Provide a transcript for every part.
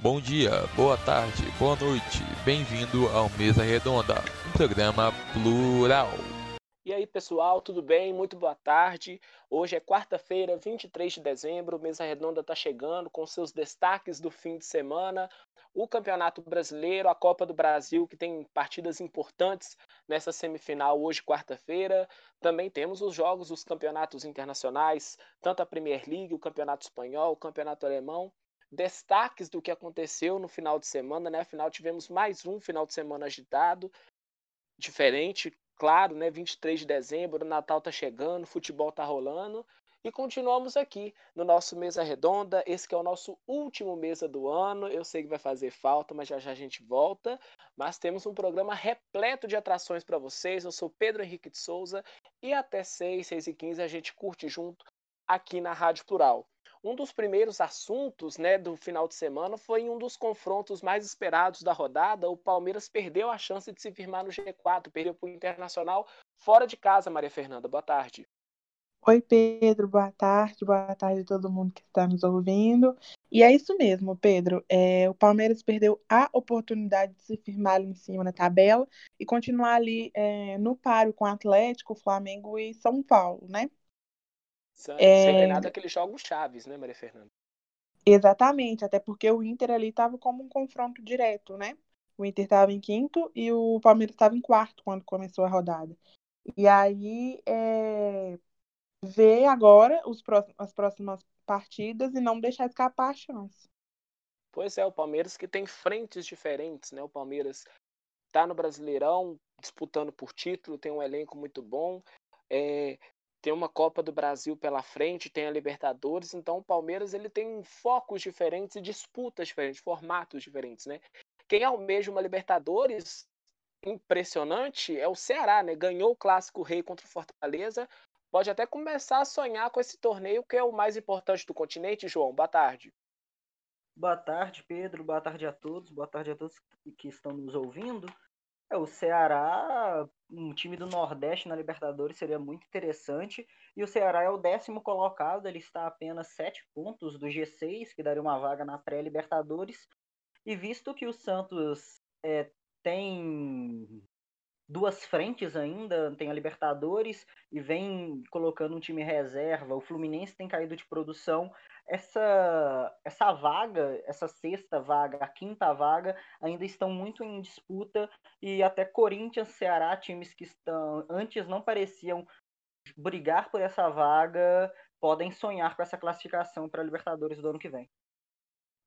Bom dia, boa tarde, boa noite, bem-vindo ao Mesa Redonda, um programa plural. E aí, pessoal, tudo bem? Muito boa tarde. Hoje é quarta-feira, 23 de dezembro. Mesa Redonda está chegando com seus destaques do fim de semana. O Campeonato Brasileiro, a Copa do Brasil, que tem partidas importantes nessa semifinal hoje, quarta-feira. Também temos os jogos dos campeonatos internacionais, tanto a Premier League, o Campeonato Espanhol, o Campeonato Alemão destaques do que aconteceu no final de semana, né? Afinal, tivemos mais um final de semana agitado, diferente, claro, né? 23 de dezembro, o Natal tá chegando, o futebol tá rolando. E continuamos aqui no nosso Mesa Redonda. Esse é o nosso último mesa do ano. Eu sei que vai fazer falta, mas já já a gente volta. Mas temos um programa repleto de atrações para vocês. Eu sou Pedro Henrique de Souza e até 6, 6 e 15 a gente curte junto aqui na Rádio Plural. Um dos primeiros assuntos né, do final de semana foi em um dos confrontos mais esperados da rodada. O Palmeiras perdeu a chance de se firmar no G4, perdeu para o Internacional fora de casa, Maria Fernanda. Boa tarde. Oi, Pedro, boa tarde, boa tarde a todo mundo que está nos ouvindo. E é isso mesmo, Pedro. É, o Palmeiras perdeu a oportunidade de se firmar ali em cima na tabela e continuar ali é, no páreo com Atlético, Flamengo e São Paulo, né? Sem, é... sem ganhar daqueles jogos chaves, né, Maria Fernanda? Exatamente, até porque o Inter ali estava como um confronto direto, né? O Inter estava em quinto e o Palmeiras estava em quarto quando começou a rodada. E aí é... ver agora os próximos, as próximas partidas e não deixar escapar a chance. Pois é, o Palmeiras que tem frentes diferentes, né? O Palmeiras está no Brasileirão disputando por título, tem um elenco muito bom, é, tem uma Copa do Brasil pela frente, tem a Libertadores, então o Palmeiras ele tem focos diferentes e disputas diferentes, formatos diferentes, né? Quem almeja uma Libertadores impressionante é o Ceará, né? Ganhou o Clássico Rei contra o Fortaleza, pode até começar a sonhar com esse torneio que é o mais importante do continente, João. Boa tarde. Boa tarde, Pedro. Boa tarde a todos. Boa tarde a todos que estão nos ouvindo. É, o Ceará, um time do Nordeste na Libertadores seria muito interessante. E o Ceará é o décimo colocado, ele está a apenas sete pontos do G6, que daria uma vaga na pré-Libertadores. E visto que o Santos é, tem duas frentes ainda, tem a Libertadores e vem colocando um time reserva, o Fluminense tem caído de produção, essa, essa vaga, essa sexta vaga, a quinta vaga, ainda estão muito em disputa e até Corinthians, Ceará, times que estão antes não pareciam brigar por essa vaga, podem sonhar com essa classificação para a Libertadores do ano que vem.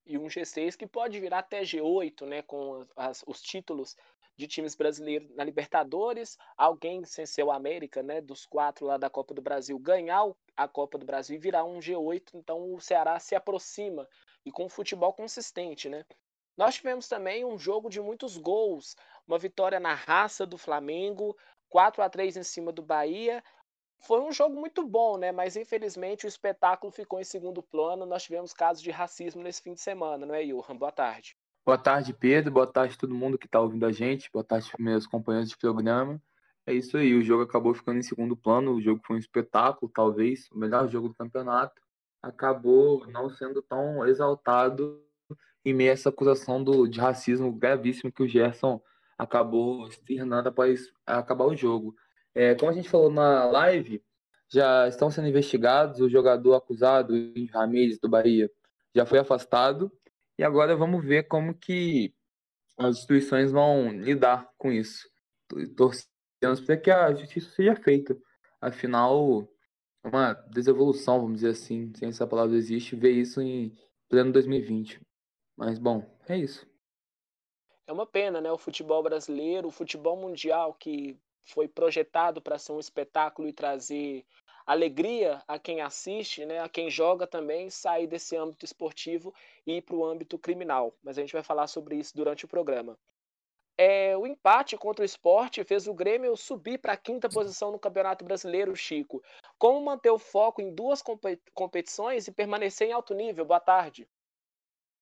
E um G6 que pode virar até G8, né, com as, os títulos de times brasileiros na Libertadores, alguém sem ser o América, né, dos quatro lá da Copa do Brasil, ganhar a Copa do Brasil e virar um G8, então o Ceará se aproxima e com um futebol consistente, né? Nós tivemos também um jogo de muitos gols, uma vitória na raça do Flamengo, 4 a 3 em cima do Bahia. Foi um jogo muito bom, né? Mas infelizmente o espetáculo ficou em segundo plano. Nós tivemos casos de racismo nesse fim de semana, não é, Johan? Boa tarde. Boa tarde, Pedro. Boa tarde todo mundo que está ouvindo a gente. Boa tarde, meus companheiros de programa. É isso aí, o jogo acabou ficando em segundo plano. O jogo foi um espetáculo, talvez, o melhor jogo do campeonato. Acabou não sendo tão exaltado em meio a essa acusação do, de racismo gravíssimo que o Gerson acabou externando após acabar o jogo. É, como a gente falou na live, já estão sendo investigados. O jogador acusado, o Ramírez, do Bahia, já foi afastado e agora vamos ver como que as instituições vão lidar com isso. Torcemos para que a justiça seja feita. Afinal, uma desevolução, vamos dizer assim, sem essa palavra existe, ver isso em pleno 2020. Mas, bom, é isso. É uma pena, né? O futebol brasileiro, o futebol mundial, que foi projetado para ser um espetáculo e trazer alegria a quem assiste, né, a quem joga também, sair desse âmbito esportivo e ir para o âmbito criminal. Mas a gente vai falar sobre isso durante o programa. É, o empate contra o esporte fez o Grêmio subir para a quinta posição no Campeonato Brasileiro, Chico. Como manter o foco em duas competições e permanecer em alto nível? Boa tarde.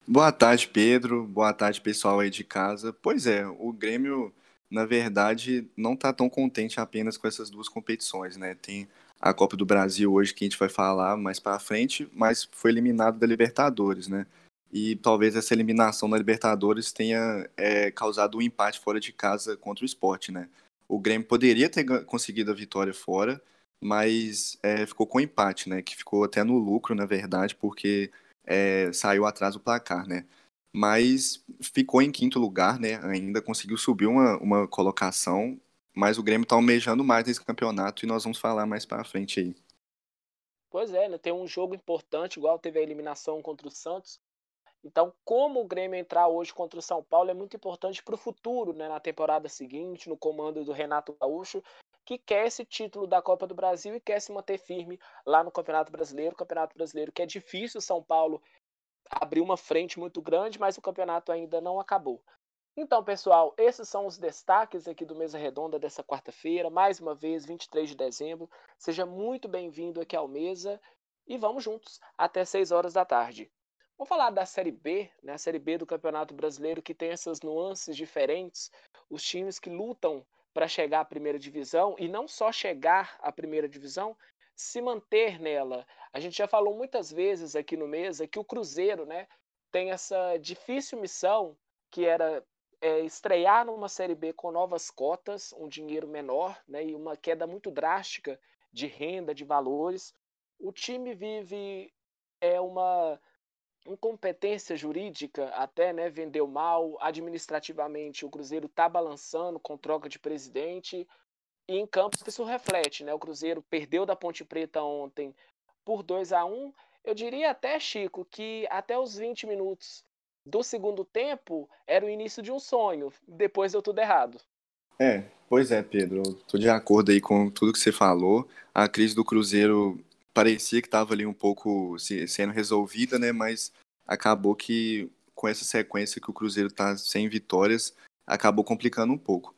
Boa tarde, Pedro. Boa tarde, pessoal aí de casa. Pois é, o Grêmio, na verdade, não está tão contente apenas com essas duas competições, né? Tem a Copa do Brasil hoje, que a gente vai falar mais para frente, mas foi eliminado da Libertadores, né? e talvez essa eliminação na Libertadores tenha é, causado um empate fora de casa contra o esporte, né? O Grêmio poderia ter conseguido a vitória fora, mas é, ficou com empate, né? Que ficou até no lucro, na verdade, porque é, saiu atrás do placar, né? Mas ficou em quinto lugar, né? Ainda conseguiu subir uma, uma colocação, mas o Grêmio está almejando mais nesse campeonato e nós vamos falar mais para frente aí. Pois é, né? Tem um jogo importante, igual teve a eliminação contra o Santos. Então, como o Grêmio entrar hoje contra o São Paulo é muito importante para o futuro, né? Na temporada seguinte, no comando do Renato Gaúcho, que quer esse título da Copa do Brasil e quer se manter firme lá no Campeonato Brasileiro. O Campeonato Brasileiro que é difícil, São Paulo abriu uma frente muito grande, mas o campeonato ainda não acabou. Então, pessoal, esses são os destaques aqui do Mesa Redonda dessa quarta-feira, mais uma vez, 23 de dezembro. Seja muito bem-vindo aqui ao Mesa e vamos juntos até 6 horas da tarde. Vamos falar da Série B, né? a Série B do Campeonato Brasileiro, que tem essas nuances diferentes, os times que lutam para chegar à primeira divisão e não só chegar à primeira divisão, se manter nela. A gente já falou muitas vezes aqui no Mesa que o Cruzeiro né, tem essa difícil missão que era é, estrear numa Série B com novas cotas, um dinheiro menor né, e uma queda muito drástica de renda, de valores. O time vive é uma incompetência jurídica, até né, vendeu mal, administrativamente o Cruzeiro está balançando com troca de presidente, e em campo isso reflete. Né, o Cruzeiro perdeu da Ponte Preta ontem por 2 a 1 Eu diria até, Chico, que até os 20 minutos do segundo tempo era o início de um sonho. Depois deu tudo errado. É, pois é, Pedro. Estou de acordo aí com tudo que você falou. A crise do Cruzeiro parecia que estava ali um pouco sendo resolvida, né? Mas acabou que com essa sequência que o Cruzeiro está sem vitórias, acabou complicando um pouco.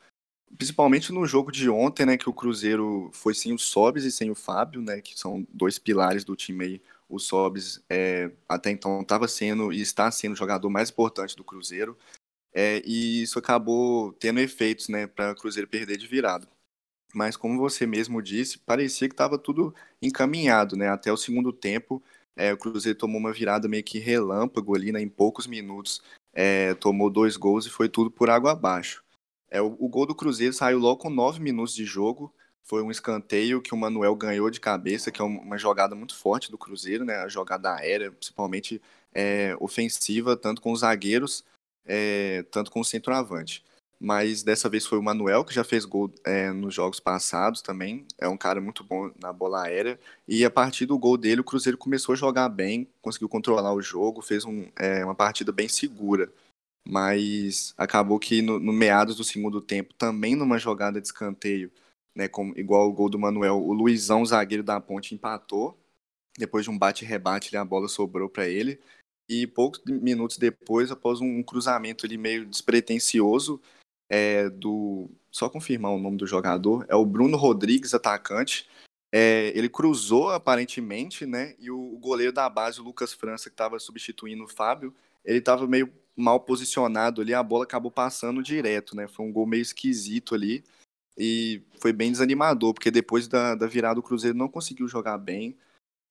Principalmente no jogo de ontem, né, que o Cruzeiro foi sem o Sobis e sem o Fábio, né, que são dois pilares do time aí o Sobis é, até então estava sendo e está sendo o jogador mais importante do Cruzeiro. É, e isso acabou tendo efeitos né, para o Cruzeiro perder de virada. Mas como você mesmo disse, parecia que estava tudo encaminhado, né? Até o segundo tempo, é, o Cruzeiro tomou uma virada meio que relâmpago ali, né? Em poucos minutos, é, tomou dois gols e foi tudo por água abaixo. É, o, o, gol do Cruzeiro saiu logo com nove minutos de jogo foi um escanteio que o Manuel ganhou de cabeça, que é uma jogada muito forte do Cruzeiro, né? A jogada aérea, principalmente é, ofensiva, tanto com os zagueiros, é, tanto com o centroavante. Mas dessa vez foi o Manuel, que já fez gol é, nos jogos passados também. É um cara muito bom na bola aérea. E a partir do gol dele, o Cruzeiro começou a jogar bem, conseguiu controlar o jogo, fez um, é, uma partida bem segura. Mas acabou que no, no meados do segundo tempo, também numa jogada de escanteio, né, como, igual o gol do Manuel, o Luizão, zagueiro da Ponte, empatou. Depois de um bate-rebate, a bola sobrou para ele. E poucos minutos depois, após um cruzamento ali meio despretensioso, é, do. Só confirmar o nome do jogador, é o Bruno Rodrigues, atacante. É, ele cruzou aparentemente, né? E o, o, goleiro da base, o Lucas França, que estava substituindo o Fábio, ele estava meio mal posicionado ali, a bola acabou passando direto, né? Foi um gol meio esquisito ali. E foi bem desanimador, porque depois da, da virada o Cruzeiro não conseguiu jogar bem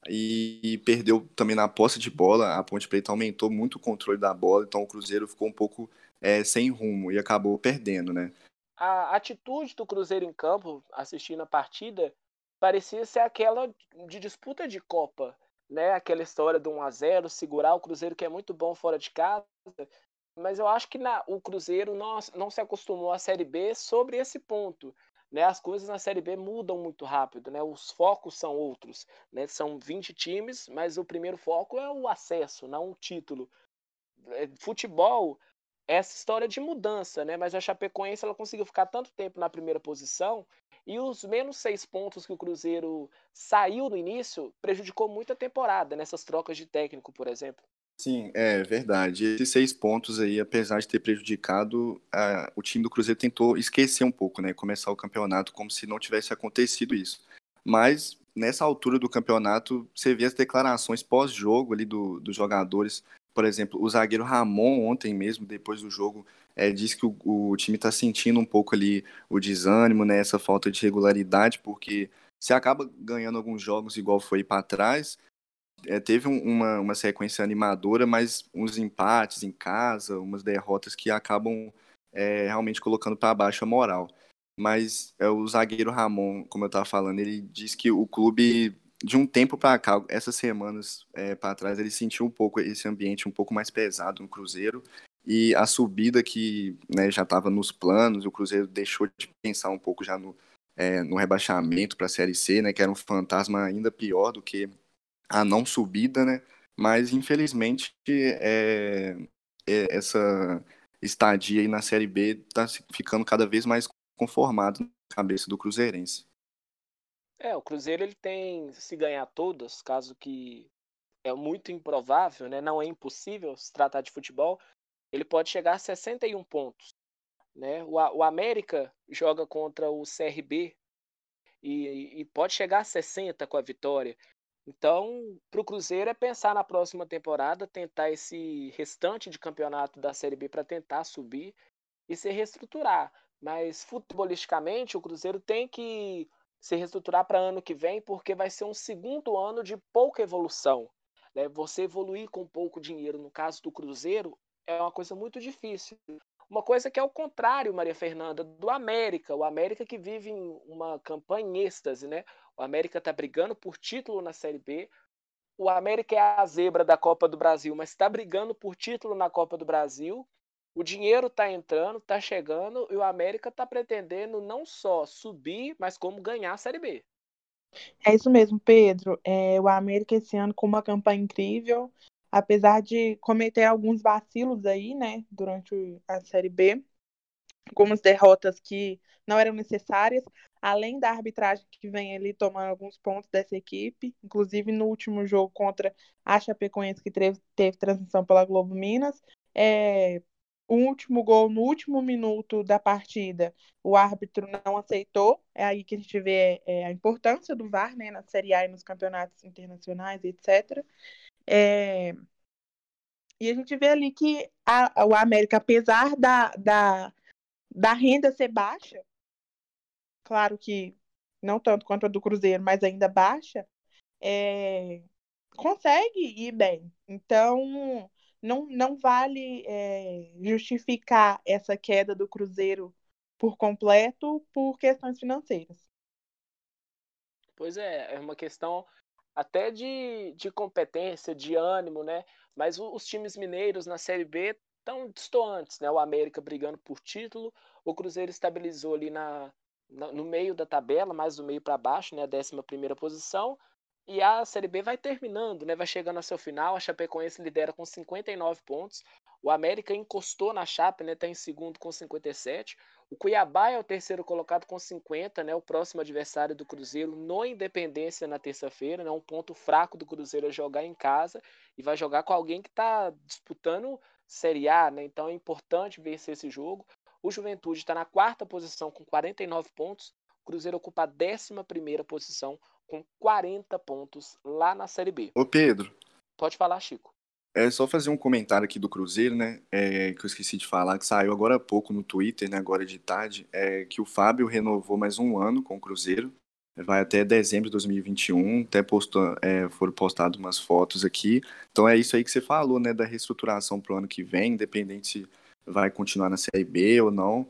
e, e perdeu também na posse de bola. A Ponte Preta aumentou muito o controle da bola, então o Cruzeiro ficou um pouco é, sem rumo e acabou perdendo, né? A atitude do Cruzeiro em campo, assistindo a partida, parecia ser aquela de disputa de Copa, né? Aquela história do 1 a 0 segurar o Cruzeiro que é muito bom fora de casa, mas eu acho que na, o Cruzeiro não, não se acostumou à Série B sobre esse ponto. Né, as coisas na Série B mudam muito rápido, né, os focos são outros. Né, são 20 times, mas o primeiro foco é o acesso, não o título. É, futebol essa história de mudança, né, mas a Chapecoense ela conseguiu ficar tanto tempo na primeira posição e os menos seis pontos que o Cruzeiro saiu no início prejudicou muito a temporada nessas trocas de técnico, por exemplo. Sim, é verdade. Esses seis pontos aí, apesar de ter prejudicado, a, o time do Cruzeiro tentou esquecer um pouco, né? Começar o campeonato como se não tivesse acontecido isso. Mas nessa altura do campeonato, você vê as declarações pós-jogo ali do, dos jogadores. Por exemplo, o zagueiro Ramon, ontem mesmo, depois do jogo, é, disse que o, o time está sentindo um pouco ali o desânimo, né? Essa falta de regularidade, porque você acaba ganhando alguns jogos igual foi para trás, é, teve uma, uma sequência animadora, mas uns empates em casa, umas derrotas que acabam é, realmente colocando para baixo a moral. Mas é, o zagueiro Ramon, como eu estava falando, ele diz que o clube, de um tempo para cá, essas semanas é, para trás, ele sentiu um pouco esse ambiente um pouco mais pesado no Cruzeiro. E a subida que né, já estava nos planos, o Cruzeiro deixou de pensar um pouco já no, é, no rebaixamento para a Série C, né, que era um fantasma ainda pior do que a não subida, né? Mas infelizmente é, é, essa estadia aí na Série B está ficando cada vez mais conformado na cabeça do Cruzeirense. É, o Cruzeiro ele tem se ganhar todas, caso que é muito improvável, né? Não é impossível se tratar de futebol. Ele pode chegar a 61 pontos, né? O, o América joga contra o CRB e, e pode chegar a 60 com a vitória. Então, para o Cruzeiro é pensar na próxima temporada, tentar esse restante de campeonato da Série B para tentar subir e se reestruturar. Mas futebolisticamente, o Cruzeiro tem que se reestruturar para ano que vem, porque vai ser um segundo ano de pouca evolução. Né? Você evoluir com pouco dinheiro, no caso do Cruzeiro, é uma coisa muito difícil. Uma coisa que é o contrário, Maria Fernanda, do América. O América que vive em uma campanha em êxtase, né? O América está brigando por título na Série B. O América é a zebra da Copa do Brasil, mas está brigando por título na Copa do Brasil. O dinheiro está entrando, está chegando e o América está pretendendo não só subir, mas como ganhar a Série B. É isso mesmo, Pedro. É, o América esse ano com uma campanha incrível, apesar de cometer alguns vacilos aí, né, durante a Série B, algumas derrotas que não eram necessárias, além da arbitragem que vem ali tomando alguns pontos dessa equipe, inclusive no último jogo contra a Chapecoense, que teve, teve transmissão pela Globo Minas, é, o último gol no último minuto da partida, o árbitro não aceitou. É aí que a gente vê é, a importância do VAR né, na Série A e nos campeonatos internacionais, etc. É... E a gente vê ali que a, o América, apesar da, da, da renda ser baixa, claro que não tanto quanto a do Cruzeiro, mas ainda baixa, é... consegue ir bem. Então, não, não vale é, justificar essa queda do Cruzeiro por completo por questões financeiras. Pois é, é uma questão até de, de competência, de ânimo, né? Mas os times mineiros na Série B estão distantes, né? O América brigando por título, o Cruzeiro estabilizou ali na, na no meio da tabela, mais do meio para baixo, né? A 11 primeira posição. E a Série B vai terminando, né? Vai chegando ao seu final. A Chapecoense lidera com 59 pontos. O América encostou na Chape, né? Está em segundo com 57. O Cuiabá é o terceiro colocado com 50, né? O próximo adversário do Cruzeiro no Independência na terça-feira, né? Um ponto fraco do Cruzeiro é jogar em casa e vai jogar com alguém que está disputando Série A, né? Então é importante vencer esse jogo. O Juventude está na quarta posição com 49 pontos. O Cruzeiro ocupa a décima primeira posição com 40 pontos lá na Série B. Ô Pedro. Pode falar, Chico. É só fazer um comentário aqui do Cruzeiro, né? É, que eu esqueci de falar, que saiu agora há pouco no Twitter, né? Agora de tarde, é que o Fábio renovou mais um ano com o Cruzeiro. Vai até dezembro de 2021. Até postou, é, foram postadas umas fotos aqui. Então é isso aí que você falou, né? Da reestruturação pro ano que vem, independente se vai continuar na Série B ou não.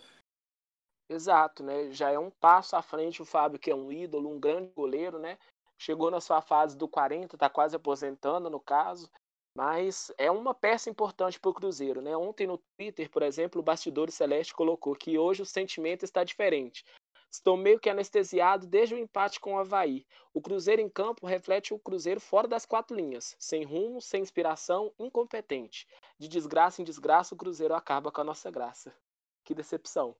Exato, né? Já é um passo à frente o Fábio, que é um ídolo, um grande goleiro, né? Chegou na sua fase do 40, tá quase aposentando no caso. Mas é uma peça importante para o Cruzeiro, né? Ontem no Twitter, por exemplo, o Bastidor Celeste colocou que hoje o sentimento está diferente. Estou meio que anestesiado desde o empate com o Havaí. O Cruzeiro em campo reflete o Cruzeiro fora das quatro linhas, sem rumo, sem inspiração, incompetente. De desgraça em desgraça, o Cruzeiro acaba com a nossa graça. Que decepção.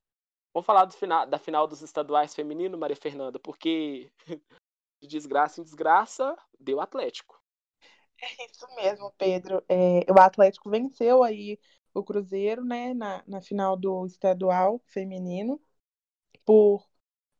Vamos falar final, da final dos estaduais feminino, Maria Fernanda, porque de desgraça em desgraça deu Atlético. É isso mesmo, Pedro. É, o Atlético venceu aí o Cruzeiro, né, na, na final do estadual feminino. Por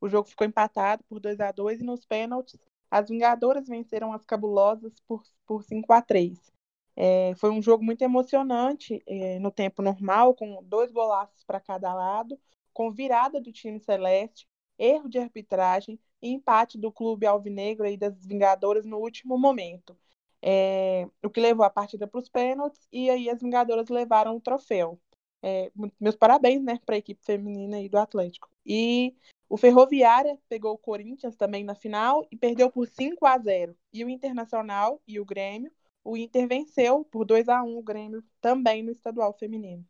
o jogo ficou empatado por 2 a 2 e nos pênaltis as Vingadoras venceram as Cabulosas por, por 5 a 3 é, Foi um jogo muito emocionante é, no tempo normal, com dois golaços para cada lado, com virada do time celeste, erro de arbitragem e empate do clube alvinegro e das Vingadoras no último momento. É, o que levou a partida para os pênaltis, e aí as Vingadoras levaram o troféu. É, meus parabéns, né, para a equipe feminina aí do Atlético. E o Ferroviária pegou o Corinthians também na final e perdeu por 5 a 0. E o Internacional e o Grêmio, o Inter venceu por 2 a 1 o Grêmio também no estadual feminino.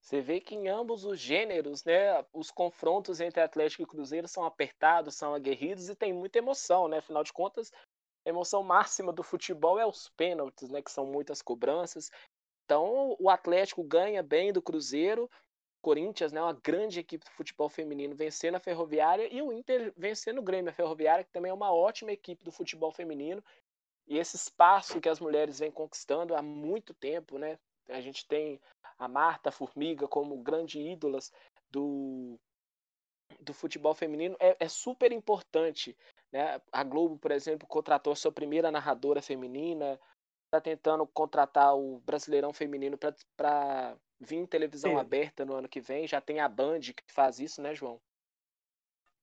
Você vê que em ambos os gêneros, né, os confrontos entre Atlético e Cruzeiro são apertados, são aguerridos e tem muita emoção, né? Afinal de contas, a emoção máxima do futebol é os pênaltis, né, que são muitas cobranças. Então, o Atlético ganha bem do Cruzeiro, Corinthians, né, uma grande equipe de futebol feminino, vencendo a Ferroviária e o Inter vencendo o Grêmio, a Ferroviária, que também é uma ótima equipe do futebol feminino. E esse espaço que as mulheres vêm conquistando há muito tempo, né? A gente tem a Marta Formiga como grande ídolas do, do futebol feminino. É, é super importante. Né? A Globo, por exemplo, contratou a sua primeira narradora feminina, está tentando contratar o Brasileirão Feminino para vir em televisão Sim. aberta no ano que vem. Já tem a Band que faz isso, né, João?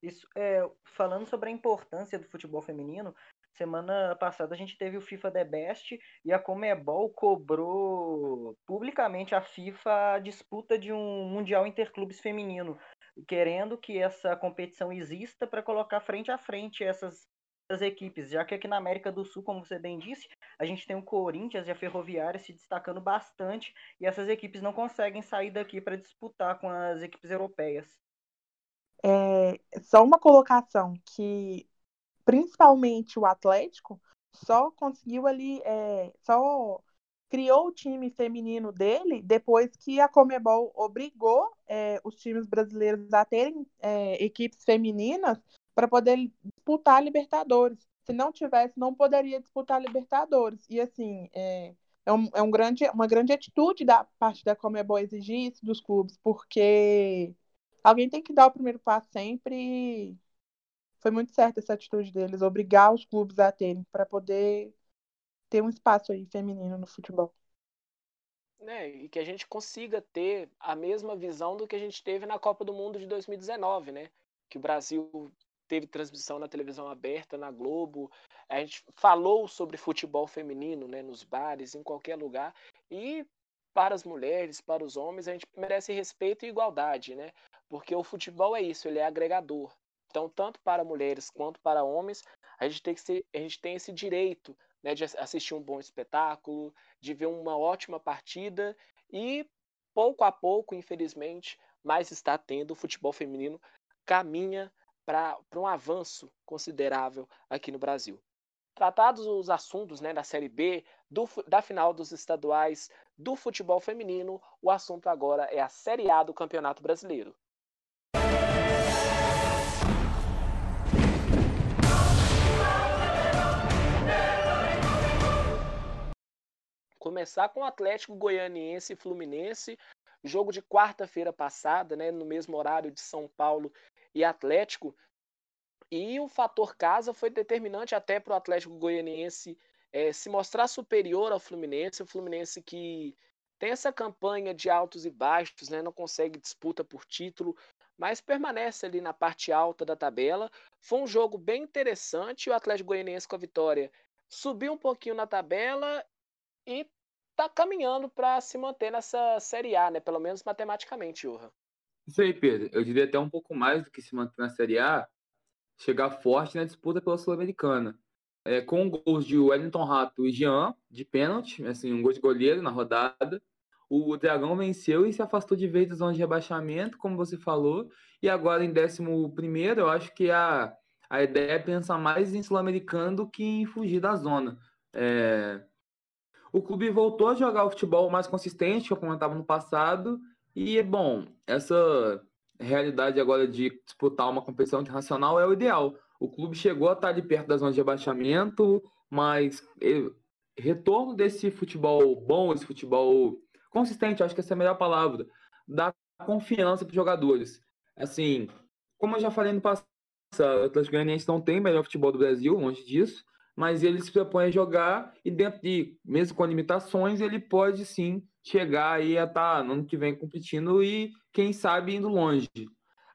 Isso, é, falando sobre a importância do futebol feminino, Semana passada a gente teve o FIFA The Best e a Comebol cobrou publicamente a FIFA a disputa de um Mundial Interclubes feminino, querendo que essa competição exista para colocar frente a frente essas, essas equipes, já que aqui na América do Sul, como você bem disse, a gente tem o Corinthians e a Ferroviária se destacando bastante e essas equipes não conseguem sair daqui para disputar com as equipes europeias. É, só uma colocação que principalmente o Atlético, só conseguiu ali, é, só criou o time feminino dele depois que a Comebol obrigou é, os times brasileiros a terem é, equipes femininas para poder disputar a Libertadores. Se não tivesse, não poderia disputar a Libertadores. E assim, é, é, um, é um grande, uma grande atitude da parte da Comebol exigir isso dos clubes, porque alguém tem que dar o primeiro passo sempre foi muito certa essa atitude deles, obrigar os clubes a terem, para poder ter um espaço aí feminino no futebol. É, e que a gente consiga ter a mesma visão do que a gente teve na Copa do Mundo de 2019, né? Que o Brasil teve transmissão na televisão aberta, na Globo. A gente falou sobre futebol feminino, né, nos bares, em qualquer lugar. E para as mulheres, para os homens, a gente merece respeito e igualdade, né? Porque o futebol é isso, ele é agregador. Então, tanto para mulheres quanto para homens, a gente tem, que ser, a gente tem esse direito né, de assistir um bom espetáculo, de ver uma ótima partida e, pouco a pouco, infelizmente, mais está tendo o futebol feminino caminha para um avanço considerável aqui no Brasil. Tratados os assuntos né, da Série B, do, da final dos estaduais do futebol feminino, o assunto agora é a Série A do Campeonato Brasileiro. Começar com Atlético Goianiense e Fluminense, jogo de quarta-feira passada, né, no mesmo horário de São Paulo e Atlético. E o fator casa foi determinante até para o Atlético Goianiense é, se mostrar superior ao Fluminense. O Fluminense que tem essa campanha de altos e baixos, né, não consegue disputa por título, mas permanece ali na parte alta da tabela. Foi um jogo bem interessante. O Atlético Goianiense com a vitória subiu um pouquinho na tabela e tá caminhando para se manter nessa Série A, né? Pelo menos matematicamente, Urra. Isso aí, Pedro. Eu diria até um pouco mais do que se manter na Série A, chegar forte na disputa pela Sul-Americana. É, com gols de Wellington Rato e Jean, de pênalti, assim, um gol de goleiro na rodada. O Dragão venceu e se afastou de vez da zona de rebaixamento, como você falou. E agora, em 11, eu acho que a, a ideia é pensar mais em Sul-Americano do que em fugir da zona. É, o clube voltou a jogar o futebol mais consistente, que eu comentava no passado, e, bom, essa realidade agora de disputar uma competição internacional é o ideal. O clube chegou a estar ali perto da zona de abaixamento, mas retorno desse futebol bom, esse futebol consistente, acho que essa é a melhor palavra, dá confiança para os jogadores. Assim, como eu já falei no passado, o Atlético Goianiense não tem o melhor futebol do Brasil, longe disso, mas ele se propõe a jogar e dentro de, mesmo com limitações, ele pode sim chegar aí a estar tá, no ano que vem competindo e, quem sabe, indo longe.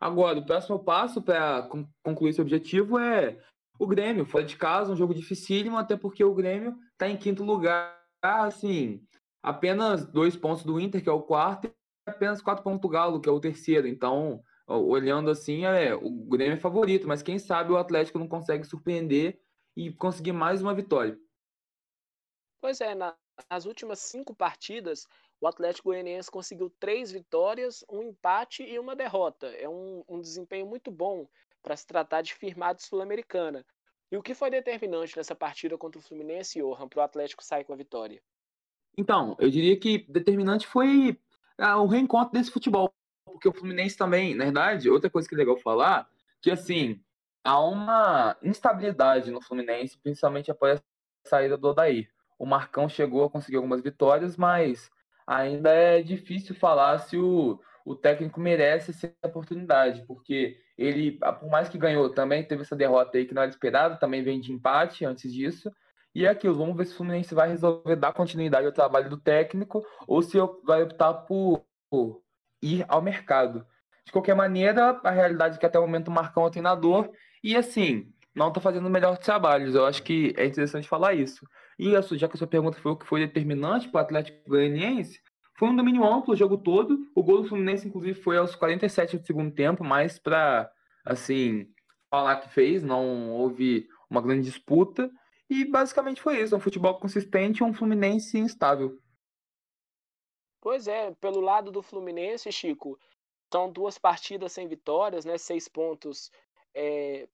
Agora, o próximo passo para concluir esse objetivo é o Grêmio. Fora de casa, um jogo dificílimo, até porque o Grêmio está em quinto lugar, assim, apenas dois pontos do Inter, que é o quarto, e apenas quatro pontos do Galo, que é o terceiro. Então, olhando assim, é, o Grêmio é favorito, mas quem sabe o Atlético não consegue surpreender e conseguir mais uma vitória. Pois é, na, nas últimas cinco partidas, o Atlético Goianiense conseguiu três vitórias, um empate e uma derrota. É um, um desempenho muito bom para se tratar de firmada sul-americana. E o que foi determinante nessa partida contra o Fluminense, Johan, para o Atlético sair com a vitória? Então, eu diria que determinante foi ah, o reencontro desse futebol, porque o Fluminense também, na verdade, outra coisa que é legal falar, que assim, há uma instabilidade no Fluminense, principalmente após a saída do Odair. O Marcão chegou a conseguir algumas vitórias, mas ainda é difícil falar se o, o técnico merece essa oportunidade, porque ele, por mais que ganhou, também teve essa derrota aí que não era esperada, também vem de empate antes disso. E é aquilo, vamos ver se o Fluminense vai resolver dar continuidade ao trabalho do técnico ou se vai optar por, por ir ao mercado. De qualquer maneira, a realidade é que até o momento o Marcão é o treinador e assim, não está fazendo o melhor trabalhos. Eu acho que é interessante falar isso. E já que a sua pergunta foi o que foi determinante para o Atlético Goianiense, foi um domínio amplo o jogo todo. O gol do Fluminense, inclusive, foi aos 47 do segundo tempo, mais para, assim, falar que fez, não houve uma grande disputa. E basicamente foi isso: um futebol consistente e um Fluminense instável. Pois é, pelo lado do Fluminense, Chico, são duas partidas sem vitórias, né? Seis pontos. É...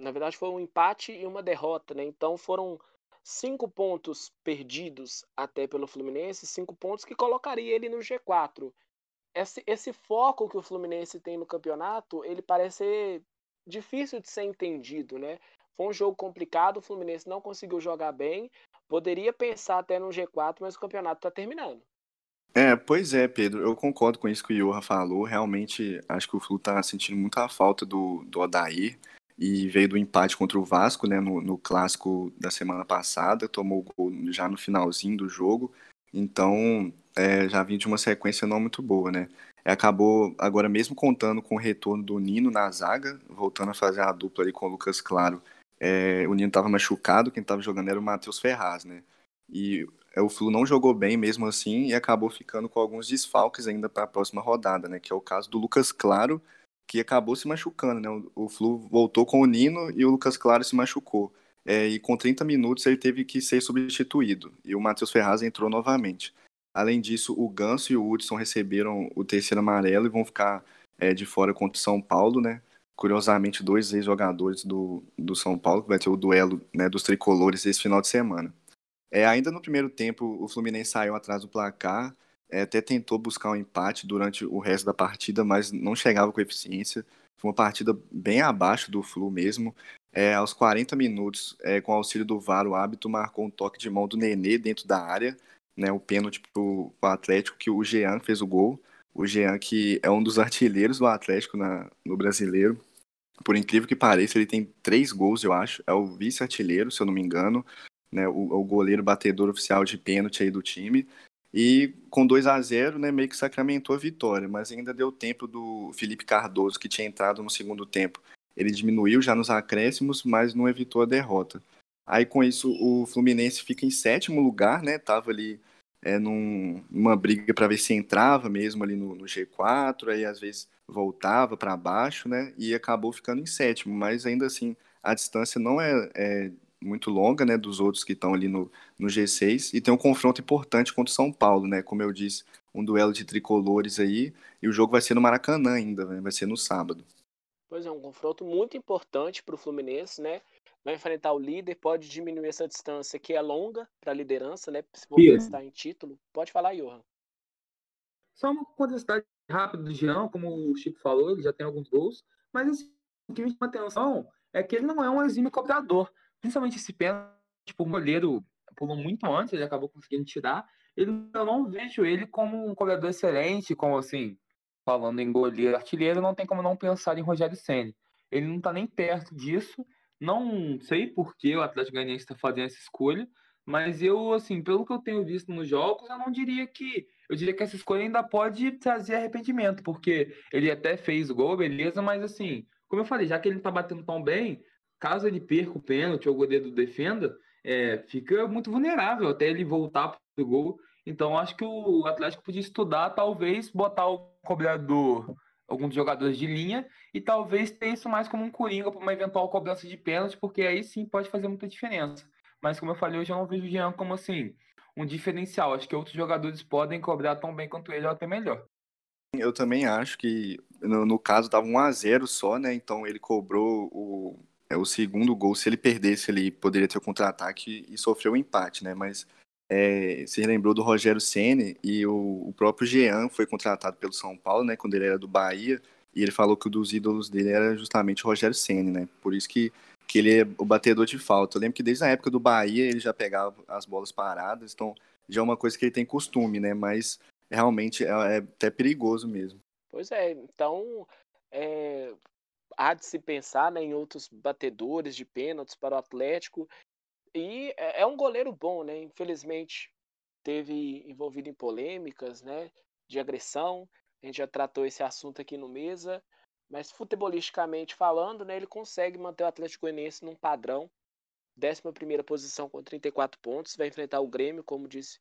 Na verdade, foi um empate e uma derrota, né? Então foram cinco pontos perdidos até pelo Fluminense, cinco pontos que colocaria ele no G4. Esse, esse foco que o Fluminense tem no campeonato, ele parece difícil de ser entendido, né? Foi um jogo complicado, o Fluminense não conseguiu jogar bem, poderia pensar até no G4, mas o campeonato está terminando. É, pois é, Pedro, eu concordo com isso que o Johan falou. Realmente, acho que o Flu está sentindo muita falta do, do Odair e veio do empate contra o Vasco, né, no, no clássico da semana passada, tomou gol já no finalzinho do jogo, então é, já vinha de uma sequência não muito boa, né. Acabou agora mesmo contando com o retorno do Nino na zaga, voltando a fazer a dupla ali com o Lucas Claro. É, o Nino estava machucado, quem estava jogando era o Matheus Ferraz, né. E é, o Flu não jogou bem mesmo assim e acabou ficando com alguns desfalques ainda para a próxima rodada, né, que é o caso do Lucas Claro, que acabou se machucando, né? O, o Flu voltou com o Nino e o Lucas Claro se machucou. É, e com 30 minutos ele teve que ser substituído. E o Matheus Ferraz entrou novamente. Além disso, o Ganso e o Hudson receberam o terceiro amarelo e vão ficar é, de fora contra o São Paulo, né? Curiosamente, dois ex-jogadores do, do São Paulo, que vai ter o duelo né, dos tricolores esse final de semana. É, ainda no primeiro tempo, o Fluminense saiu atrás do placar, é, até tentou buscar um empate durante o resto da partida, mas não chegava com eficiência. Foi uma partida bem abaixo do Flu mesmo. É, aos 40 minutos, é, com auxílio do VAR, o hábito marcou um toque de mão do Nenê dentro da área, né, o pênalti para o Atlético, que o Jean fez o gol. O Jean, que é um dos artilheiros do Atlético na, no brasileiro. Por incrível que pareça, ele tem três gols, eu acho. É o vice-artilheiro, se eu não me engano. Né, o, o goleiro batedor oficial de pênalti aí do time. E com 2 a 0 né, meio que sacramentou a vitória, mas ainda deu tempo do Felipe Cardoso, que tinha entrado no segundo tempo. Ele diminuiu já nos acréscimos, mas não evitou a derrota. Aí com isso o Fluminense fica em sétimo lugar, né? Tava ali é, num, numa briga para ver se entrava mesmo ali no, no G4, aí às vezes voltava para baixo, né? E acabou ficando em sétimo, mas ainda assim a distância não é, é muito longa, né, dos outros que estão ali no, no G6 e tem um confronto importante contra o São Paulo, né, como eu disse, um duelo de tricolores aí e o jogo vai ser no Maracanã ainda, né, vai ser no sábado. Pois é, um confronto muito importante para o Fluminense, né? Vai enfrentar o líder, pode diminuir essa distância que é longa para a liderança, né? Se for pensar em título. Pode falar, Johan. Só uma curiosidade rápida do Jean, como o Chico falou, ele já tem alguns gols, mas assim, o que me chama atenção é que ele não é um exímio cobrador principalmente esse pênalti, tipo, o goleiro pulou muito antes, ele acabou conseguindo tirar. Ele, eu não vejo ele como um cobrador excelente, como assim, falando em goleiro artilheiro, não tem como não pensar em Rogério Senna. Ele não tá nem perto disso. Não sei por que o Atlético Goianiense está fazendo essa escolha, mas eu, assim, pelo que eu tenho visto nos jogos, eu não diria que. Eu diria que essa escolha ainda pode trazer arrependimento, porque ele até fez o gol, beleza, mas assim, como eu falei, já que ele não tá batendo tão bem, caso ele perca o pênalti ou o goleiro defenda, é, fica muito vulnerável até ele voltar para o gol. Então, acho que o Atlético podia estudar, talvez, botar o cobrador, alguns jogadores de linha, e talvez ter isso mais como um coringa para uma eventual cobrança de pênalti, porque aí sim pode fazer muita diferença. Mas, como eu falei, eu já não vejo o Jean como assim, um diferencial. Acho que outros jogadores podem cobrar tão bem quanto ele ou até melhor. Eu também acho que, no, no caso, estava 1 a 0 só, né? Então ele cobrou o, é, o segundo gol. Se ele perdesse, ele poderia ter o contra-ataque e sofreu um empate, né? Mas é, se lembrou do Rogério Ceni e o, o, próprio Jean foi contratado pelo São Paulo, né? Quando ele era do Bahia. E ele falou que um dos ídolos dele era justamente o Rogério Ceni, né? Por isso que, que ele é o batedor de falta. Eu lembro que desde a época do Bahia ele já pegava as bolas paradas, então já é uma coisa que ele tem costume, né? Mas realmente é, é até perigoso mesmo. Pois é, então é, há de se pensar né, em outros batedores de pênaltis para o Atlético. E é, é um goleiro bom, né? Infelizmente teve envolvido em polêmicas, né? De agressão. A gente já tratou esse assunto aqui no mesa. Mas futebolisticamente falando, né, ele consegue manter o Atlético Goianiense num padrão. 11 posição com 34 pontos. Vai enfrentar o Grêmio, como disse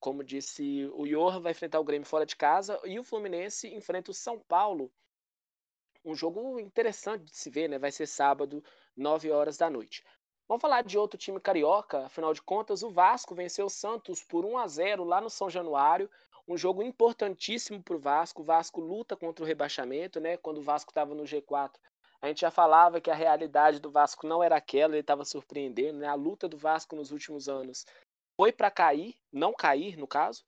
como disse o Johan, vai enfrentar o Grêmio fora de casa e o Fluminense enfrenta o São Paulo. Um jogo interessante de se ver, né? Vai ser sábado, 9 horas da noite. Vamos falar de outro time carioca, afinal de contas, o Vasco venceu o Santos por 1 a 0 lá no São Januário. Um jogo importantíssimo para o Vasco. O Vasco luta contra o rebaixamento, né? Quando o Vasco estava no G4, a gente já falava que a realidade do Vasco não era aquela, ele estava surpreendendo, né? A luta do Vasco nos últimos anos foi para cair, não cair no caso,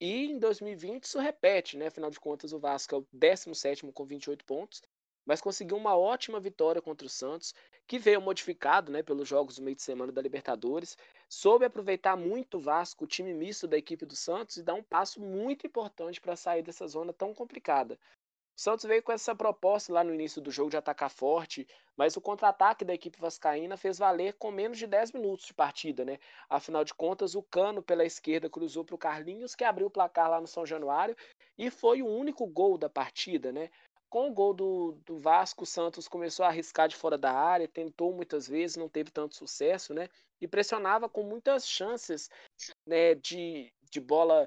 e em 2020 isso repete, né? Afinal de contas, o Vasco é o 17 com 28 pontos, mas conseguiu uma ótima vitória contra o Santos, que veio modificado né, pelos jogos do meio de semana da Libertadores, soube aproveitar muito o Vasco, o time misto da equipe do Santos, e dar um passo muito importante para sair dessa zona tão complicada. O Santos veio com essa proposta lá no início do jogo de atacar forte, mas o contra-ataque da equipe vascaína fez valer com menos de 10 minutos de partida, né? Afinal de contas, o Cano pela esquerda cruzou para o Carlinhos, que abriu o placar lá no São Januário, e foi o único gol da partida, né? Com o gol do, do Vasco, o Santos começou a arriscar de fora da área, tentou muitas vezes, não teve tanto sucesso, né? E pressionava com muitas chances né, de, de bola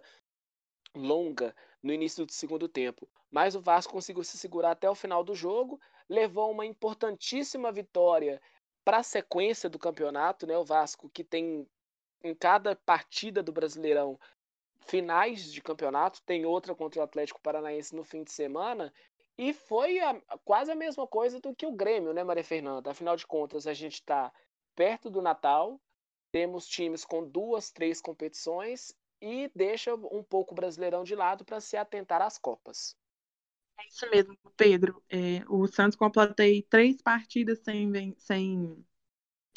longa no início do segundo tempo. Mas o Vasco conseguiu se segurar até o final do jogo, levou uma importantíssima vitória para a sequência do campeonato, né? O Vasco que tem em cada partida do Brasileirão finais de campeonato, tem outra contra o Atlético Paranaense no fim de semana, e foi a, quase a mesma coisa do que o Grêmio, né, Maria Fernanda? Afinal de contas, a gente está perto do Natal, temos times com duas, três competições e deixa um pouco o Brasileirão de lado para se atentar às Copas. É isso mesmo, Pedro. É, o Santos completei três partidas sem, sem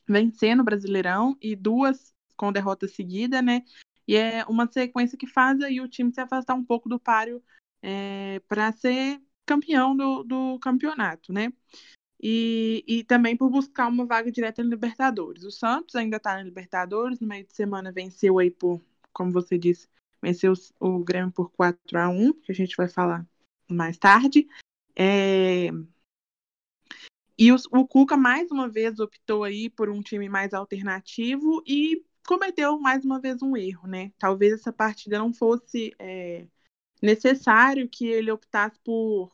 vencer no Brasileirão e duas com derrota seguida, né? E é uma sequência que faz aí o time se afastar um pouco do páreo é, para ser campeão do, do campeonato, né? E, e também por buscar uma vaga direta na Libertadores. O Santos ainda está na Libertadores, no meio de semana venceu aí por como você disse, venceu o Grêmio por 4 a 1 que a gente vai falar mais tarde. É... E os, o Cuca, mais uma vez, optou aí por um time mais alternativo e cometeu mais uma vez um erro, né? Talvez essa partida não fosse é, necessário que ele optasse por,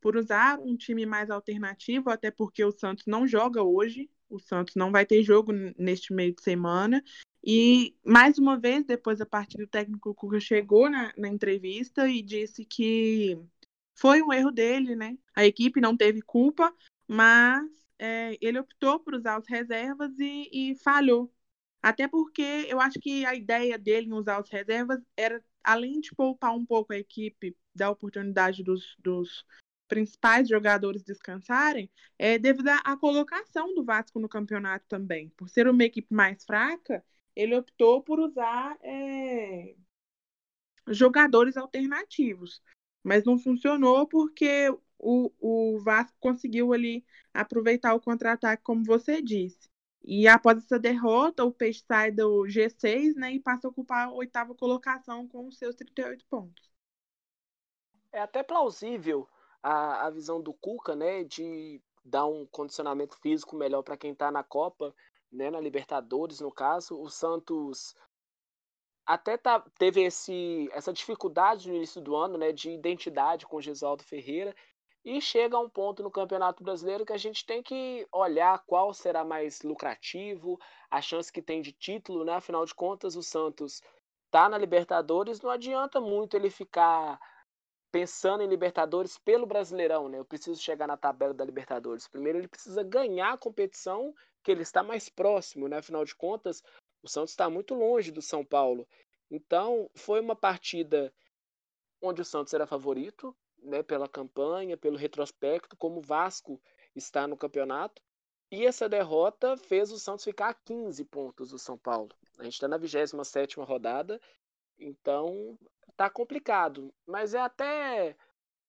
por usar um time mais alternativo, até porque o Santos não joga hoje, o Santos não vai ter jogo neste meio de semana, e, mais uma vez, depois da partida, o técnico Cuca chegou na, na entrevista e disse que foi um erro dele, né? A equipe não teve culpa, mas é, ele optou por usar as reservas e, e, falhou. Até porque eu acho que a ideia dele em usar as reservas era, além de poupar um pouco a equipe, dar oportunidade dos, dos principais jogadores descansarem, é devido à colocação do Vasco no campeonato também. Por ser uma equipe mais fraca, ele optou por usar é, jogadores alternativos. Mas não funcionou porque o, o Vasco conseguiu ali aproveitar o contra-ataque, como você disse. E após essa derrota, o Peixe sai do G6 né, e passa a ocupar a oitava colocação com os seus 38 pontos. É até plausível a, a visão do Cuca, né, de dar um condicionamento físico melhor para quem está na Copa, né, na Libertadores, no caso. O Santos até tá, teve esse, essa dificuldade no início do ano, né, de identidade com o Gisaldo Ferreira, e chega a um ponto no Campeonato Brasileiro que a gente tem que olhar qual será mais lucrativo, a chance que tem de título, né? Afinal de contas, o Santos tá na Libertadores, não adianta muito ele ficar pensando em Libertadores pelo Brasileirão, né? Eu preciso chegar na tabela da Libertadores. Primeiro ele precisa ganhar a competição, que ele está mais próximo, né? Afinal de contas, o Santos está muito longe do São Paulo. Então, foi uma partida onde o Santos era favorito, né, pela campanha, pelo retrospecto, como o Vasco está no campeonato. E essa derrota fez o Santos ficar a 15 pontos do São Paulo. A gente está na 27 rodada, então tá complicado. Mas é até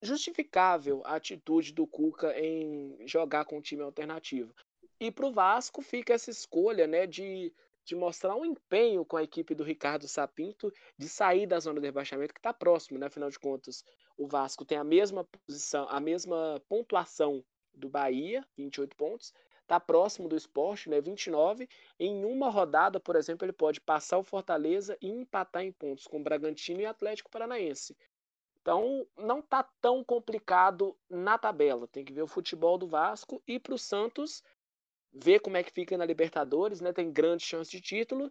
justificável a atitude do Cuca em jogar com um time alternativo. E para o Vasco fica essa escolha né, de de mostrar um empenho com a equipe do Ricardo Sapinto de sair da zona de rebaixamento, que está próximo, né? Afinal de contas, o Vasco tem a mesma posição, a mesma pontuação do Bahia, 28 pontos, está próximo do esporte, né? 29. Em uma rodada, por exemplo, ele pode passar o Fortaleza e empatar em pontos com o Bragantino e Atlético Paranaense. Então, não está tão complicado na tabela. Tem que ver o futebol do Vasco e para o Santos ver como é que fica na Libertadores, né? Tem grande chance de título.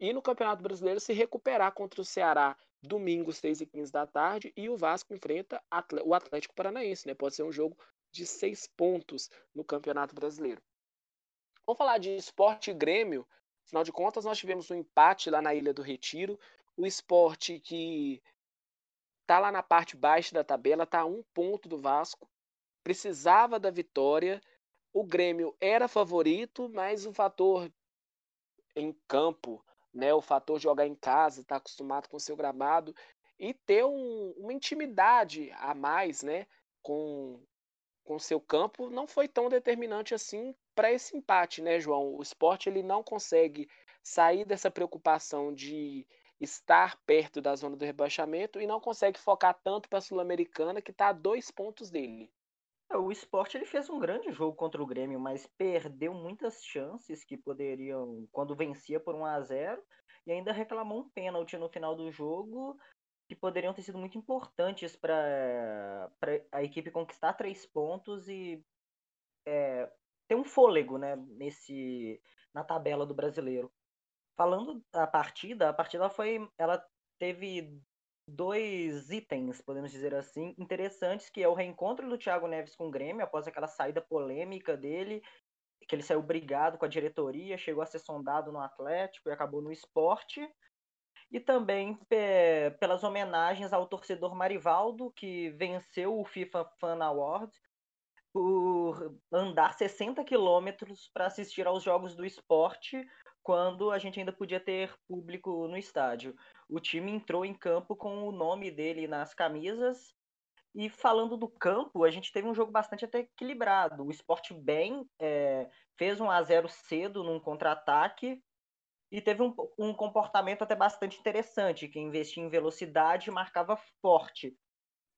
E no Campeonato Brasileiro se recuperar contra o Ceará domingo, 6 e 15 da tarde. E o Vasco enfrenta o Atlético Paranaense, né? Pode ser um jogo de seis pontos no Campeonato Brasileiro. Vamos falar de esporte e Grêmio. Afinal de contas, nós tivemos um empate lá na Ilha do Retiro. O esporte que está lá na parte baixa da tabela, está a um ponto do Vasco. Precisava da vitória o Grêmio era favorito, mas o fator em campo, né, o fator jogar em casa, estar tá acostumado com o seu gramado e ter um, uma intimidade a mais, né, com com seu campo, não foi tão determinante assim para esse empate, né, João? O esporte ele não consegue sair dessa preocupação de estar perto da zona do rebaixamento e não consegue focar tanto para a Sul-Americana, que está a dois pontos dele. É, o esporte ele fez um grande jogo contra o Grêmio, mas perdeu muitas chances que poderiam, quando vencia por 1 a 0 e ainda reclamou um pênalti no final do jogo que poderiam ter sido muito importantes para a equipe conquistar três pontos e é, ter um fôlego né, nesse, na tabela do brasileiro. Falando da partida, a partida foi. Ela teve dois itens, podemos dizer assim, interessantes, que é o reencontro do Thiago Neves com o Grêmio, após aquela saída polêmica dele, que ele saiu brigado com a diretoria, chegou a ser sondado no Atlético e acabou no esporte. E também pelas homenagens ao torcedor Marivaldo, que venceu o FIFA Fan Award por andar 60 quilômetros para assistir aos jogos do esporte, quando a gente ainda podia ter público no estádio o time entrou em campo com o nome dele nas camisas. E falando do campo, a gente teve um jogo bastante até equilibrado. O Sport bem é, fez um a 0 cedo num contra-ataque e teve um, um, comportamento até bastante interessante, que investia em velocidade e marcava forte.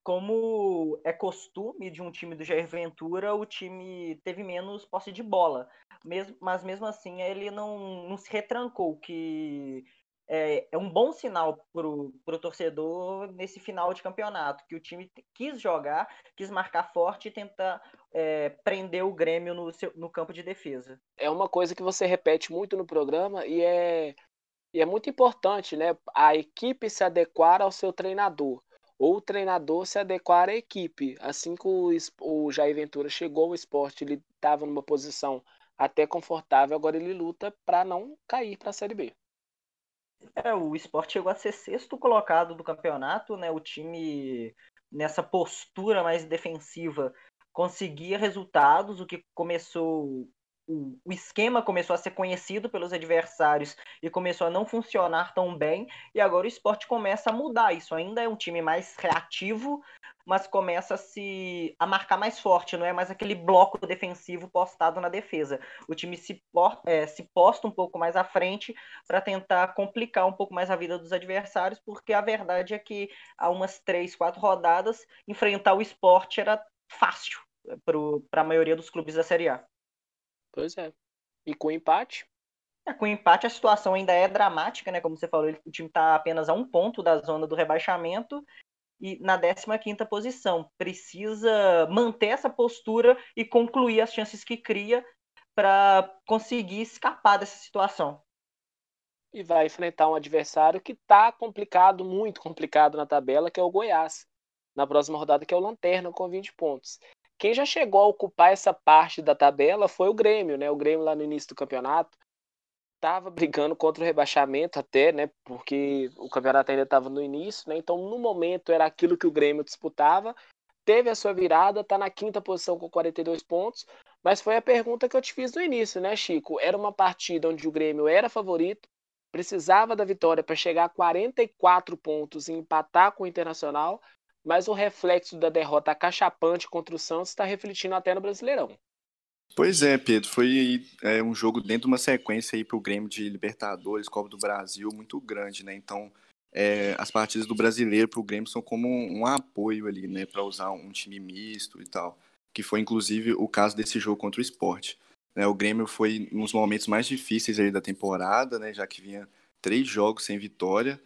Como é costume de um time do Jair Ventura, o time teve menos posse de bola. Mesmo, mas mesmo assim ele não, não se retrancou, que é, é um bom sinal para o torcedor nesse final de campeonato, que o time quis jogar, quis marcar forte e tentar é, prender o Grêmio no, seu, no campo de defesa. É uma coisa que você repete muito no programa e é, e é muito importante, né? A equipe se adequar ao seu treinador ou o treinador se adequar à equipe. Assim que o, o Jair Ventura chegou ao esporte, ele estava numa posição até confortável, agora ele luta para não cair para a Série B. É, o esporte chegou a ser sexto colocado do campeonato, né? O time nessa postura mais defensiva conseguia resultados, o que começou o, o esquema começou a ser conhecido pelos adversários e começou a não funcionar tão bem, e agora o esporte começa a mudar. Isso ainda é um time mais reativo, mas começa a se a marcar mais forte, não é mais aquele bloco defensivo postado na defesa. O time se, é, se posta um pouco mais à frente para tentar complicar um pouco mais a vida dos adversários, porque a verdade é que há umas três, quatro rodadas enfrentar o esporte era fácil para a maioria dos clubes da Série A. Pois é. E com empate? É, com empate a situação ainda é dramática, né? Como você falou, o time está apenas a um ponto da zona do rebaixamento e na 15ª posição. Precisa manter essa postura e concluir as chances que cria para conseguir escapar dessa situação. E vai enfrentar um adversário que está complicado, muito complicado na tabela, que é o Goiás. Na próxima rodada, que é o Lanterna, com 20 pontos. Quem já chegou a ocupar essa parte da tabela foi o Grêmio, né? O Grêmio lá no início do campeonato estava brigando contra o rebaixamento até, né? Porque o campeonato ainda estava no início, né? Então, no momento, era aquilo que o Grêmio disputava. Teve a sua virada, está na quinta posição com 42 pontos. Mas foi a pergunta que eu te fiz no início, né, Chico? Era uma partida onde o Grêmio era favorito, precisava da vitória para chegar a 44 pontos e empatar com o Internacional, mas o reflexo da derrota cachapante contra o Santos está refletindo até no Brasileirão. Pois é, Pedro, foi é, um jogo dentro de uma sequência aí para o Grêmio de Libertadores, Copa do Brasil, muito grande, né? Então, é, as partidas do brasileiro para o Grêmio são como um, um apoio ali, né? Para usar um time misto e tal. Que foi inclusive o caso desse jogo contra o esporte. Né? O Grêmio foi nos momentos mais difíceis aí da temporada, né? Já que vinha três jogos sem vitória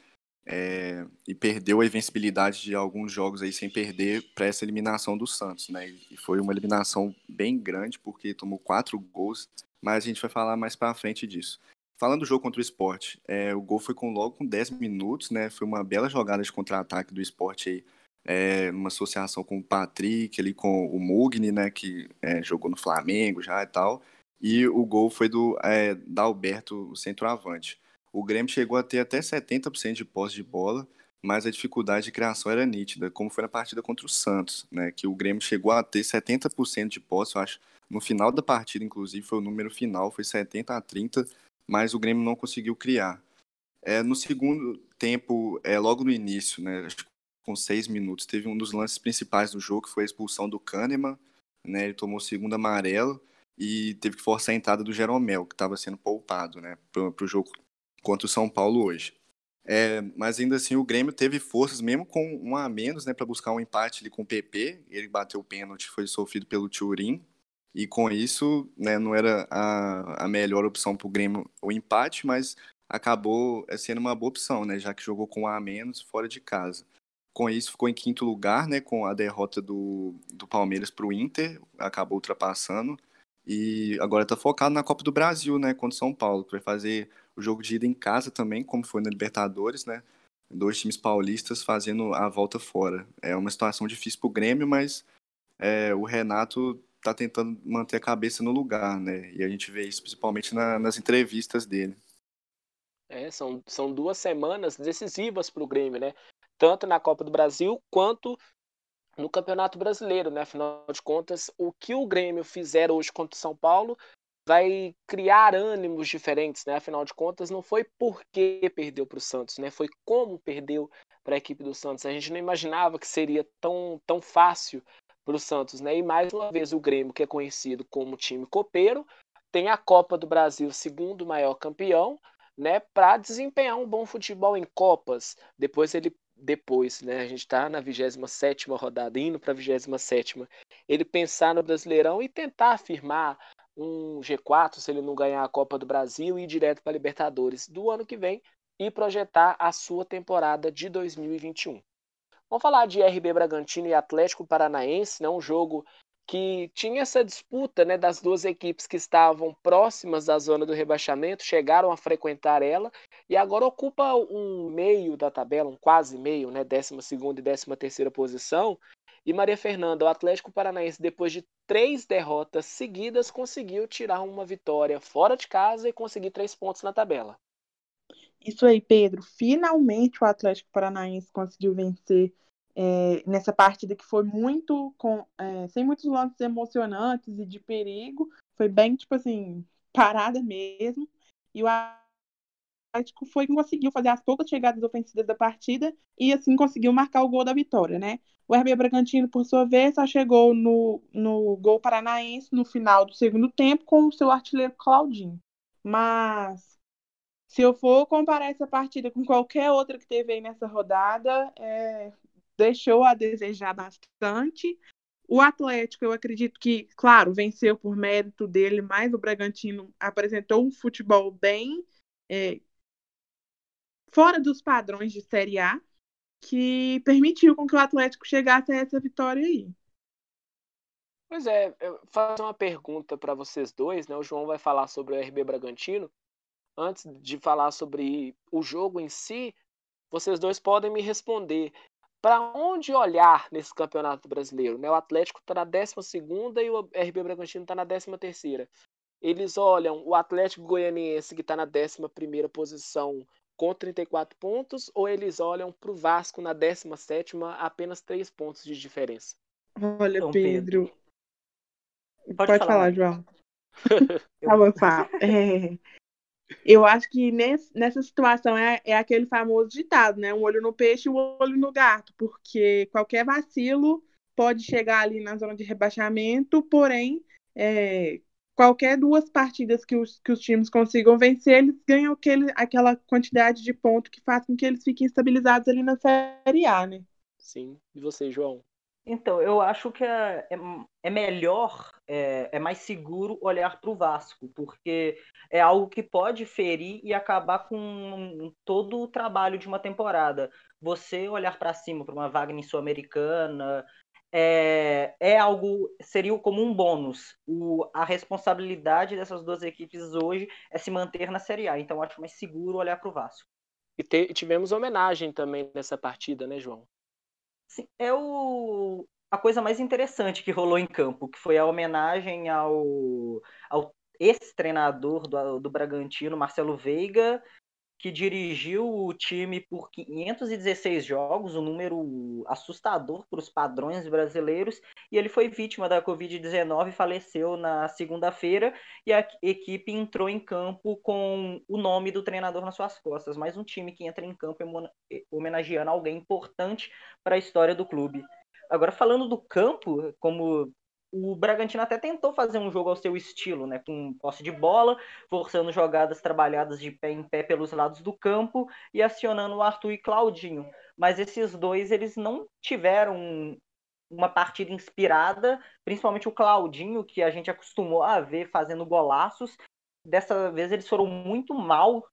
é, e perdeu a invencibilidade de alguns jogos aí sem perder para essa eliminação do Santos, né? E foi uma eliminação bem grande porque tomou quatro gols, mas a gente vai falar mais para frente disso. Falando do jogo contra o esporte, é, o gol foi com logo com 10 minutos, né? Foi uma bela jogada de contra-ataque do esporte aí, é, uma associação com o Patrick, ali com o Mugni, né? Que é, jogou no Flamengo já e tal. E o gol foi do é, da Alberto, o centroavante. O Grêmio chegou a ter até 70% de posse de bola, mas a dificuldade de criação era nítida, como foi na partida contra o Santos, né? Que o Grêmio chegou a ter 70% de posse, eu acho. No final da partida, inclusive, foi o número final, foi 70 a 30, mas o Grêmio não conseguiu criar. É, no segundo tempo, é, logo no início, né, com seis minutos, teve um dos lances principais do jogo, que foi a expulsão do Kahneman, né, ele tomou o segundo amarelo e teve que forçar a entrada do Jeromel, que estava sendo poupado né, para o jogo contra o São Paulo hoje. É, mas ainda assim o Grêmio teve forças, mesmo com um a menos, né, para buscar um empate ali com o PP. Ele bateu o pênalti, foi sofrido pelo Turim. E com isso, né, não era a, a melhor opção para o Grêmio o empate, mas acabou é, sendo uma boa opção, né, já que jogou com um a menos fora de casa. Com isso, ficou em quinto lugar, né, com a derrota do, do Palmeiras para o Inter, acabou ultrapassando. E agora está focado na Copa do Brasil, né, contra o São Paulo, que vai fazer o jogo de ida em casa também, como foi na Libertadores, né? Dois times paulistas fazendo a volta fora. É uma situação difícil para o Grêmio, mas é, o Renato está tentando manter a cabeça no lugar, né? E a gente vê isso principalmente na, nas entrevistas dele. É, são, são duas semanas decisivas para o Grêmio, né? Tanto na Copa do Brasil quanto no Campeonato Brasileiro, né? Afinal de contas, o que o Grêmio fizer hoje contra o São Paulo vai criar ânimos diferentes, né? Afinal de contas, não foi porque perdeu para o Santos, né? Foi como perdeu para a equipe do Santos. A gente não imaginava que seria tão, tão fácil para o Santos, né? E mais uma vez o Grêmio, que é conhecido como time copeiro, tem a Copa do Brasil, segundo maior campeão, né? Para desempenhar um bom futebol em copas. Depois ele depois, né? A gente está na 27 rodada, indo para a 27. Ele pensar no Brasileirão e tentar afirmar um G4 se ele não ganhar a Copa do Brasil e ir direto para a Libertadores do ano que vem e projetar a sua temporada de 2021. Vamos falar de RB Bragantino e Atlético Paranaense, né? um jogo que tinha essa disputa né, das duas equipes que estavam próximas da zona do rebaixamento, chegaram a frequentar ela e agora ocupa um meio da tabela, um quase meio, né, 12 e 13 terceira posição, e Maria Fernanda, o Atlético Paranaense, depois de três derrotas seguidas, conseguiu tirar uma vitória fora de casa e conseguir três pontos na tabela. Isso aí, Pedro. Finalmente o Atlético Paranaense conseguiu vencer é, nessa partida que foi muito com, é, sem muitos lances emocionantes e de perigo. Foi bem, tipo assim, parada mesmo. E o Atlético foi quem conseguiu fazer as poucas chegadas ofensivas da partida e assim conseguiu marcar o gol da vitória, né? O RB Bragantino, por sua vez, só chegou no, no gol paranaense no final do segundo tempo com o seu artilheiro Claudinho. Mas, se eu for comparar essa partida com qualquer outra que teve aí nessa rodada, é, deixou a desejar bastante. O Atlético, eu acredito que, claro, venceu por mérito dele, mas o Bragantino apresentou um futebol bem é, fora dos padrões de Série A, que permitiu com que o Atlético chegasse a essa vitória aí. Pois é, eu fazer uma pergunta para vocês dois, né? O João vai falar sobre o RB Bragantino. Antes de falar sobre o jogo em si, vocês dois podem me responder para onde olhar nesse campeonato brasileiro? Né? O Atlético está na 12 e o RB Bragantino está na 13. Eles olham o Atlético Goianiense, que está na 11 posição, com 34 pontos, ou eles olham para o Vasco na 17, apenas 3 pontos de diferença? Olha, então, Pedro. Pode, Pode falar, falar João. tá bom, fala. É, eu acho que nesse, nessa situação é, é aquele famoso ditado, né? Um olho no peixe e um olho no gato, porque qualquer vacilo pode chegar ali na zona de rebaixamento, porém, é, qualquer duas partidas que os, que os times consigam vencer, eles ganham aquele, aquela quantidade de ponto que faz com que eles fiquem estabilizados ali na Série A, né? Sim. E você, João? Então, eu acho que é, é, é melhor, é, é, mais seguro olhar para o Vasco, porque é algo que pode ferir e acabar com todo o trabalho de uma temporada. Você olhar para cima para uma vaga em Sul-Americana é, é algo, seria como um bônus. O, a responsabilidade dessas duas equipes hoje é se manter na Série A, então acho mais seguro olhar para o Vasco. E te, tivemos homenagem também nessa partida, né, João? Sim, é o, a coisa mais interessante que rolou em campo, que foi a homenagem ao, ao ex-treinador do, do Bragantino, Marcelo Veiga, que dirigiu o time por 516 jogos, um número assustador para os padrões brasileiros, e ele foi vítima da Covid-19 faleceu na segunda-feira, e a equipe entrou em campo com o nome do treinador nas suas costas. Mais um time que entra em campo homenageando alguém importante para a história do clube. Agora, falando do campo, como o Bragantino até tentou fazer um jogo ao seu estilo, né, com posse de bola, forçando jogadas trabalhadas de pé em pé pelos lados do campo e acionando o Arthur e Claudinho. Mas esses dois eles não tiveram uma partida inspirada, principalmente o Claudinho, que a gente acostumou a ver fazendo golaços. Dessa vez eles foram muito mal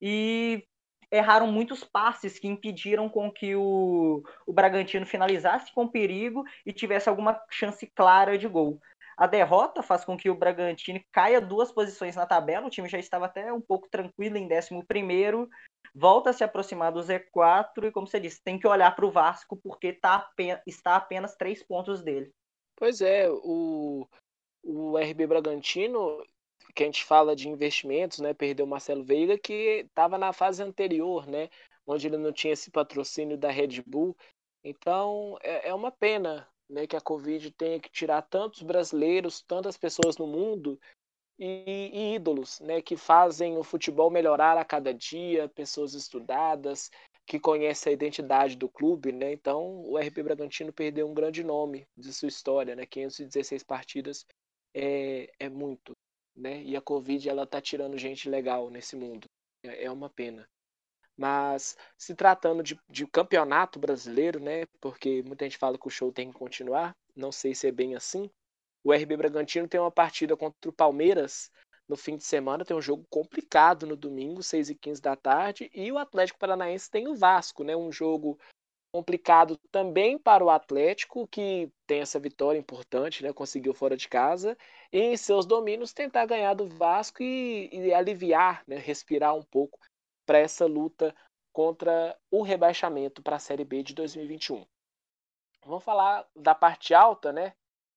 e erraram muitos passes que impediram com que o, o Bragantino finalizasse com perigo e tivesse alguma chance clara de gol. A derrota faz com que o Bragantino caia duas posições na tabela, o time já estava até um pouco tranquilo em 11 primeiro, volta a se aproximar do Z4 e, como você disse, tem que olhar para o Vasco porque tá, está apenas três pontos dele. Pois é, o, o RB Bragantino que a gente fala de investimentos, né? Perdeu o Marcelo Veiga, que estava na fase anterior, né? Onde ele não tinha esse patrocínio da Red Bull. Então é, é uma pena né, que a Covid tenha que tirar tantos brasileiros, tantas pessoas no mundo e, e, ídolos, né, que fazem o futebol melhorar a cada dia, pessoas estudadas, que conhecem a identidade do clube, né? Então, o RB Bragantino perdeu um grande nome de sua história, né? 516 partidas é, é muito né? E a Covid ela tá tirando gente legal nesse mundo. É, é uma pena. Mas se tratando de, de campeonato brasileiro, né? Porque muita gente fala que o show tem que continuar. Não sei se é bem assim. O RB Bragantino tem uma partida contra o Palmeiras no fim de semana. Tem um jogo complicado no domingo, 6 e 15 da tarde. E o Atlético Paranaense tem o Vasco, né? Um jogo complicado também para o Atlético, que tem essa vitória importante, né? Conseguiu fora de casa, e em seus domínios tentar ganhar do Vasco e, e aliviar, né? respirar um pouco para essa luta contra o rebaixamento para a Série B de 2021. Vamos falar da parte alta, né?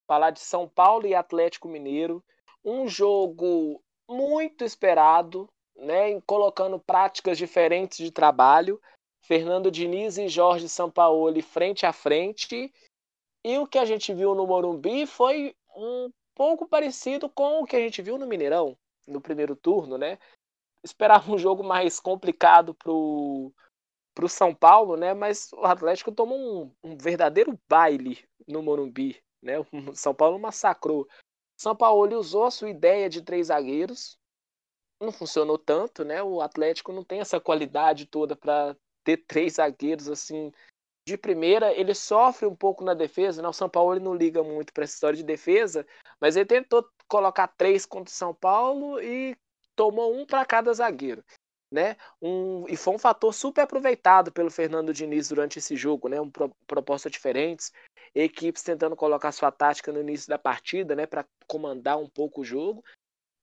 Falar de São Paulo e Atlético Mineiro, um jogo muito esperado, né? Colocando práticas diferentes de trabalho Fernando Diniz e Jorge Sampaoli frente a frente. E o que a gente viu no Morumbi foi um pouco parecido com o que a gente viu no Mineirão, no primeiro turno, né? Esperava um jogo mais complicado pro, pro São Paulo, né? Mas o Atlético tomou um, um verdadeiro baile no Morumbi, né? O São Paulo massacrou. São Paulo usou a sua ideia de três zagueiros, não funcionou tanto, né? O Atlético não tem essa qualidade toda para ter três zagueiros assim de primeira, ele sofre um pouco na defesa, né? O São Paulo ele não liga muito para essa história de defesa, mas ele tentou colocar três contra o São Paulo e tomou um para cada zagueiro. Né? Um, e foi um fator super aproveitado pelo Fernando Diniz durante esse jogo, né? Um, pro, propostas diferentes, equipes tentando colocar sua tática no início da partida, né? Para comandar um pouco o jogo.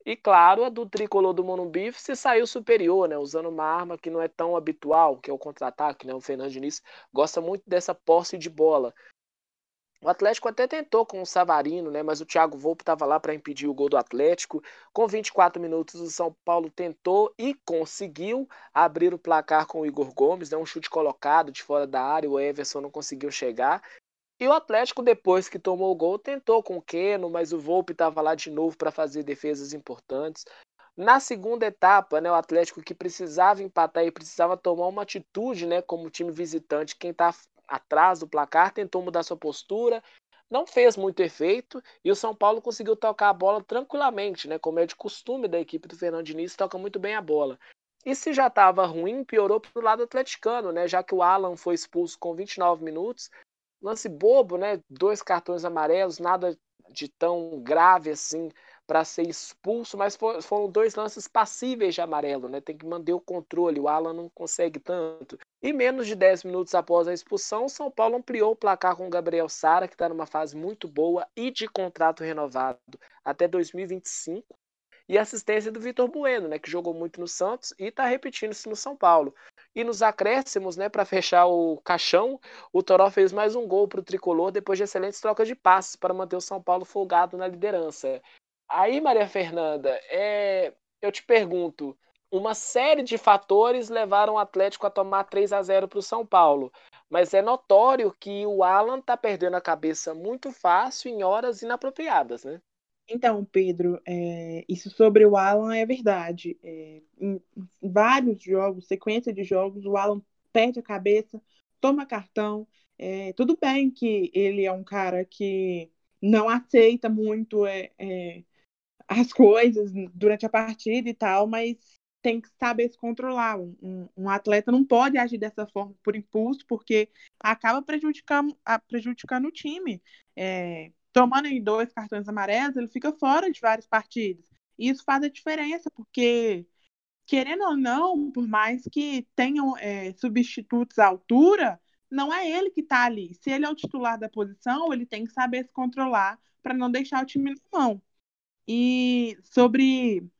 E claro, a do tricolor do Monumbi se saiu superior, né? Usando uma arma que não é tão habitual, que é o contra-ataque, né? O Fernando Diniz gosta muito dessa posse de bola. O Atlético até tentou com o Savarino, né? Mas o Thiago Volpe estava lá para impedir o gol do Atlético. Com 24 minutos, o São Paulo tentou e conseguiu abrir o placar com o Igor Gomes, né? Um chute colocado de fora da área, o Everson não conseguiu chegar. E o Atlético, depois que tomou o gol, tentou com o Keno, mas o Volpe estava lá de novo para fazer defesas importantes. Na segunda etapa, né, o Atlético que precisava empatar e precisava tomar uma atitude, né, como time visitante, quem está atrás do placar tentou mudar sua postura, não fez muito efeito e o São Paulo conseguiu tocar a bola tranquilamente, né, como é de costume da equipe do Fernando Diniz, toca muito bem a bola. E se já estava ruim, piorou para o lado atleticano, né? Já que o Alan foi expulso com 29 minutos, lance bobo, né? Dois cartões amarelos, nada de tão grave assim para ser expulso, mas foram dois lances passíveis de amarelo, né? Tem que manter o controle, o Alan não consegue tanto. E menos de 10 minutos após a expulsão, o São Paulo ampliou o placar com o Gabriel Sara, que está numa fase muito boa e de contrato renovado até 2025. E assistência do Vitor Bueno, né, que jogou muito no Santos e está repetindo isso no São Paulo. E nos acréscimos, né, para fechar o caixão, o Toró fez mais um gol para o tricolor depois de excelentes trocas de passes para manter o São Paulo folgado na liderança. Aí, Maria Fernanda, é... eu te pergunto, uma série de fatores levaram o Atlético a tomar 3 a 0 para o São Paulo. Mas é notório que o Alan está perdendo a cabeça muito fácil em horas inapropriadas, né? Então, Pedro, é, isso sobre o Alan é verdade. É, em, vários jogos, sequência de jogos, o Alan perde a cabeça, toma cartão. É, tudo bem que ele é um cara que não aceita muito é, é, as coisas durante a partida e tal, mas tem que saber se controlar. Um, um, atleta não pode agir dessa forma por impulso, porque acaba prejudicando, prejudicando o time. É, tomando aí dois cartões amarelos, ele fica fora de vários partidos. E isso faz a diferença, porque, querendo ou não, por mais que tenham é, substitutos à altura, não é ele que está ali. Se ele é o titular da posição, ele tem que saber se controlar para não deixar o time na mão. E sobre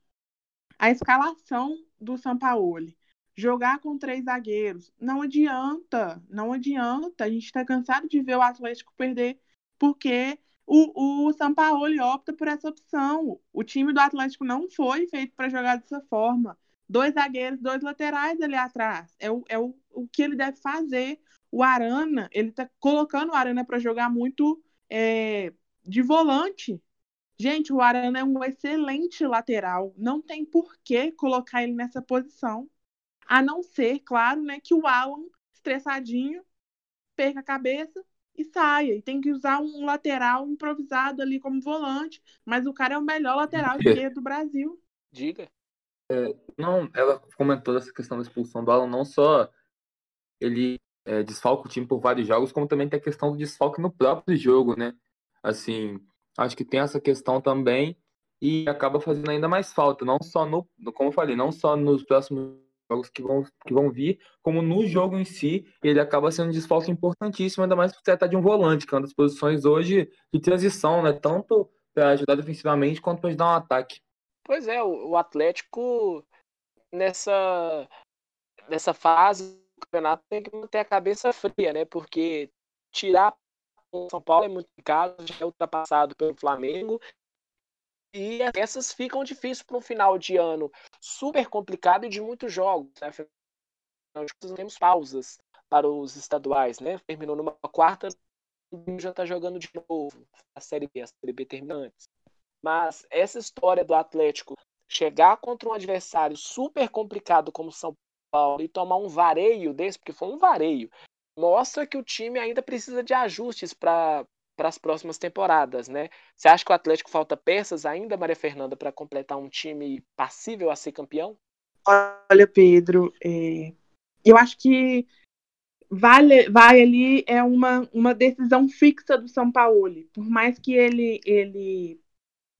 a escalação do Sampaoli. Jogar com três zagueiros. Não adianta, não adianta. A gente está cansado de ver o Atlético perder porque o, o Sampaoli opta por essa opção. O time do Atlético não foi feito para jogar dessa forma. Dois zagueiros, dois laterais ali atrás. É o, é o, o que ele deve fazer. O Arana, ele está colocando o Arana para jogar muito é, de volante. Gente, o Arana é um excelente lateral. Não tem por que colocar ele nessa posição. A não ser, claro, né, que o Alan, estressadinho, perca a cabeça e saia. E tem que usar um lateral improvisado ali como volante. Mas o cara é o melhor lateral esquerdo do Brasil. Diga. É, não, ela comentou essa questão da expulsão do Alan, não só ele é, desfalca o time por vários jogos, como também tem a questão do desfalque no próprio jogo, né? Assim, acho que tem essa questão também e acaba fazendo ainda mais falta, não só no, como eu falei, não só nos próximos jogos que vão, que vão vir, como no jogo em si, ele acaba sendo um desfalque importantíssimo, ainda mais por tratar de um volante, que é uma das posições hoje de transição, né? Tanto para ajudar defensivamente quanto para ajudar um ataque. Pois é, o, Atlético nessa, nessa fase do campeonato tem que manter a cabeça fria, né? Porque tirar o São Paulo é muito caro, já é ultrapassado pelo Flamengo e essas ficam difíceis para um final de ano super complicado e de muitos jogos. Né? Afinal de temos pausas para os estaduais, né? Terminou numa quarta, já está jogando de novo a Série B, a Série B termina antes. Mas essa história do Atlético chegar contra um adversário super complicado como São Paulo e tomar um vareio desse, porque foi um vareio, mostra que o time ainda precisa de ajustes para para as próximas temporadas, né? Você acha que o Atlético falta peças ainda, Maria Fernanda, para completar um time passível a ser campeão? Olha, Pedro, é... eu acho que vale, vai ali é uma, uma decisão fixa do São Paulo. Por mais que ele, ele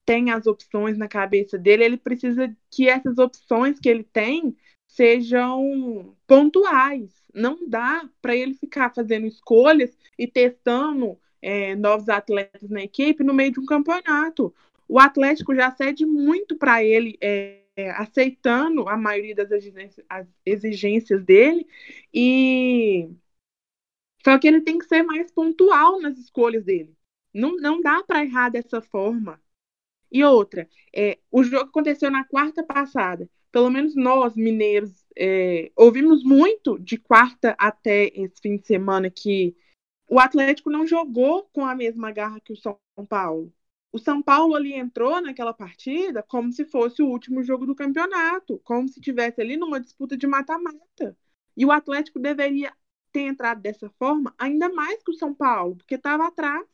tenha as opções na cabeça dele, ele precisa que essas opções que ele tem sejam pontuais. Não dá para ele ficar fazendo escolhas e testando é, novos atletas na equipe no meio de um campeonato. O Atlético já cede muito para ele, é, aceitando a maioria das exigências, exigências dele, e só que ele tem que ser mais pontual nas escolhas dele. Não, não dá para errar dessa forma. E outra, é, o jogo aconteceu na quarta passada. Pelo menos nós, mineiros, é, ouvimos muito de quarta até esse fim de semana que o Atlético não jogou com a mesma garra que o São Paulo. O São Paulo ali entrou naquela partida como se fosse o último jogo do campeonato, como se tivesse ali numa disputa de mata-mata. E o Atlético deveria ter entrado dessa forma ainda mais que o São Paulo, porque estava atrás.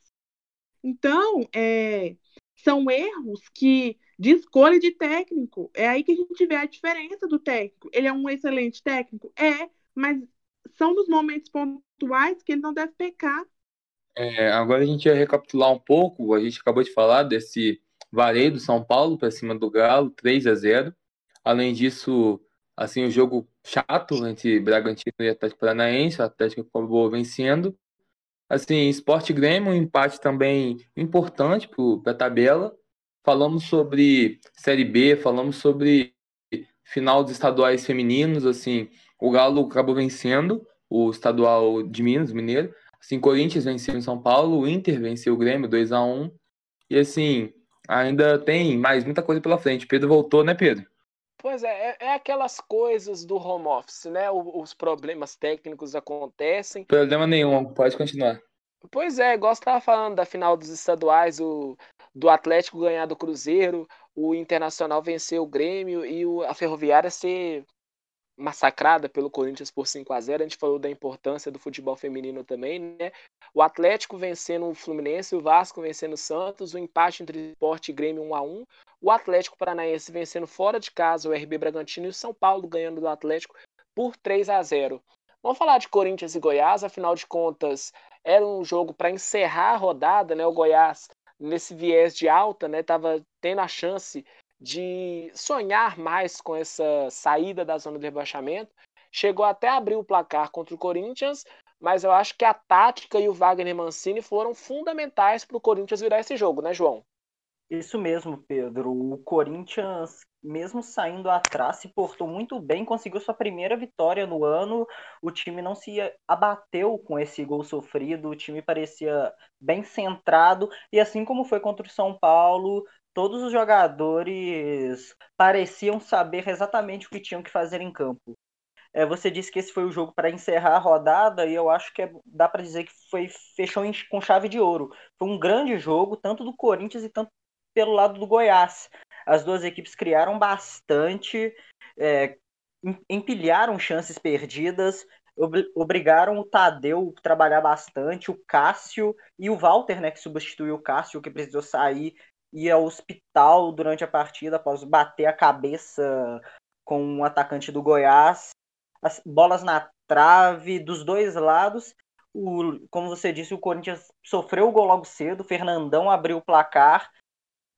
Então, é, são erros que de escolha de técnico. É aí que a gente vê a diferença do técnico. Ele é um excelente técnico? É, mas são nos momentos pontuais que ele não deve pecar. É, agora a gente vai recapitular um pouco. A gente acabou de falar desse vareio do São Paulo para cima do Galo, 3 a 0 Além disso, assim, o um jogo chato entre Bragantino e Atlético Paranaense, o Atlético acabou vencendo. Assim, Esporte Grêmio, um empate também importante para a tabela. Falamos sobre Série B, falamos sobre final dos estaduais femininos, assim, o Galo acabou vencendo o estadual de Minas, Mineiro. Assim, Corinthians venceu em São Paulo, o Inter venceu o Grêmio 2 a 1 E assim, ainda tem mais muita coisa pela frente. Pedro voltou, né, Pedro? Pois é, é, é aquelas coisas do home office, né? os problemas técnicos acontecem. Problema nenhum, pode continuar. Pois é, igual você estava falando da final dos estaduais, o, do Atlético ganhar do Cruzeiro, o Internacional vencer o Grêmio e o, a Ferroviária ser massacrada pelo Corinthians por 5 a 0 A gente falou da importância do futebol feminino também, né? O Atlético vencendo o Fluminense, o Vasco vencendo o Santos, o empate entre Sport e Grêmio 1 a 1 o Atlético Paranaense vencendo fora de casa o RB Bragantino e o São Paulo ganhando do Atlético por 3 a 0 Vamos falar de Corinthians e Goiás, afinal de contas, era um jogo para encerrar a rodada, né? O Goiás, nesse viés de alta, né, estava tendo a chance de sonhar mais com essa saída da zona de rebaixamento. Chegou até a abrir o placar contra o Corinthians, mas eu acho que a tática e o Wagner Mancini foram fundamentais para o Corinthians virar esse jogo, né, João? Isso mesmo, Pedro. O Corinthians, mesmo saindo atrás, se portou muito bem, conseguiu sua primeira vitória no ano. O time não se abateu com esse gol sofrido, o time parecia bem centrado. E assim como foi contra o São Paulo, todos os jogadores pareciam saber exatamente o que tinham que fazer em campo. É, você disse que esse foi o jogo para encerrar a rodada e eu acho que é, dá para dizer que foi fechou em, com chave de ouro. Foi um grande jogo, tanto do Corinthians e tanto pelo lado do Goiás. As duas equipes criaram bastante, é, empilharam chances perdidas, obrigaram o Tadeu a trabalhar bastante, o Cássio e o Walter, né, que substituiu o Cássio, que precisou sair, ir ao hospital durante a partida após bater a cabeça com um atacante do Goiás. As bolas na trave dos dois lados. O, como você disse, o Corinthians sofreu o gol logo cedo, Fernandão abriu o placar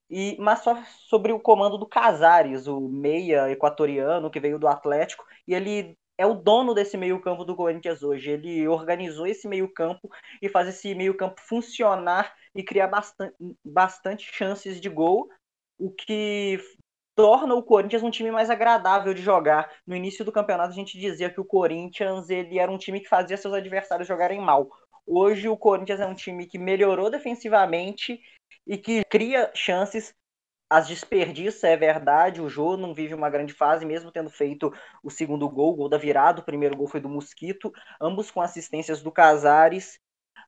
e, mas só sobre o comando do Casares, o meia equatoriano que veio do Atlético, e ele é o dono desse meio-campo do Corinthians hoje. Ele organizou esse meio-campo e faz esse meio-campo funcionar e criar bastante, bastante chances de gol, o que torna o Corinthians um time mais agradável de jogar. No início do campeonato a gente dizia que o Corinthians ele era um time que fazia seus adversários jogarem mal. Hoje o Corinthians é um time que melhorou defensivamente e que cria chances. As desperdiça, é verdade. O Jô não vive uma grande fase, mesmo tendo feito o segundo gol, o gol da virada. O primeiro gol foi do Mosquito, ambos com assistências do Casares.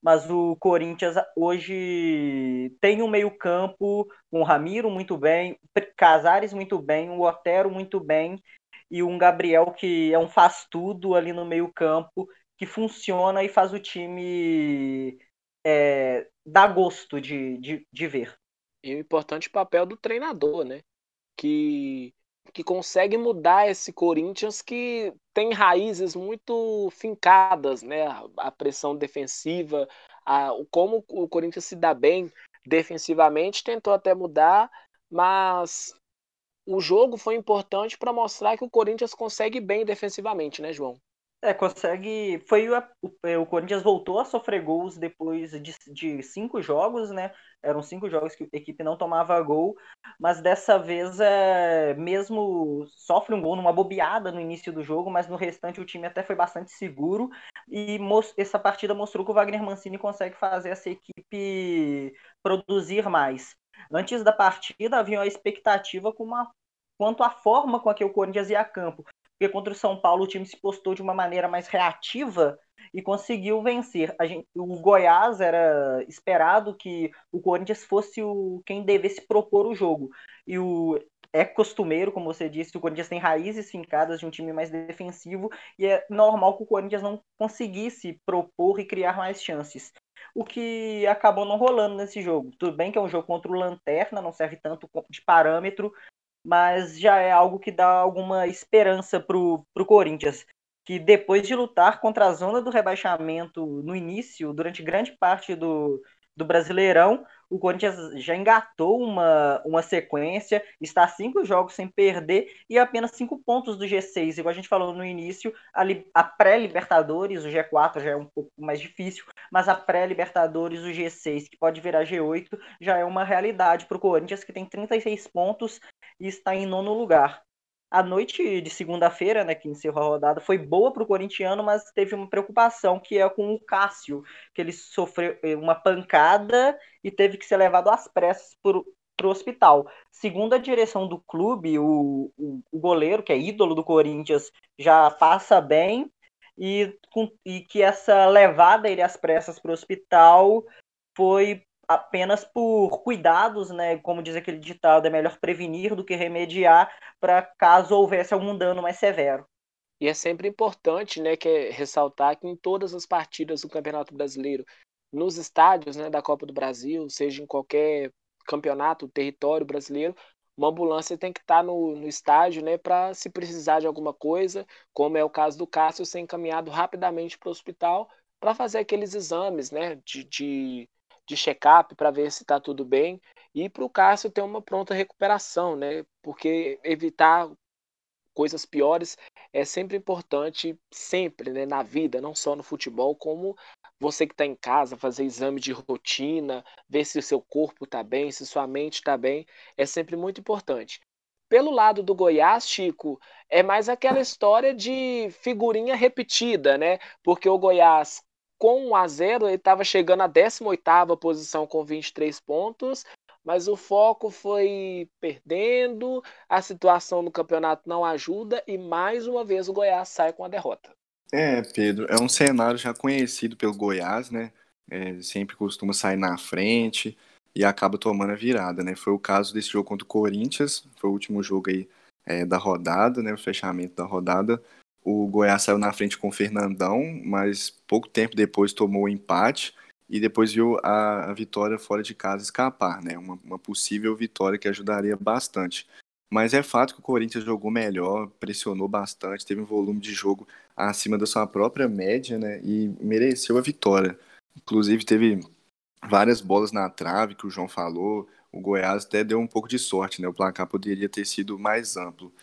Mas o Corinthians hoje tem um meio-campo com o Ramiro muito bem, Casares muito bem, o Otero muito bem e um Gabriel que é um faz-tudo ali no meio-campo que funciona e faz o time é, dar gosto de, de, de ver. E o importante papel do treinador, né? Que que consegue mudar esse Corinthians que tem raízes muito fincadas, né? A pressão defensiva, a, como o Corinthians se dá bem defensivamente, tentou até mudar, mas o jogo foi importante para mostrar que o Corinthians consegue bem defensivamente, né, João? É, consegue. Foi o, o, Corinthians voltou a sofrer gols depois de, de, cinco jogos, né? Eram cinco jogos que a equipe não tomava gol, mas dessa vez é, mesmo sofre um gol numa bobeada no início do jogo, mas no restante o time até foi bastante seguro e essa partida mostrou que o Wagner Mancini consegue fazer essa equipe produzir mais. Antes da partida havia uma expectativa com uma quanto à forma com a que o Corinthians ia a campo, porque contra o São Paulo o time se postou de uma maneira mais reativa e conseguiu vencer. Gente, o Goiás era esperado que o Corinthians fosse o quem devesse propor o jogo. E o é costumeiro, como você disse, o Corinthians tem raízes fincadas de um time mais defensivo e é normal que o Corinthians não conseguisse propor e criar mais chances. O que acabou não rolando nesse jogo. Tudo bem que é um jogo contra o Lanterna, não serve tanto de parâmetro, mas já é algo que dá alguma esperança para o Corinthians, que depois de lutar contra a zona do rebaixamento no início, durante grande parte do, do Brasileirão, o Corinthians já engatou uma, uma sequência, está cinco jogos sem perder e apenas cinco pontos do G6. Igual a gente falou no início, a, a pré-Libertadores, o G4 já é um pouco mais difícil, mas a pré-Libertadores, o G6, que pode virar G8, já é uma realidade para o Corinthians, que tem 36 pontos e está em nono lugar. A noite de segunda-feira, né, que encerrou a rodada, foi boa para o corintiano, mas teve uma preocupação que é com o Cássio, que ele sofreu eh, uma pancada e teve que ser levado às pressas para o hospital. Segundo a direção do clube, o, o, o, goleiro, que é ídolo do Corinthians, já passa bem e, com, e que essa levada ele às pressas para o hospital foi apenas por cuidados, né? Como diz aquele ditado, é melhor prevenir do que remediar, para caso houvesse algum dano mais severo. E é sempre importante, né, que é ressaltar que em todas as partidas do Campeonato Brasileiro, nos estádios, né, da Copa do Brasil, seja em qualquer campeonato, território brasileiro, uma ambulância tem que estar no, no estádio, né, para se precisar de alguma coisa, como é o caso do Cássio, ser encaminhado rapidamente para o hospital para fazer aqueles exames, né, de, de de check-up para ver se está tudo bem e para o Cássio ter uma pronta recuperação, né? Porque evitar coisas piores é sempre importante, sempre, né? Na vida, não só no futebol, como você que está em casa, fazer exame de rotina, ver se o seu corpo está bem, se sua mente está bem, é sempre muito importante. Pelo lado do Goiás, Chico, é mais aquela história de figurinha repetida, né? Porque o Goiás com 1 a 0 ele estava chegando à 18ª posição com 23 pontos, mas o foco foi perdendo, a situação no campeonato não ajuda e mais uma vez o Goiás sai com a derrota. É, Pedro, é um cenário já conhecido pelo Goiás, né? É, sempre costuma sair na frente e acaba tomando a virada, né? Foi o caso desse jogo contra o Corinthians, foi o último jogo aí é, da rodada, né? O fechamento da rodada o Goiás saiu na frente com o Fernandão, mas pouco tempo depois tomou o empate e depois viu a, a vitória fora de casa escapar, né? Uma, uma, possível vitória que ajudaria bastante. Mas é fato que o Corinthians jogou melhor, pressionou bastante, teve um volume de jogo acima da sua própria média, né? E mereceu a vitória. Inclusive teve várias bolas na trave que o João falou. O Goiás até deu um pouco de sorte, né? O placar poderia ter sido mais amplo.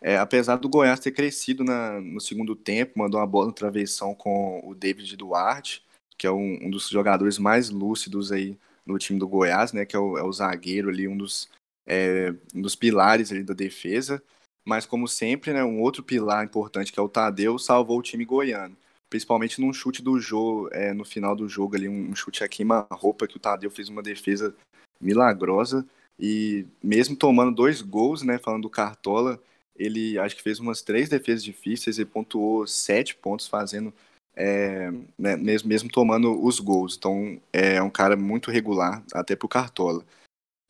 É, apesar do Goiás ter crescido na, no segundo tempo, mandou uma bola no travessão com o David Duarte, que é um, um dos jogadores mais lúcidos aí no time do Goiás, né? Que é o, é o zagueiro ali, um dos, é, um dos pilares ali da defesa. Mas como sempre, né, um outro pilar importante que é o Tadeu salvou o time goiano, principalmente num chute do jogo, é, no final do jogo ali, um chute a queima-roupa que o Tadeu fez uma defesa milagrosa e mesmo tomando dois gols, né, falando do Cartola, ele acho que fez umas três defesas difíceis e pontuou sete pontos fazendo, é, né, mesmo, mesmo tomando os gols. Então é um cara muito regular, até pro Cartola.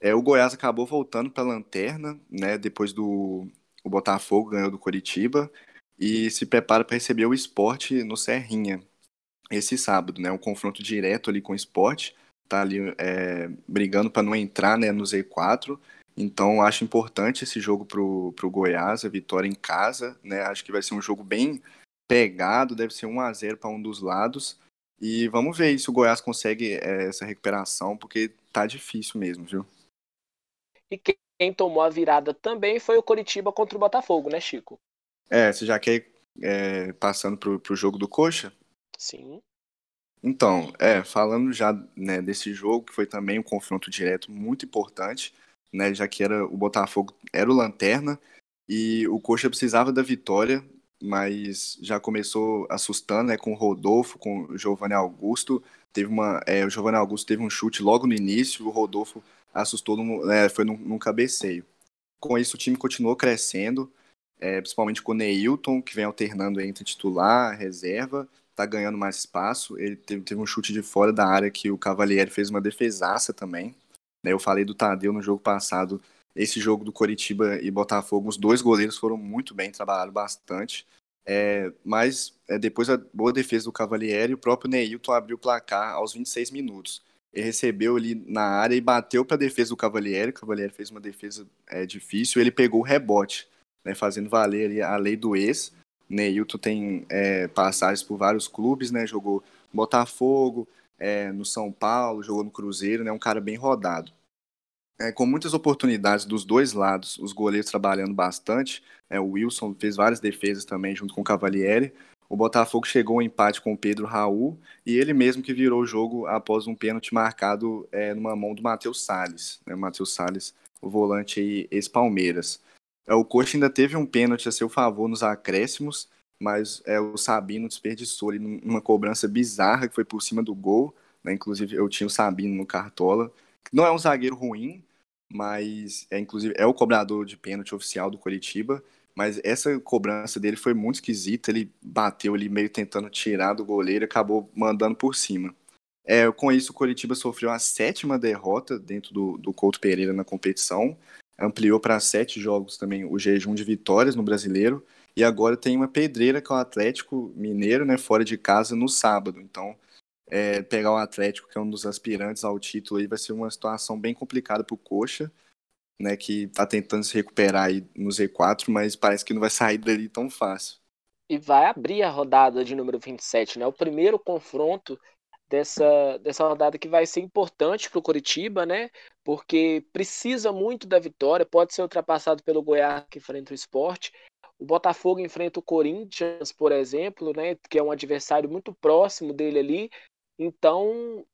É, o Goiás acabou voltando para a lanterna, né, depois do o Botafogo ganhou do Coritiba e se prepara para receber o esporte no Serrinha esse sábado, né, um confronto direto ali com o esporte, tá ali é, brigando para não entrar né, no Z4 Então, acho importante esse jogo para o Goiás, a vitória em casa, né? Acho que vai ser um jogo bem pegado, deve ser 1 a 0 para um dos lados. E vamos ver se o Goiás consegue é, essa recuperação, porque tá difícil mesmo, viu? E quem tomou a virada também foi o Coritiba contra o Botafogo, né, Chico? É, você já quer é, passando pro, pro jogo do Coxa? Sim. Então, é, falando já né, desse jogo, que foi também um confronto direto muito importante, né, já que era o Botafogo era o lanterna e o Coxa precisava da vitória, mas já começou assustando, né, com o Rodolfo, com o Giovanni Augusto, teve uma, é, o Giovanni Augusto teve um chute logo no início, o Rodolfo assustou, é, foi num, num, cabeceio. Com isso o time continuou crescendo, é, principalmente com o Neilton, que vem alternando entre titular, reserva, tá ganhando mais espaço, ele teve, teve um chute de fora da área que o Cavalieri fez uma defesaça também? Eu falei do Tadeu no jogo passado. Esse jogo do Coritiba e Botafogo, os dois goleiros foram muito bem, trabalharam bastante. É, mas é, depois da boa defesa do Cavalieri, o próprio Neilton abriu o placar aos 26 minutos. Ele recebeu ali na área e bateu para a defesa do Cavalieri. O Cavalieri fez uma defesa é, difícil. Ele pegou o rebote, né, fazendo valer ali a lei do ex. Neilton tem é, passagens por vários clubes, né, jogou Botafogo, é, no São Paulo, jogou no Cruzeiro, né? Um cara bem rodado. É, com muitas oportunidades dos dois lados, os goleiros trabalhando bastante. É, o Wilson fez várias defesas também junto com o Cavalieri. O Botafogo chegou ao empate com o Pedro Raul e ele mesmo que virou o jogo após um pênalti marcado é, numa mão do Matheus Salles. Né? Matheus Salles, o volante ex-Palmeiras. É, o Coxa ainda teve um pênalti a seu favor nos acréscimos, mas é, o Sabino desperdiçou ali numa cobrança bizarra que foi por cima do gol. Né? Inclusive, eu tinha o Sabino no Cartola. Não é um zagueiro ruim, mas é inclusive é o cobrador de pênalti oficial do Coritiba. Mas essa cobrança dele foi muito esquisita. Ele bateu ali meio tentando tirar do goleiro e acabou mandando por cima. É, com isso, o Coritiba sofreu a sétima derrota dentro do, do Couto Pereira na competição. Ampliou para sete jogos também o jejum de vitórias no brasileiro e agora tem uma pedreira com é o Atlético Mineiro, né, fora de casa no sábado. Então, é, pegar o Atlético, que é um dos aspirantes ao título, aí vai ser uma situação bem complicada para o Coxa, né, que está tentando se recuperar aí no Z4, mas parece que não vai sair dali tão fácil. E vai abrir a rodada de número 27, né? O primeiro confronto dessa, dessa rodada que vai ser importante para o Coritiba, né? Porque precisa muito da vitória, pode ser ultrapassado pelo Goiás que enfrenta o esporte, o Botafogo enfrenta o Corinthians, por exemplo, né, que é um adversário muito próximo dele ali. Então,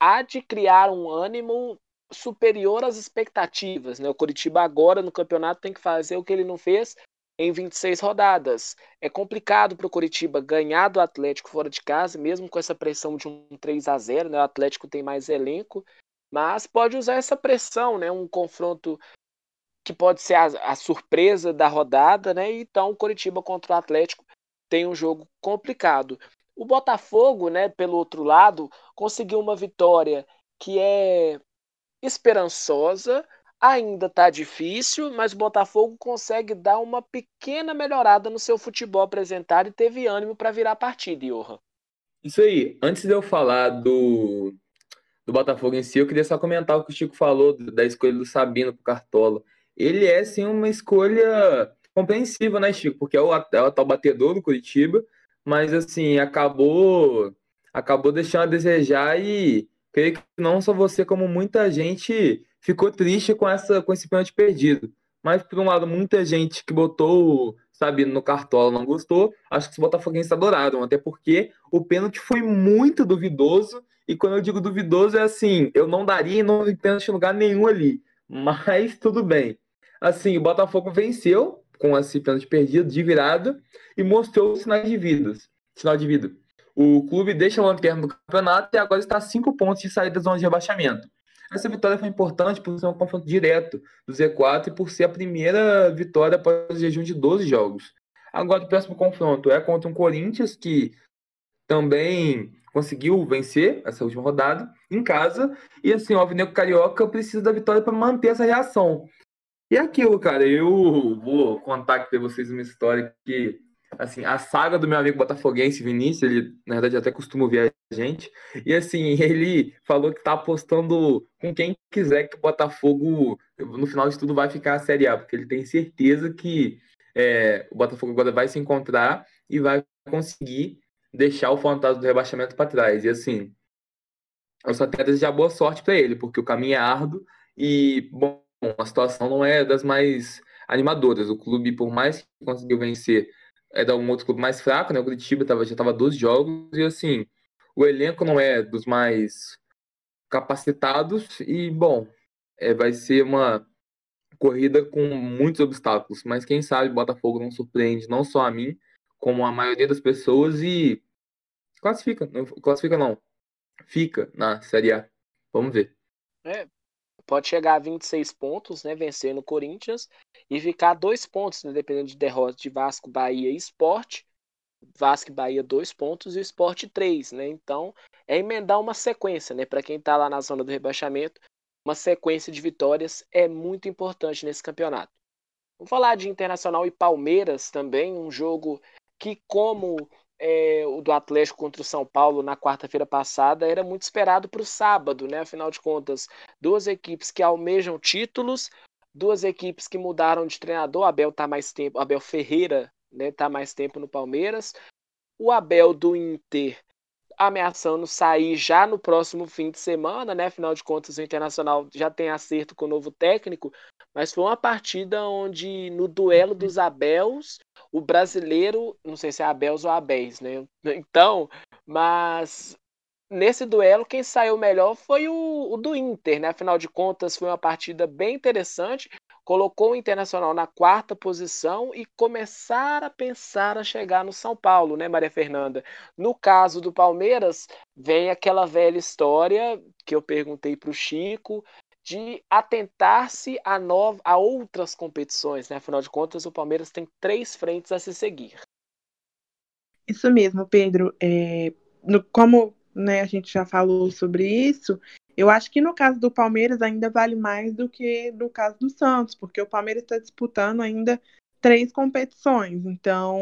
há de criar um ânimo superior às expectativas. Né? O Coritiba agora no campeonato tem que fazer o que ele não fez em 26 rodadas. É complicado para o Coritiba ganhar do Atlético fora de casa, mesmo com essa pressão de um 3 a 0 né? O Atlético tem mais elenco, mas pode usar essa pressão, né? Um confronto que pode ser a, a, surpresa da rodada, né? Então, o Coritiba contra o Atlético tem um jogo complicado. O Botafogo, né, pelo outro lado, conseguiu uma vitória que é esperançosa, ainda tá difícil, mas o Botafogo consegue dar uma pequena melhorada no seu futebol apresentado e teve ânimo para virar a partida, Johan. Isso aí. Antes de eu falar do, do Botafogo em si, eu queria só comentar o que o Chico falou da escolha do Sabino pro Cartola ele é sim uma escolha compreensiva, né, Chico? Porque é o, é o atual batedor do Curitiba, mas assim, acabou acabou deixando a desejar e creio que não só você, como muita gente ficou triste com, essa, com esse pênalti perdido. Mas, por um lado, muita gente que botou Sabino no cartola não gostou. Acho que os botafoguenses adoraram, até porque o pênalti foi muito duvidoso. E quando eu digo duvidoso, é assim: eu não daria não pênalti em lugar nenhum ali. Mas tudo bem. Assim, o Botafogo venceu com esse pênalti perdido de virada e mostrou sinais de vida. Sinal de vida. O clube deixa o lanterna no campeonato e agora está a cinco pontos de saída da zona de rebaixamento. Essa vitória foi importante por ser um confronto direto do Z4 e por ser a primeira vitória após o jejum de 12 jogos. Agora, o próximo confronto é contra um Corinthians que também conseguiu vencer essa última rodada em casa. E assim, o Alvinegro Carioca precisa da vitória para manter essa reação. E é aquilo, cara, eu vou contar aqui para vocês uma história que, assim, a saga do meu amigo botafoguense Vinícius, ele, na verdade, até costuma viajar gente. E assim, ele falou que tá apostando com quem quiser que o Botafogo, no final de tudo, vai ficar a Série A, porque ele tem certeza que é, o Botafogo agora vai se encontrar e vai conseguir deixar o fantasma do rebaixamento para trás. E assim, eu só quero desejar boa sorte para ele, porque o caminho é árduo e, bom, a situação não é das mais animadoras. O clube, por mais que conseguiu vencer, é da um outro clube mais fraco, né? O Curitiba tava, já estava 12 jogos e assim, o elenco não é dos mais capacitados e, bom, é, vai ser uma corrida com muitos obstáculos, mas quem sabe Botafogo não surpreende não só a mim, como a maioria das pessoas e classifica, não, classifica não, fica na Série A. Vamos ver. É, pode chegar a 26 pontos, né, vencendo o Corinthians e ficar dois pontos, né, dependendo de derrota de Vasco, Bahia e Esporte. Vasco e Bahia dois pontos e o Esporte três, né? Então é emendar uma sequência, né? Para quem está lá na zona do rebaixamento, uma sequência de vitórias é muito importante nesse campeonato. Vamos falar de Internacional e Palmeiras também, um jogo que, como é, o do Atlético contra o São Paulo na quarta-feira passada era muito esperado para o sábado, né? Afinal de contas, duas equipes que almejam títulos, duas equipes que mudaram de treinador. Abel tá mais tempo, Abel Ferreira, né? Tá mais tempo no Palmeiras. O Abel do Inter ameaçando sair já no próximo fim de semana, né? Afinal de contas, o Internacional já tem acerto com o novo técnico, mas foi uma partida onde, no duelo dos Abels, o brasileiro, não sei se é Abels ou Abéis, né? Então, mas nesse duelo, quem saiu melhor foi o, o do Inter, né? Afinal de contas, foi uma partida bem interessante colocou o Internacional na quarta posição e começar a pensar a chegar no São Paulo, né, Maria Fernanda? No caso do Palmeiras, vem aquela velha história que eu perguntei para o Chico de atentar-se a, a outras competições, né? Afinal de contas, o Palmeiras tem três frentes a se seguir. Isso mesmo, Pedro. É, no, como né, a gente já falou sobre isso, eu acho que no caso do Palmeiras ainda vale mais do que no caso do Santos, porque o Palmeiras está disputando ainda três competições. Então,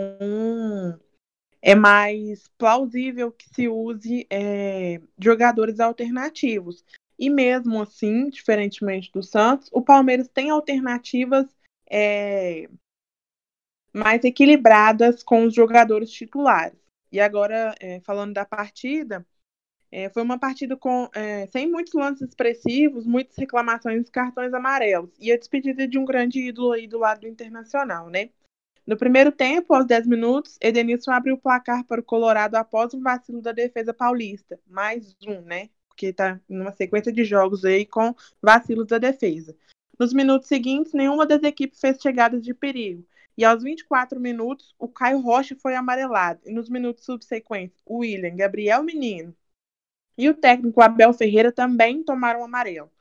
é mais plausível que se use é, jogadores alternativos. E mesmo assim, diferentemente do Santos, o Palmeiras tem alternativas é, mais equilibradas com os jogadores titulares. E agora, é, falando da partida, é, foi uma partida com, é, sem muitos lances expressivos, muitas reclamações cartões amarelos. E a despedida de um grande ídolo aí do lado do Internacional, né? No primeiro tempo, aos 10 minutos, Edenilson abriu o placar para o Colorado após um vacilo da defesa paulista. Mais um, né? Porque está numa sequência de jogos aí com vacilos da defesa. Nos minutos seguintes, nenhuma das equipes fez chegadas de perigo. E aos 24 minutos, o Caio Rocha foi amarelado. E nos minutos subsequentes, o William, Gabriel Menino, e o técnico Abel Ferreira também tomaram amarelo.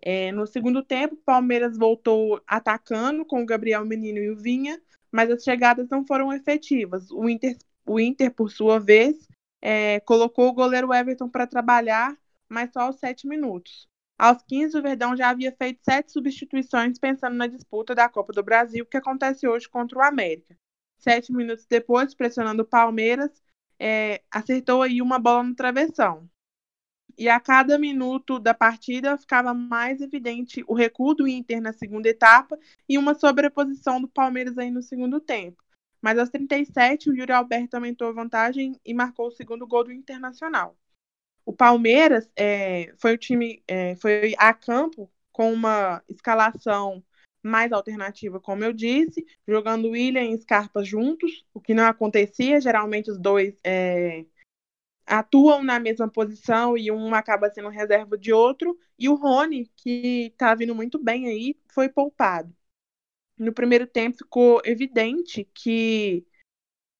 É, no segundo tempo, o Palmeiras voltou atacando com o Gabriel Menino e o Vinha, mas as chegadas não foram efetivas. O Inter, o Inter por sua vez, é, colocou o goleiro Everton para trabalhar, mas só aos sete minutos. Aos 15, o Verdão já havia feito sete substituições pensando na disputa da Copa do Brasil, que acontece hoje contra o América. Sete minutos depois, pressionando o Palmeiras, é, acertou aí uma bola no travessão. E a cada minuto da partida ficava mais evidente o recuo do Inter na segunda etapa e uma sobreposição do Palmeiras aí no segundo tempo. Mas aos 37, o Yuri Alberto aumentou a vantagem e marcou o segundo gol do Internacional. O Palmeiras é, foi o time, é, foi a campo com uma escalação mais alternativa, como eu disse, jogando William e Scarpa juntos, o que não acontecia, geralmente os dois é, atuam na mesma posição e um acaba sendo reserva de outro. E o Rony, que está vindo muito bem aí, foi poupado. No primeiro tempo ficou evidente que,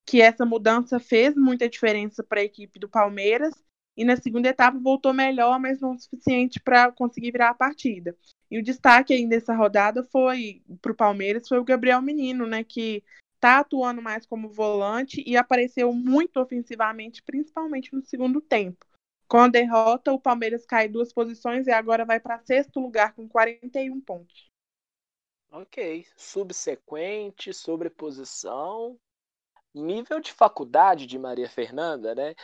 que essa mudança fez muita diferença para a equipe do Palmeiras. E na segunda etapa voltou melhor, mas não o suficiente para conseguir virar a partida. E o destaque aí dessa rodada foi para o Palmeiras foi o Gabriel Menino, né? Que está atuando mais como volante e apareceu muito ofensivamente, principalmente no segundo tempo. Com a derrota, o Palmeiras cai duas posições e agora vai para sexto lugar com 41 pontos. Ok, subsequente, sobreposição. Nível de faculdade de Maria Fernanda, né?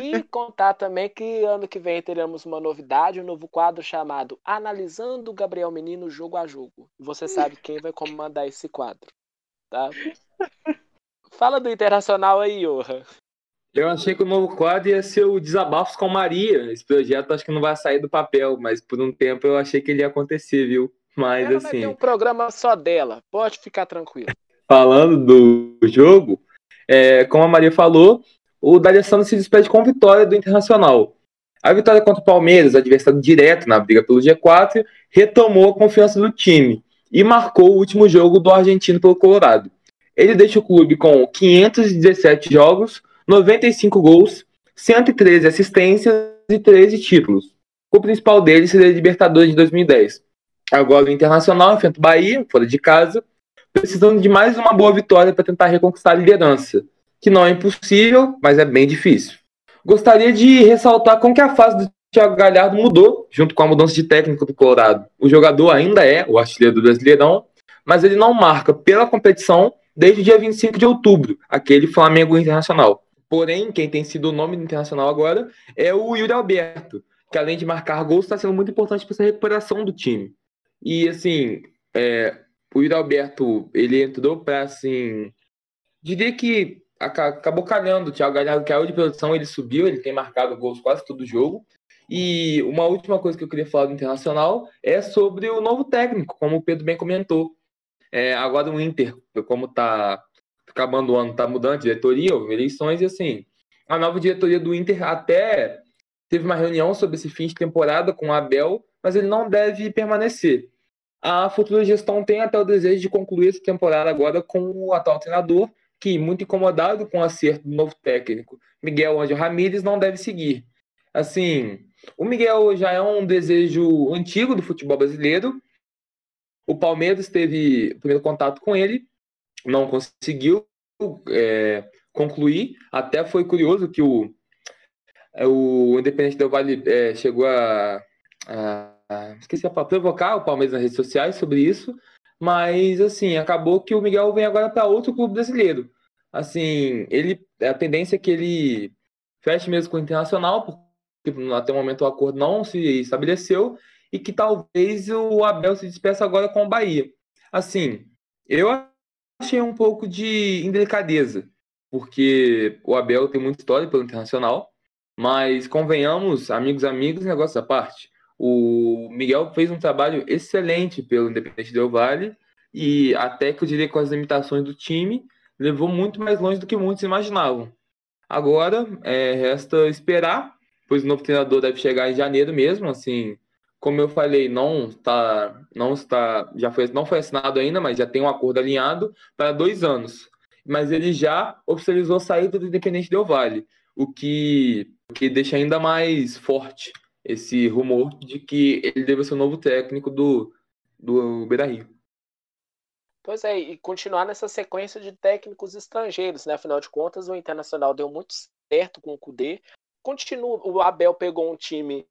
E contar também que ano que vem teremos uma novidade, um novo quadro chamado Analisando o Gabriel Menino jogo a jogo. Você sabe quem vai comandar esse quadro, tá? Fala do Internacional aí, Johan. Eu achei que o novo quadro ia ser o Desabafos com Maria. Esse projeto acho que não vai sair do papel, mas por um tempo eu achei que ele ia acontecer, viu? Mas Ela assim. vai ter um programa só dela, pode ficar tranquilo. Falando do jogo, é, como a Maria falou, o D'Alessandro se despede com vitória do Internacional. A vitória contra o Palmeiras, adversário direto na briga pelo G4, retomou a confiança do time e marcou o último jogo do argentino pelo Colorado. Ele deixa o clube com 517 jogos, 95 gols, 113 assistências e 13 títulos. O principal deles seria a Libertadores de 2010. Agora o Internacional enfrenta o Bahia, fora de casa, precisando de mais uma boa vitória para tentar reconquistar a liderança, que não é impossível, mas é bem difícil. Gostaria de ressaltar como que a fase do Thiago Galhardo mudou, junto com a mudança de técnico do Colorado. O jogador ainda é o artilheiro do Brasileirão, mas ele não marca pela competição desde o dia 25 de outubro, aquele Flamengo Internacional. Porém, quem tem sido o nome do Internacional agora é o Yuri Alberto, que além de marcar gols, está sendo muito importante para essa recuperação do time. E assim, é, o Yuri Alberto, ele entrou para assim, diria que acabou calhando. O Thiago Galhardo caiu de produção, ele subiu, ele tem marcado gols quase todo jogo. E uma última coisa que eu queria falar do Internacional é sobre o novo técnico, como o Pedro bem comentou. É, agora o Inter, como está acabando o ano, está mudando diretoria, houve eleições, e assim, a nova diretoria do Inter até teve uma reunião sobre esse fim de temporada com o Abel, mas ele não deve permanecer. A futura gestão tem até o desejo de concluir essa temporada agora com o atual treinador, que, muito incomodado com o acerto do novo técnico, Miguel Ângelo Ramírez, não deve seguir. Assim, o Miguel já é um desejo antigo do futebol brasileiro. O Palmeiras teve o primeiro contato com ele, não conseguiu é, concluir. Até foi curioso que o, o Independente Del Vale é, chegou a, a esqueci a provocar o Palmeiras nas redes sociais sobre isso. Mas assim, acabou que o Miguel vem agora para outro clube brasileiro. Assim, ele a tendência é que ele feche mesmo com o Internacional, porque até o momento o acordo não se estabeleceu e que talvez o Abel se despeça agora com o Bahia. Assim, eu achei um pouco de indelicadeza, porque o Abel tem muita história pelo Internacional, mas convenhamos, amigos, amigos, negócio à parte. O Miguel fez um trabalho excelente pelo Independente Del Vale e até que eu diria com as limitações do time, levou muito mais longe do que muitos imaginavam. Agora, é, resta esperar, pois o novo treinador deve chegar em janeiro mesmo, assim, como eu falei, não está, não está, já foi, não foi assinado ainda, mas já tem um acordo alinhado para dois anos. Mas ele já oficializou a saída do Independente Del Vale, o que, o que deixa ainda mais forte esse rumor de que ele deve ser o novo técnico do, do Beira-Rio. Pois é, e continuar nessa sequência de técnicos estrangeiros, né? Afinal de contas, o Internacional deu muito certo com o Cudê. Continua, o Abel pegou um time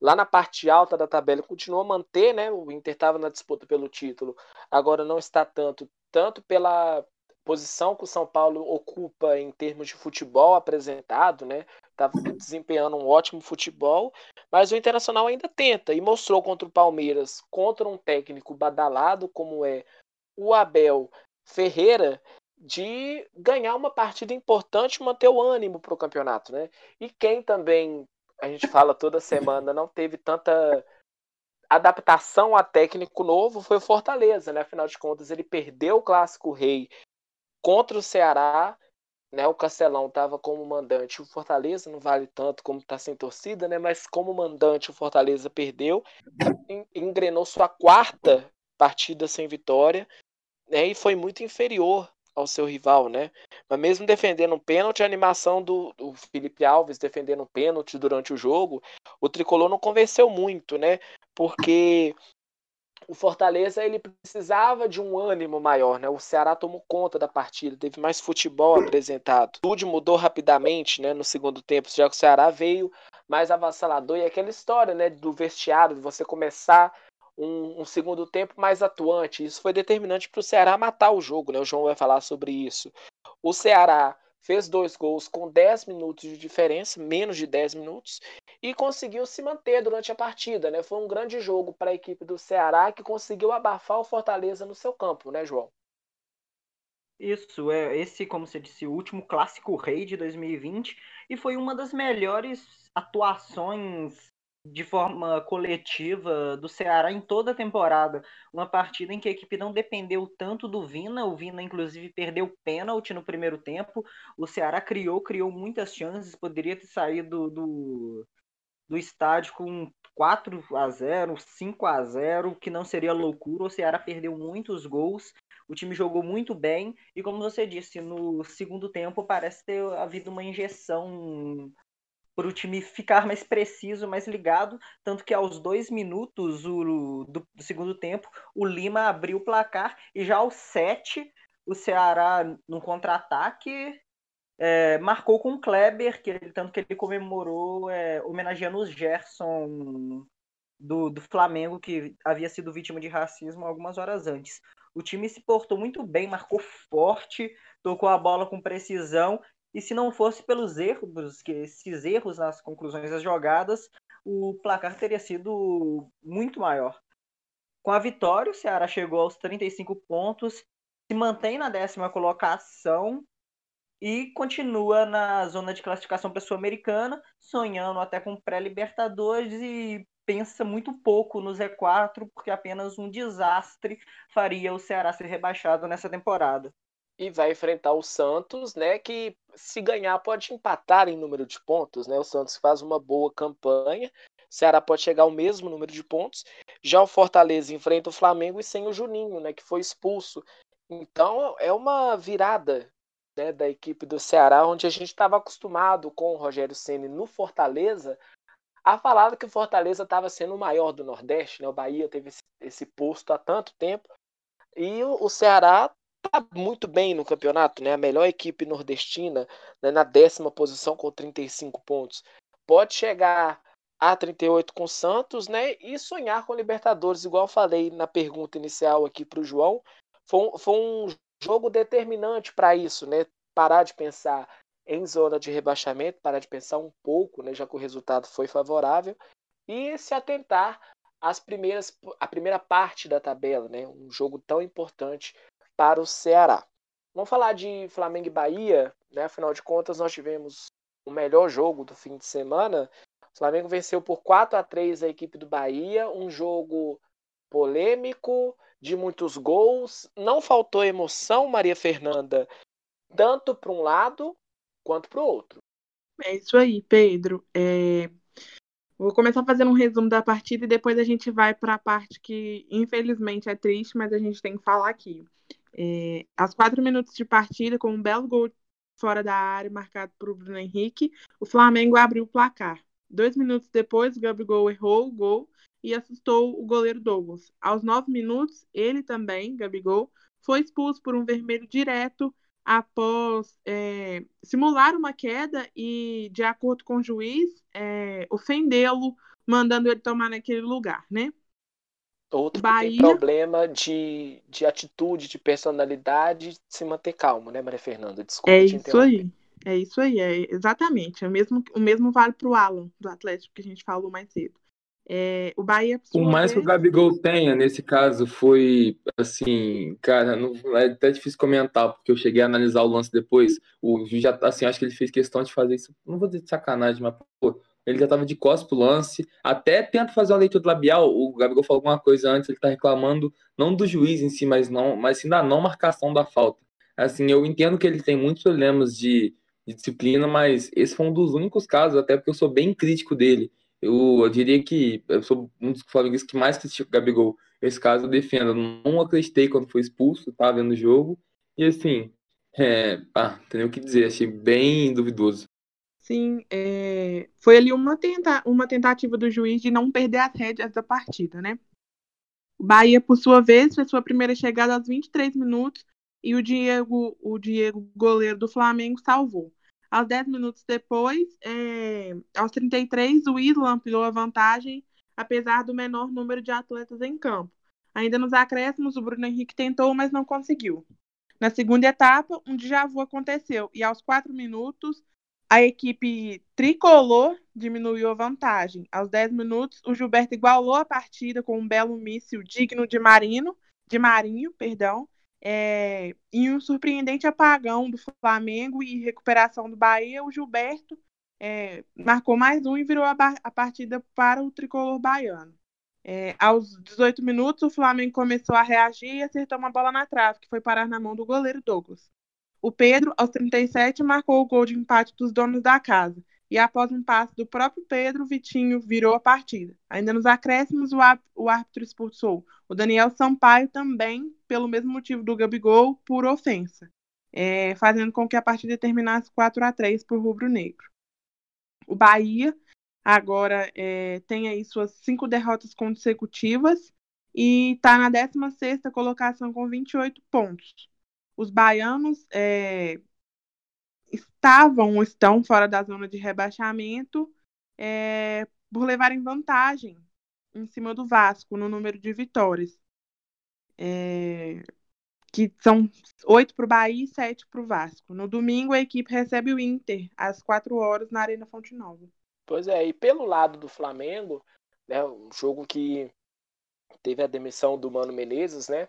lá na parte alta da tabela, continuou a manter, né? O Inter estava na disputa pelo título, agora não está tanto, tanto pela posição que o São Paulo ocupa em termos de futebol apresentado, né? Estava desempenhando um ótimo futebol, mas o Internacional ainda tenta e mostrou contra o Palmeiras, contra um técnico badalado como é o Abel Ferreira, de ganhar uma partida importante manter o ânimo para o campeonato, né? E quem também a gente fala toda semana não teve tanta adaptação a técnico novo foi o Fortaleza, né? Afinal de contas, ele perdeu o clássico rei contra o Ceará, né? O Castelão estava como mandante, o Fortaleza não vale tanto como está sem torcida, né? Mas como mandante, o Fortaleza perdeu, engrenou sua quarta partida sem vitória, né? E foi muito inferior ao seu rival, né? Mas mesmo defendendo um pênalti, a animação do, do Felipe Alves defendendo um pênalti durante o jogo, o tricolor não convenceu muito, né? Porque o Fortaleza ele precisava de um ânimo maior, né? O Ceará tomou conta da partida, teve mais futebol apresentado. Tudo mudou rapidamente, né? No segundo tempo, já que o Ceará veio mais avassalador e aquela história, né? Do vestiário, de você começar um, um, segundo tempo mais atuante. Isso foi determinante para o Ceará matar o jogo, né? O João vai falar sobre isso. O Ceará fez dois gols com 10 minutos de diferença, menos de 10 minutos, e conseguiu se manter durante a partida, né? Foi um grande jogo para a equipe do Ceará que conseguiu abafar o Fortaleza no seu campo, né, João? Isso, é esse, como você disse, o último clássico rei de 2020 e foi uma das melhores atuações de forma coletiva do Ceará em toda a temporada. Uma partida em que a equipe não dependeu tanto do Vina, o Vina inclusive perdeu pênalti no primeiro tempo. O Ceará criou, criou muitas chances, poderia ter saído do, do estádio com 4 a 0, 5 a 0, que não seria loucura. O Ceará perdeu muitos gols. O time jogou muito bem e, como você disse, no segundo tempo parece ter havido uma injeção para o time ficar mais preciso, mais ligado, tanto que aos dois minutos o, do, do, segundo tempo o Lima abriu o placar e já aos sete o Ceará no contra-ataque é, marcou com o Kleber, que ele, tanto que ele comemorou é, homenageando o Gerson do, do Flamengo, que havia sido vítima de racismo algumas horas antes. O time se portou muito bem, marcou forte, tocou a bola com precisão e se não fosse pelos erros, que esses erros nas conclusões das jogadas, o placar teria sido muito maior. Com a vitória, o Ceará chegou aos 35 pontos, se mantém na décima colocação e continua na zona de classificação para a Sul-Americana, sonhando até com pré-Libertadores e pensa muito pouco no Z4, porque apenas um desastre faria o Ceará ser rebaixado nessa temporada e vai enfrentar o Santos, né? Que se ganhar pode empatar em número de pontos, né? O Santos faz uma boa campanha, o Ceará pode chegar ao mesmo número de pontos. Já o Fortaleza enfrenta o Flamengo e sem o Juninho, né? Que foi expulso. Então é uma virada né, da equipe do Ceará, onde a gente estava acostumado com o Rogério Ceni no Fortaleza a falar que o Fortaleza estava sendo o maior do Nordeste, né? O Bahia teve esse, esse posto há tanto tempo. E o Ceará está muito bem no campeonato, né? A melhor equipe nordestina, né? na décima posição com 35 pontos. Pode chegar a 38 com o Santos, né? E sonhar com Libertadores, igual falei na pergunta inicial aqui para o João. Foi, foi um jogo determinante para isso, né? Parar de pensar em zona de rebaixamento, parar de pensar um pouco, né? Já que o resultado foi favorável e se atentar às primeiras, a primeira parte da tabela, né? Um jogo tão importante para o Ceará. Vamos falar de Flamengo e Bahia, né? Afinal de contas, nós tivemos o melhor jogo do fim de semana. O Flamengo venceu por 4 a 3 a equipe do Bahia, um jogo polêmico, de muitos gols. Não faltou emoção, Maria Fernanda, tanto para um lado quanto para o outro. É isso aí, Pedro. É... Vou começar fazendo um resumo da partida e depois a gente vai para a parte que, infelizmente, é triste, mas a gente tem que falar aqui. É, aos quatro minutos de partida, com um belo gol fora da área, marcado por Bruno Henrique, o Flamengo abriu o placar. Dois minutos depois, o Gabigol errou o gol e assustou o goleiro Douglas. Aos nove minutos, ele também, Gabigol, foi expulso por um vermelho direto após é, simular uma queda e, de acordo com o juiz, é, ofendê-lo, mandando ele tomar naquele lugar, né? Outro Bahia... que tem problema de, de atitude, de personalidade, de se manter calmo, né, Maria Fernanda? Desculpa é isso aí. É isso aí, é exatamente. É o mesmo, o mesmo vale para o Alan, do Atlético, que a gente falou mais cedo. É, o Bahia. Por mais que o Gabigol tenha, nesse caso, foi assim, cara, não, é até difícil comentar, porque eu cheguei a analisar o lance depois. O juiz já, assim, acho que ele fez questão de fazer isso. Não vou dizer de sacanagem, mas, pô, ele já estava de costas pro lance, até tenta fazer uma leitura labial, o Gabigol falou alguma coisa antes, ele está reclamando, não do juiz em si, mas, não, mas sim da não marcação da falta. Assim, eu entendo que ele tem muitos problemas de, de disciplina, mas esse foi um dos únicos casos, até porque eu sou bem crítico dele. Eu, eu diria que eu sou um dos flamenguistas que mais critica o Gabigol. Esse caso eu defendo. Eu não acreditei quando foi expulso, estava vendo o jogo. E assim, é, ah, tem o que dizer, achei bem duvidoso. Sim, é... foi ali uma, tenta... uma tentativa do juiz de não perder as rédeas da partida, né? O Bahia, por sua vez, fez sua primeira chegada aos 23 minutos e o Diego, o Diego goleiro do Flamengo, salvou. Aos 10 minutos depois, é... aos 33, o Isla ampliou a vantagem apesar do menor número de atletas em campo. Ainda nos acréscimos, o Bruno Henrique tentou, mas não conseguiu. Na segunda etapa, um déjà vu aconteceu e aos quatro minutos, a equipe tricolor diminuiu a vantagem. Aos 10 minutos, o Gilberto igualou a partida com um belo míssil digno de Marino, de Marinho, perdão, é, em um surpreendente apagão do Flamengo e recuperação do Bahia, o Gilberto é, marcou mais um e virou a, a partida para o tricolor baiano. É, aos 18 minutos, o Flamengo começou a reagir e acertou uma bola na trave, que foi parar na mão do goleiro Douglas. O Pedro, aos 37, marcou o gol de empate dos donos da casa. E após um passe do próprio Pedro, Vitinho virou a partida. Ainda nos acréscimos, o, o árbitro expulsou o Daniel Sampaio também, pelo mesmo motivo do Gabigol, por ofensa, é, fazendo com que a partida terminasse 4 a 3 por rubro-negro. O Bahia agora é, tem aí suas cinco derrotas consecutivas e está na 16ª colocação com 28 pontos os baianos é, estavam ou estão fora da zona de rebaixamento é, por levarem vantagem em cima do Vasco no número de vitórias. É, que são oito para o Bahia e sete para o Vasco. No domingo, a equipe recebe o Inter às quatro horas na Arena Fonte Nova. Pois é, e pelo lado do Flamengo, né, um jogo que teve a demissão do Mano Menezes, né?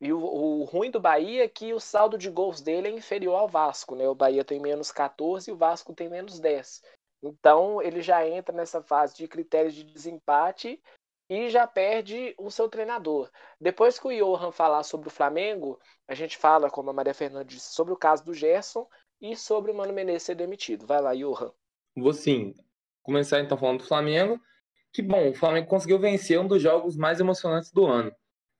E o, o, ruim do Bahia é que o saldo de gols dele é inferior ao Vasco, né? O Bahia tem menos 14 e o Vasco tem menos 10. Então ele já entra nessa fase de critérios de desempate e já perde o seu treinador. Depois que o Johan falar sobre o Flamengo, a gente fala, como a Maria Fernanda disse, sobre o caso do Gerson e sobre o Mano Menezes ser demitido. Vai lá, Johan. Vou sim. Começar então falando do Flamengo. Que bom, o Flamengo conseguiu vencer um dos jogos mais emocionantes do ano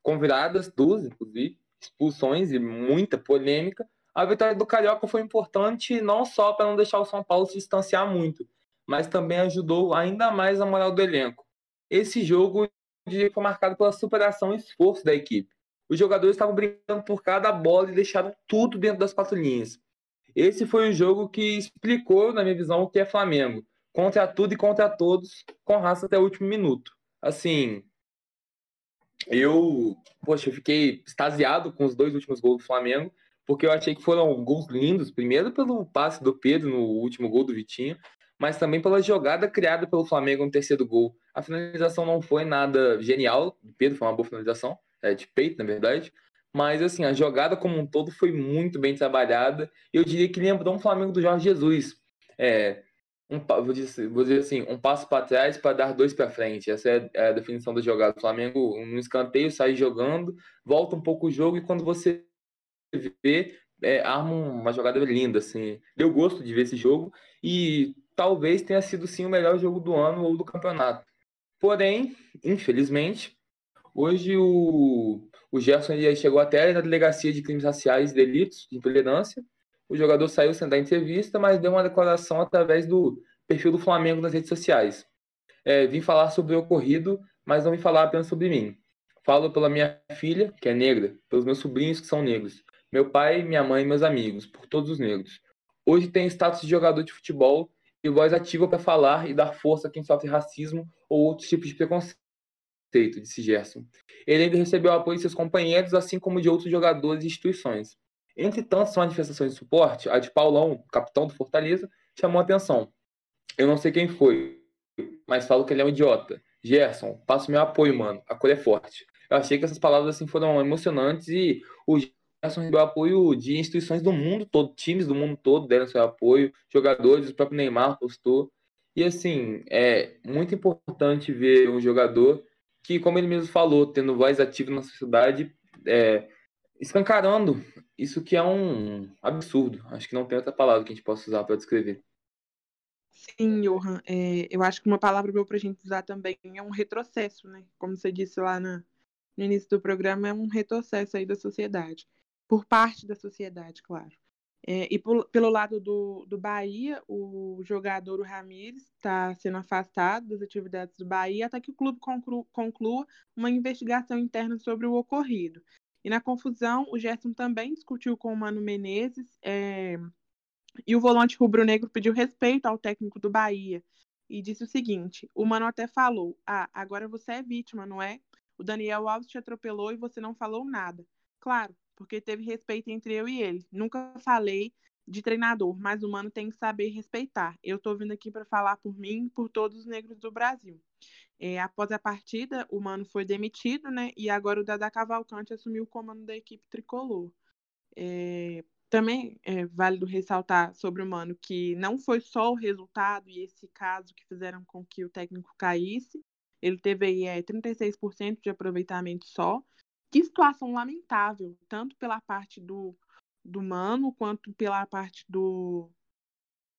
com viradas, duas, inclusive, expulsões e muita polêmica. A vitória do Carioca foi importante não só para não deixar o São Paulo se distanciar muito, mas também ajudou ainda mais a moral do elenco. Esse jogo foi marcado pela superação e esforço da equipe. Os jogadores estavam brigando por cada bola e deixaram tudo dentro das quatro linhas. Esse foi o jogo que explicou, na minha visão, o que é Flamengo. Contra tudo e contra todos, com raça até o último minuto. Assim, eu, poxa, eu fiquei extasiado com os dois últimos gols do Flamengo, porque eu achei que foram gols lindos, primeiro pelo passe do Pedro no último gol do Vitinho, mas também pela jogada criada pelo Flamengo no terceiro gol. A finalização não foi nada genial, do Pedro foi uma boa finalização, é, de peito, na verdade, mas assim, a jogada como um todo foi muito bem trabalhada. Eu diria que lembrou um Flamengo do Jorge Jesus. É, um, vou, dizer, vou dizer assim, um passo para trás para dar dois para frente. Essa é, é a definição da jogada. O Flamengo, no escanteio, sai jogando, volta um pouco o jogo e quando você vê, é, arma uma jogada linda. Assim. Deu gosto de ver esse jogo e talvez tenha sido sim o melhor jogo do ano ou do campeonato. Porém, infelizmente, hoje o, o Gerson chegou até na delegacia de crimes raciais e delitos de intolerância o jogador saiu sem dar entrevista, mas deu uma declaração através do perfil do Flamengo nas redes sociais. É, vim falar sobre o ocorrido, mas não vim falar apenas sobre mim. Falo pela minha filha, que é negra, pelos meus sobrinhos, que são negros, meu pai, minha mãe e meus amigos, por todos os negros. Hoje tem status de jogador de futebol e voz ativa para falar e dar força a quem sofre racismo ou outros tipos de preconceito, disse Gerson. Ele ainda recebeu apoio de seus companheiros, assim como de outros jogadores e instituições. Entre tantas manifestações de suporte, a de Paulão, capitão do Fortaleza, chamou atenção. Eu não sei quem foi, mas falo que ele é um idiota. Gerson, passo meu apoio, mano. A cor é forte. Eu achei que essas palavras assim foram emocionantes e o Gerson recebeu apoio de instituições do mundo todo, times do mundo todo deram seu apoio, jogadores, o próprio Neymar postou. E assim, é muito importante ver um jogador que, como ele mesmo falou, tendo voz ativa na sociedade, é, escancarando isso que é um absurdo. Acho que não tem outra palavra que a gente possa usar para descrever. Sim, Johan. É, eu acho que uma palavra boa para a gente usar também é um retrocesso, né? Como você disse lá na, no início do programa, é um retrocesso aí da sociedade. Por parte da sociedade, claro. É, e por, pelo lado do, do Bahia, o jogador o Ramires está sendo afastado das atividades do Bahia até que o clube conclua, conclua uma investigação interna sobre o ocorrido. E na confusão, o Gerson também discutiu com o Mano Menezes é, e o volante rubro-negro pediu respeito ao técnico do Bahia. e disse o seguinte: o mano até falou: Ah, agora você é vítima, não é? O Daniel Alves te atropelou e você não falou nada. Claro, porque teve respeito entre eu e ele. Nunca falei de treinador, mas o mano tem que saber respeitar. Eu tô vindo aqui para falar por mim por todos os negros do Brasil. É, após a partida, o mano foi demitido, né? E agora o Dada Cavalcante assumiu o comando da equipe tricolor. É, também é válido ressaltar sobre o Mano que não foi só o resultado e esse caso que fizeram com que o técnico caísse. Ele teve aí é, 36% de aproveitamento só. Que situação lamentável, tanto pela parte do, do Mano quanto pela parte do,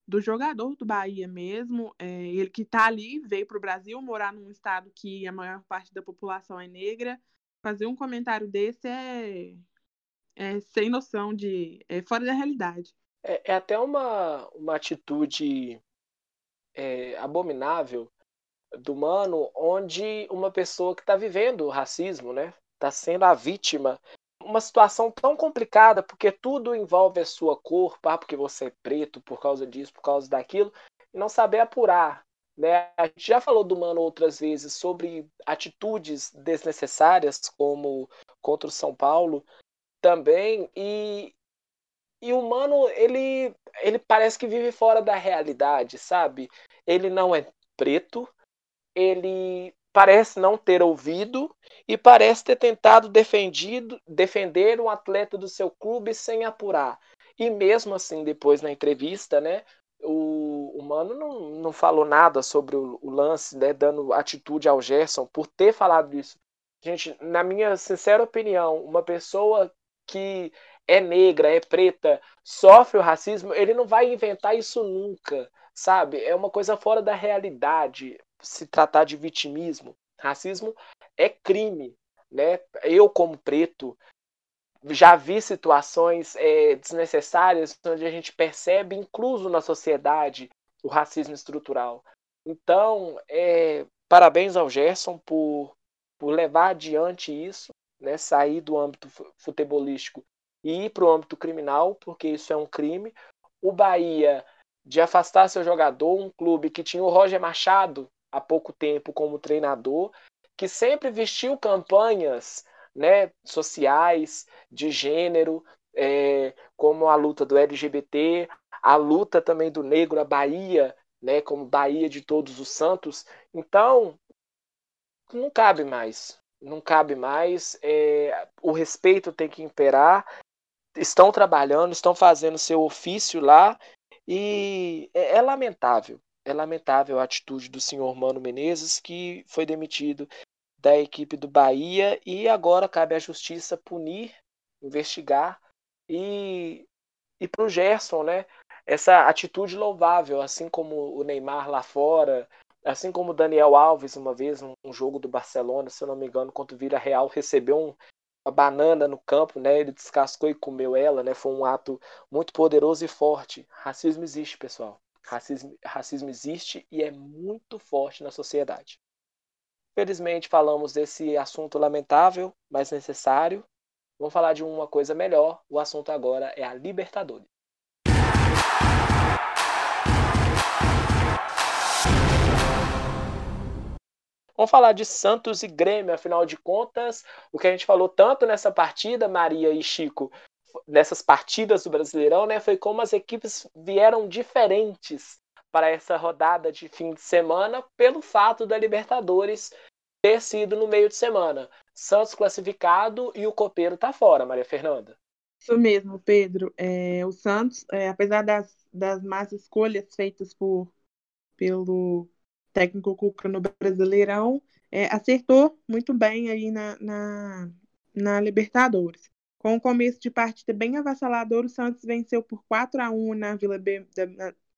do jogador do Bahia mesmo. É, ele que está ali, veio para o Brasil, morar num estado que a maior parte da população é negra. Fazer um comentário desse é, é, sem noção de. É fora da realidade. É, é até uma, uma atitude é, abominável do mano, onde uma pessoa que está vivendo o racismo, né, está sendo a vítima, uma situação tão complicada, porque tudo envolve a sua cor, pá, porque você é preto, por causa disso, por causa daquilo, e não saber apurar. Né? A gente já falou do mano outras vezes sobre atitudes desnecessárias, como contra o São Paulo, também e e o mano ele ele parece que vive fora da realidade, sabe? Ele não é preto, ele parece não ter ouvido e parece ter tentado defendido, defender um atleta do seu clube sem apurar. E mesmo assim, depois na entrevista, né, o, o Mano não, não falou nada sobre o, o lance, né, dando atitude ao Gerson por ter falado isso. Gente, na minha sincera opinião, uma pessoa que é negra, é preta, sofre o racismo, ele não vai inventar isso nunca, sabe? É uma coisa fora da realidade se tratar de vitimismo. Racismo é crime, né? Eu, como preto, já vi situações é, desnecessárias onde a gente percebe, incluso na sociedade, o racismo estrutural. Então, é, parabéns ao Gerson por, por levar adiante isso né, sair do âmbito futebolístico e ir para o âmbito criminal, porque isso é um crime. O Bahia de afastar seu jogador, um clube que tinha o Roger Machado há pouco tempo como treinador, que sempre vestiu campanhas né, sociais, de gênero, é, como a luta do LGBT, a luta também do negro, a Bahia, né, como Bahia de Todos os Santos. Então, não cabe mais não cabe mais. É, o respeito tem que imperar. Estão trabalhando, estão fazendo seu ofício lá e é, é lamentável. É lamentável a atitude do senhor Mano Menezes, que foi demitido da equipe do Bahia e agora cabe à justiça punir, investigar e e para o Gerson, né? Essa atitude louvável, assim como o Neymar lá fora, Assim como o Daniel Alves, uma vez, um, um jogo do Barcelona, se eu não me engano, contra o Vila Real, recebeu um, uma banana no campo, né? Ele descascou e comeu ela, né? Foi um ato muito poderoso e forte. Racismo existe, pessoal. Racismo, racismo existe e é muito forte na sociedade. Felizmente falamos desse assunto lamentável, mas necessário. Vamos falar de uma coisa melhor. O assunto agora é a Libertadores. Vamos falar de Santos e Grêmio, afinal de contas, o que a gente falou tanto nessa partida, Maria e Chico, nessas partidas do Brasileirão, né, foi como as equipes vieram diferentes para essa rodada de fim de semana pelo fato da Libertadores ter sido no meio de semana. Santos classificado e o Copeiro tá fora, Maria Fernanda. Isso mesmo, Pedro. É, o Santos, é, apesar das, das más escolhas feitas por, pelo técnico Cuca no Brasileirão, é, acertou muito bem aí na, na, na Libertadores. Com o começo de partida bem avassalador, o Santos venceu por 4 a 1 na Vila Be...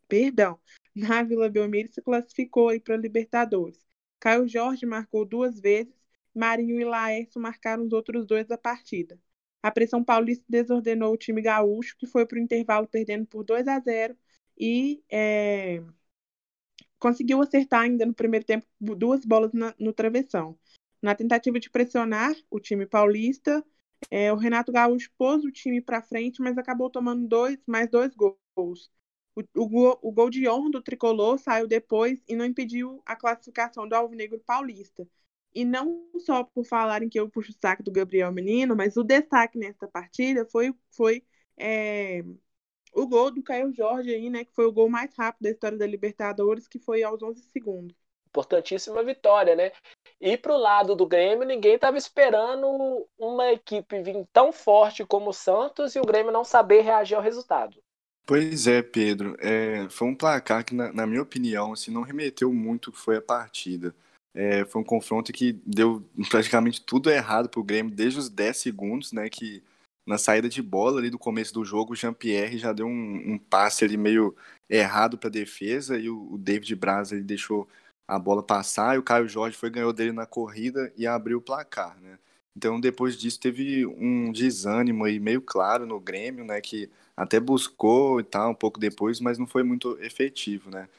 perdão, na Vila Belmiro e se classificou para a Libertadores. Caio Jorge marcou duas vezes, Marinho e Laércio marcaram os outros dois da partida. A pressão paulista desordenou o time gaúcho, que foi para o intervalo perdendo por 2 a 0 e é, conseguiu acertar ainda no primeiro tempo duas bolas na, no travessão. Na tentativa de pressionar o time paulista, é, o Renato Gaúcho pôs o time para frente, mas acabou tomando dois, mais dois gols. O, o, gol, o gol de honra do tricolor saiu depois e não impediu a classificação do Alvinegro Paulista. E não só por falarem que eu puxo o saco do Gabriel Menino, mas o destaque nessa partida foi, foi é, o gol do Caio Jorge aí, né? Que foi o gol mais rápido da história da Libertadores, que foi aos 11 segundos. Importantíssima vitória, né? E pro lado do Grêmio, ninguém estava esperando uma equipe vir tão forte como o Santos e o Grêmio não saber reagir ao resultado. Pois é, Pedro. É, foi um placar que, na, na, minha opinião, assim, não remeteu muito que foi a partida. É, foi um confronto que deu praticamente tudo errado para o Grêmio desde os 10 segundos, né? Que na saída de bola ali do começo do jogo, o Jean-Pierre já deu um, um, passe ali meio errado para a defesa e o, o David Braz ele deixou a bola passar e o Caio Jorge foi ganhou dele na corrida e abriu o placar, né? Então depois disso teve um desânimo aí meio claro no Grêmio, né? Que até buscou e tal um pouco depois, mas não foi muito efetivo, né?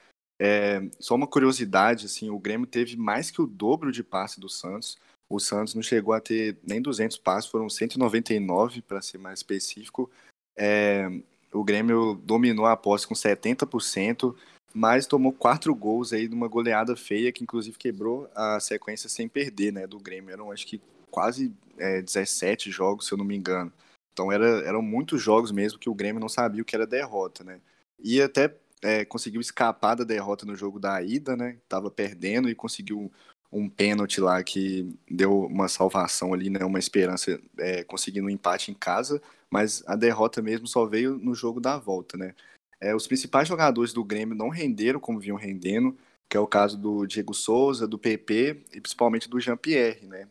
É, só uma curiosidade, assim, o Grêmio teve mais que o dobro de passe do Santos. O Santos não chegou a ter nem 200 passes, foram 199 para ser mais específico. É, o Grêmio dominou a posse com 70%, mas tomou quatro gols aí numa goleada feia que inclusive quebrou a sequência sem perder, né, do Grêmio. Eram acho que quase é, 17 jogos, se eu não me engano. Então era, eram muitos jogos mesmo que o Grêmio não sabia o que era derrota, né? E até é, conseguiu escapar da derrota no jogo da ida, né? Tava perdendo e conseguiu um pênalti lá que deu uma salvação ali, né? Uma esperança é, conseguindo um empate em casa, mas a derrota mesmo só veio no jogo da volta, né? É, os principais jogadores do Grêmio não renderam como vinham rendendo, que é o caso do Diego Souza, do PP e principalmente do Jean-Pierre, né?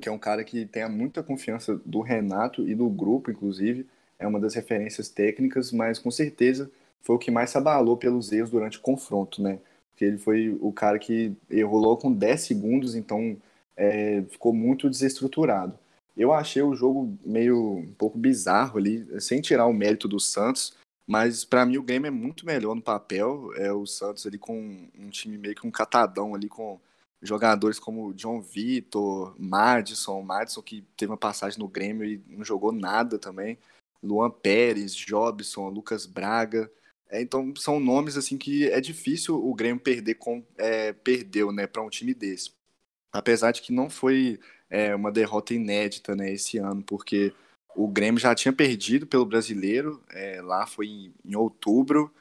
Que é um cara que tem muita confiança do Renato e do grupo, inclusive. É uma das referências técnicas, mas com certeza foi o que mais se abalou pelos erros durante o confronto, né? Porque ele foi o cara que errou com 10 segundos, então é, ficou muito desestruturado. Eu achei o jogo meio um pouco bizarro ali, sem tirar o mérito do Santos, mas para mim o game é muito melhor no papel. É o Santos ali com um time meio que um catadão ali com jogadores como John Vitor, Madison, Madison que teve uma passagem no Grêmio e não jogou nada também. Luan Pérez, Jobson, Lucas Braga. É, então são nomes assim que é difícil o Grêmio perder com é, perdeu, né, para um time desse. Apesar de que não foi é, uma derrota inédita, né, esse ano, porque o Grêmio já tinha perdido pelo Brasileiro, é, lá foi em, em, outubro,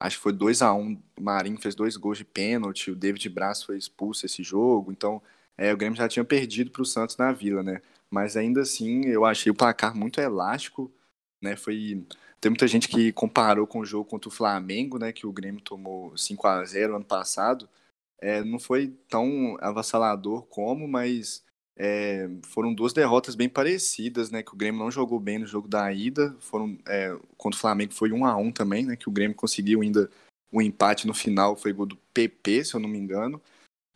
acho que foi 2 a 1 um, o Marinho fez dois gols de pênalti, o David Braz foi expulso esse jogo, então é, o Grêmio já tinha perdido para o Santos na Vila, né? Mas ainda assim, eu achei o placar muito elástico, né? Foi tem muita gente que comparou com o jogo contra o Flamengo, né, que o Grêmio tomou 5 a 0 ano passado. É, não foi tão avassalador como, mas é, foram duas derrotas bem parecidas, né, que o Grêmio não jogou bem no jogo da ida. Foram é, contra o Flamengo foi 1 a 1 também, né, que o Grêmio conseguiu ainda o um empate no final, foi gol do PP, se eu não me engano.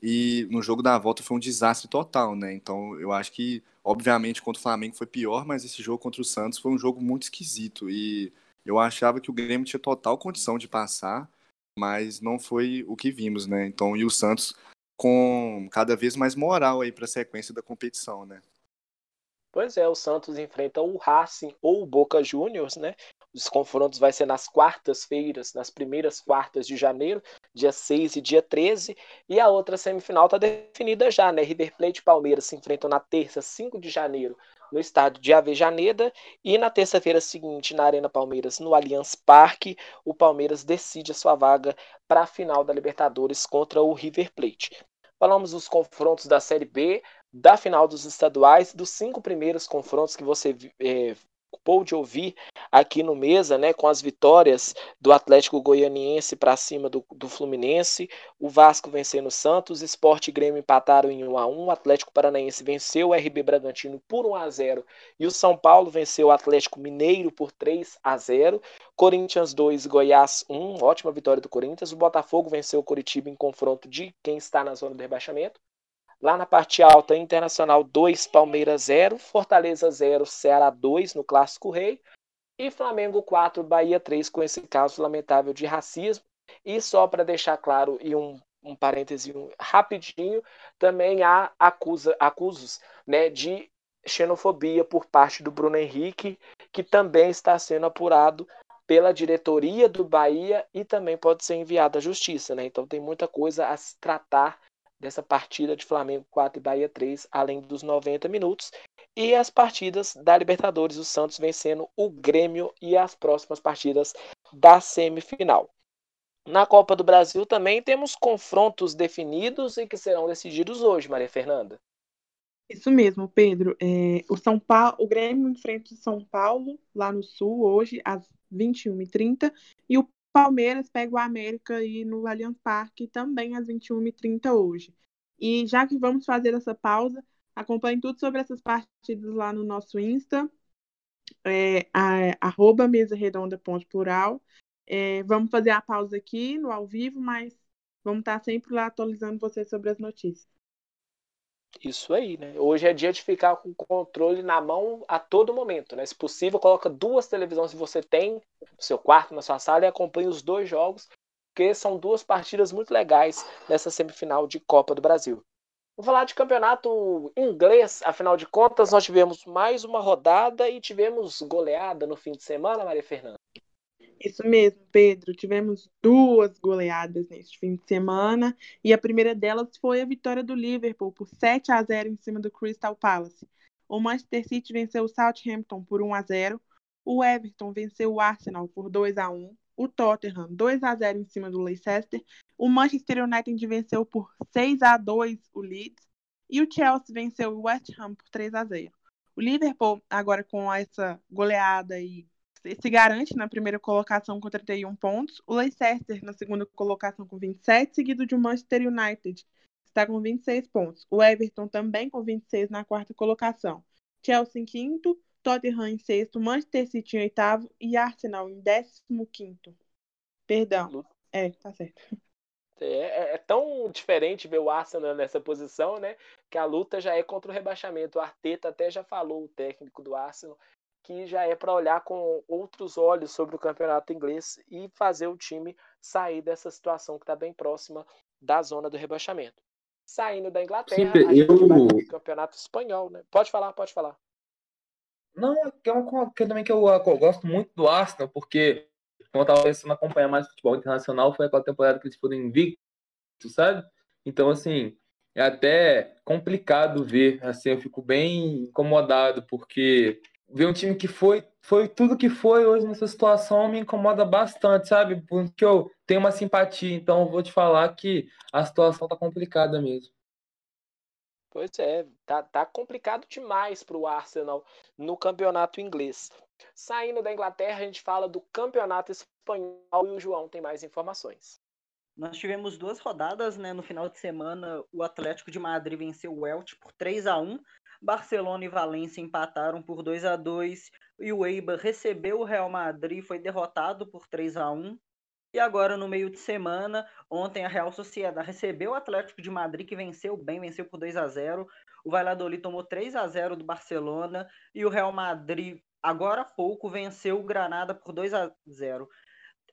E no jogo da volta foi um desastre total, né? Então eu acho que, obviamente, contra o Flamengo foi pior, mas esse jogo contra o Santos foi um jogo muito esquisito. E eu achava que o Grêmio tinha total condição de passar, mas não foi o que vimos, né? Então, e o Santos com cada vez mais moral aí para a sequência da competição, né? Pois é, o Santos enfrenta o Racing ou o Boca Juniors, né? Os confrontos vai ser nas quartas-feiras, nas primeiras quartas de janeiro, dia 6 e dia 13. E a outra semifinal está definida já, né? River Plate e Palmeiras se enfrentam na terça, 5 de janeiro, no estádio de Avejaneda. E na terça-feira seguinte, na Arena Palmeiras, no Allianz Parque, o Palmeiras decide a sua vaga para a final da Libertadores contra o River Plate. Falamos dos confrontos da Série B, da final dos estaduais, dos cinco primeiros confrontos que você é, pôde ouvir aqui no Mesa, né, com as vitórias do Atlético Goianiense para cima do, do Fluminense, o Vasco vencendo o Santos, Esporte e Grêmio empataram em 1 a 1, o Atlético Paranaense venceu o RB Bragantino por 1 a 0 e o São Paulo venceu o Atlético Mineiro por 3 a 0, Corinthians 2, Goiás 1, ótima vitória do Corinthians, o Botafogo venceu o Curitiba em confronto de quem está na zona do rebaixamento, Lá na parte alta, Internacional 2, Palmeiras 0, Fortaleza 0, Ceará 2 no Clássico Rei e Flamengo 4, Bahia 3 com esse caso lamentável de racismo. E só para deixar claro e um, um parêntese rapidinho, também há acusa, acusos né, de xenofobia por parte do Bruno Henrique, que também está sendo apurado pela diretoria do Bahia e também pode ser enviado à justiça, né? Então tem muita coisa a se tratar dessa partida de Flamengo 4 e Bahia 3, além dos 90 minutos. E as partidas da Libertadores, o Santos vencendo o Grêmio e as próximas partidas da semifinal. Na Copa do Brasil também temos confrontos definidos e que serão decididos hoje, Maria Fernanda. Isso mesmo, Pedro. É, o São Paulo, o Grêmio enfrenta o São Paulo lá no Sul hoje às 21h30 e o Palmeiras pega o América aí no Allianz Parque também às 21h30 hoje. E já que vamos fazer essa pausa, acompanhe tudo sobre essas partidas lá no nosso Insta, é, arroba mesa. É, vamos fazer a pausa aqui no ao vivo, mas vamos estar sempre lá atualizando vocês sobre as notícias. Isso aí, né? Hoje é dia de ficar com o controle na mão a todo momento, né? Se possível, coloca duas televisões que você tem no seu quarto, na sua sala e acompanhe os dois jogos, porque são duas partidas muito legais nessa semifinal de Copa do Brasil. Vou falar de campeonato inglês, afinal de contas, nós tivemos mais uma rodada e tivemos goleada no fim de semana, Maria Fernanda. Isso mesmo, Pedro. Tivemos duas goleadas neste fim de semana e a primeira delas foi a vitória do Liverpool por 7 a 0 em cima do Crystal Palace. O Manchester City venceu o Southampton por 1 a 0. O Everton venceu o Arsenal por 2 a 1. O Tottenham 2 a 0 em cima do Leicester. O Manchester United venceu por 6 a 2 o Leeds e o Chelsea venceu o West Ham por 3 a 0. O Liverpool agora com essa goleada e se garante na primeira colocação com 31 pontos. O Leicester na segunda colocação com 27, seguido de Manchester United, está com 26 pontos. O Everton também com 26 na quarta colocação. Chelsea em quinto, Tottenham em sexto, Manchester City em oitavo e Arsenal em décimo quinto. Perdão. É, tá certo. É, é, é, tão diferente ver o Arsenal nessa posição, né? Que a luta já é contra o rebaixamento. O Arteta até já falou, o técnico do Arsenal, que já é para olhar com outros olhos sobre o campeonato inglês e fazer o time sair dessa situação que está bem próxima da zona do rebaixamento. Saindo da Inglaterra, Sim, a gente eu... campeonato espanhol, né? Pode falar, pode falar. Não, é uma coisa também que eu, eu, gosto muito do Arsenal, porque quando eu estava pensando em acompanhar mais futebol internacional, foi aquela temporada que eles foram invictos, sabe? Então, assim, é até complicado ver, assim, eu fico bem incomodado, porque ver um time que foi foi tudo que foi hoje nessa situação me incomoda bastante, sabe? Porque eu tenho uma simpatia, então eu vou te falar que a situação tá complicada mesmo. Pois é, tá, tá complicado demais para o Arsenal no campeonato inglês. Saindo da Inglaterra, a gente fala do campeonato espanhol e o João tem mais informações. Nós tivemos duas rodadas, né? No final de semana, o Atlético de Madrid venceu o Elche por 3 a 1 Barcelona e Valência empataram por 2 a 2 e o Eibar recebeu o Real Madrid, foi derrotado por 3 a 1 e agora, no meio de semana, ontem a Real Sociedade recebeu o Atlético de Madrid, que venceu bem, venceu por 2 a 0 O Valladolid tomou 3 a 0 do Barcelona. E o Real Madrid, agora há pouco, venceu o Granada por 2 a 0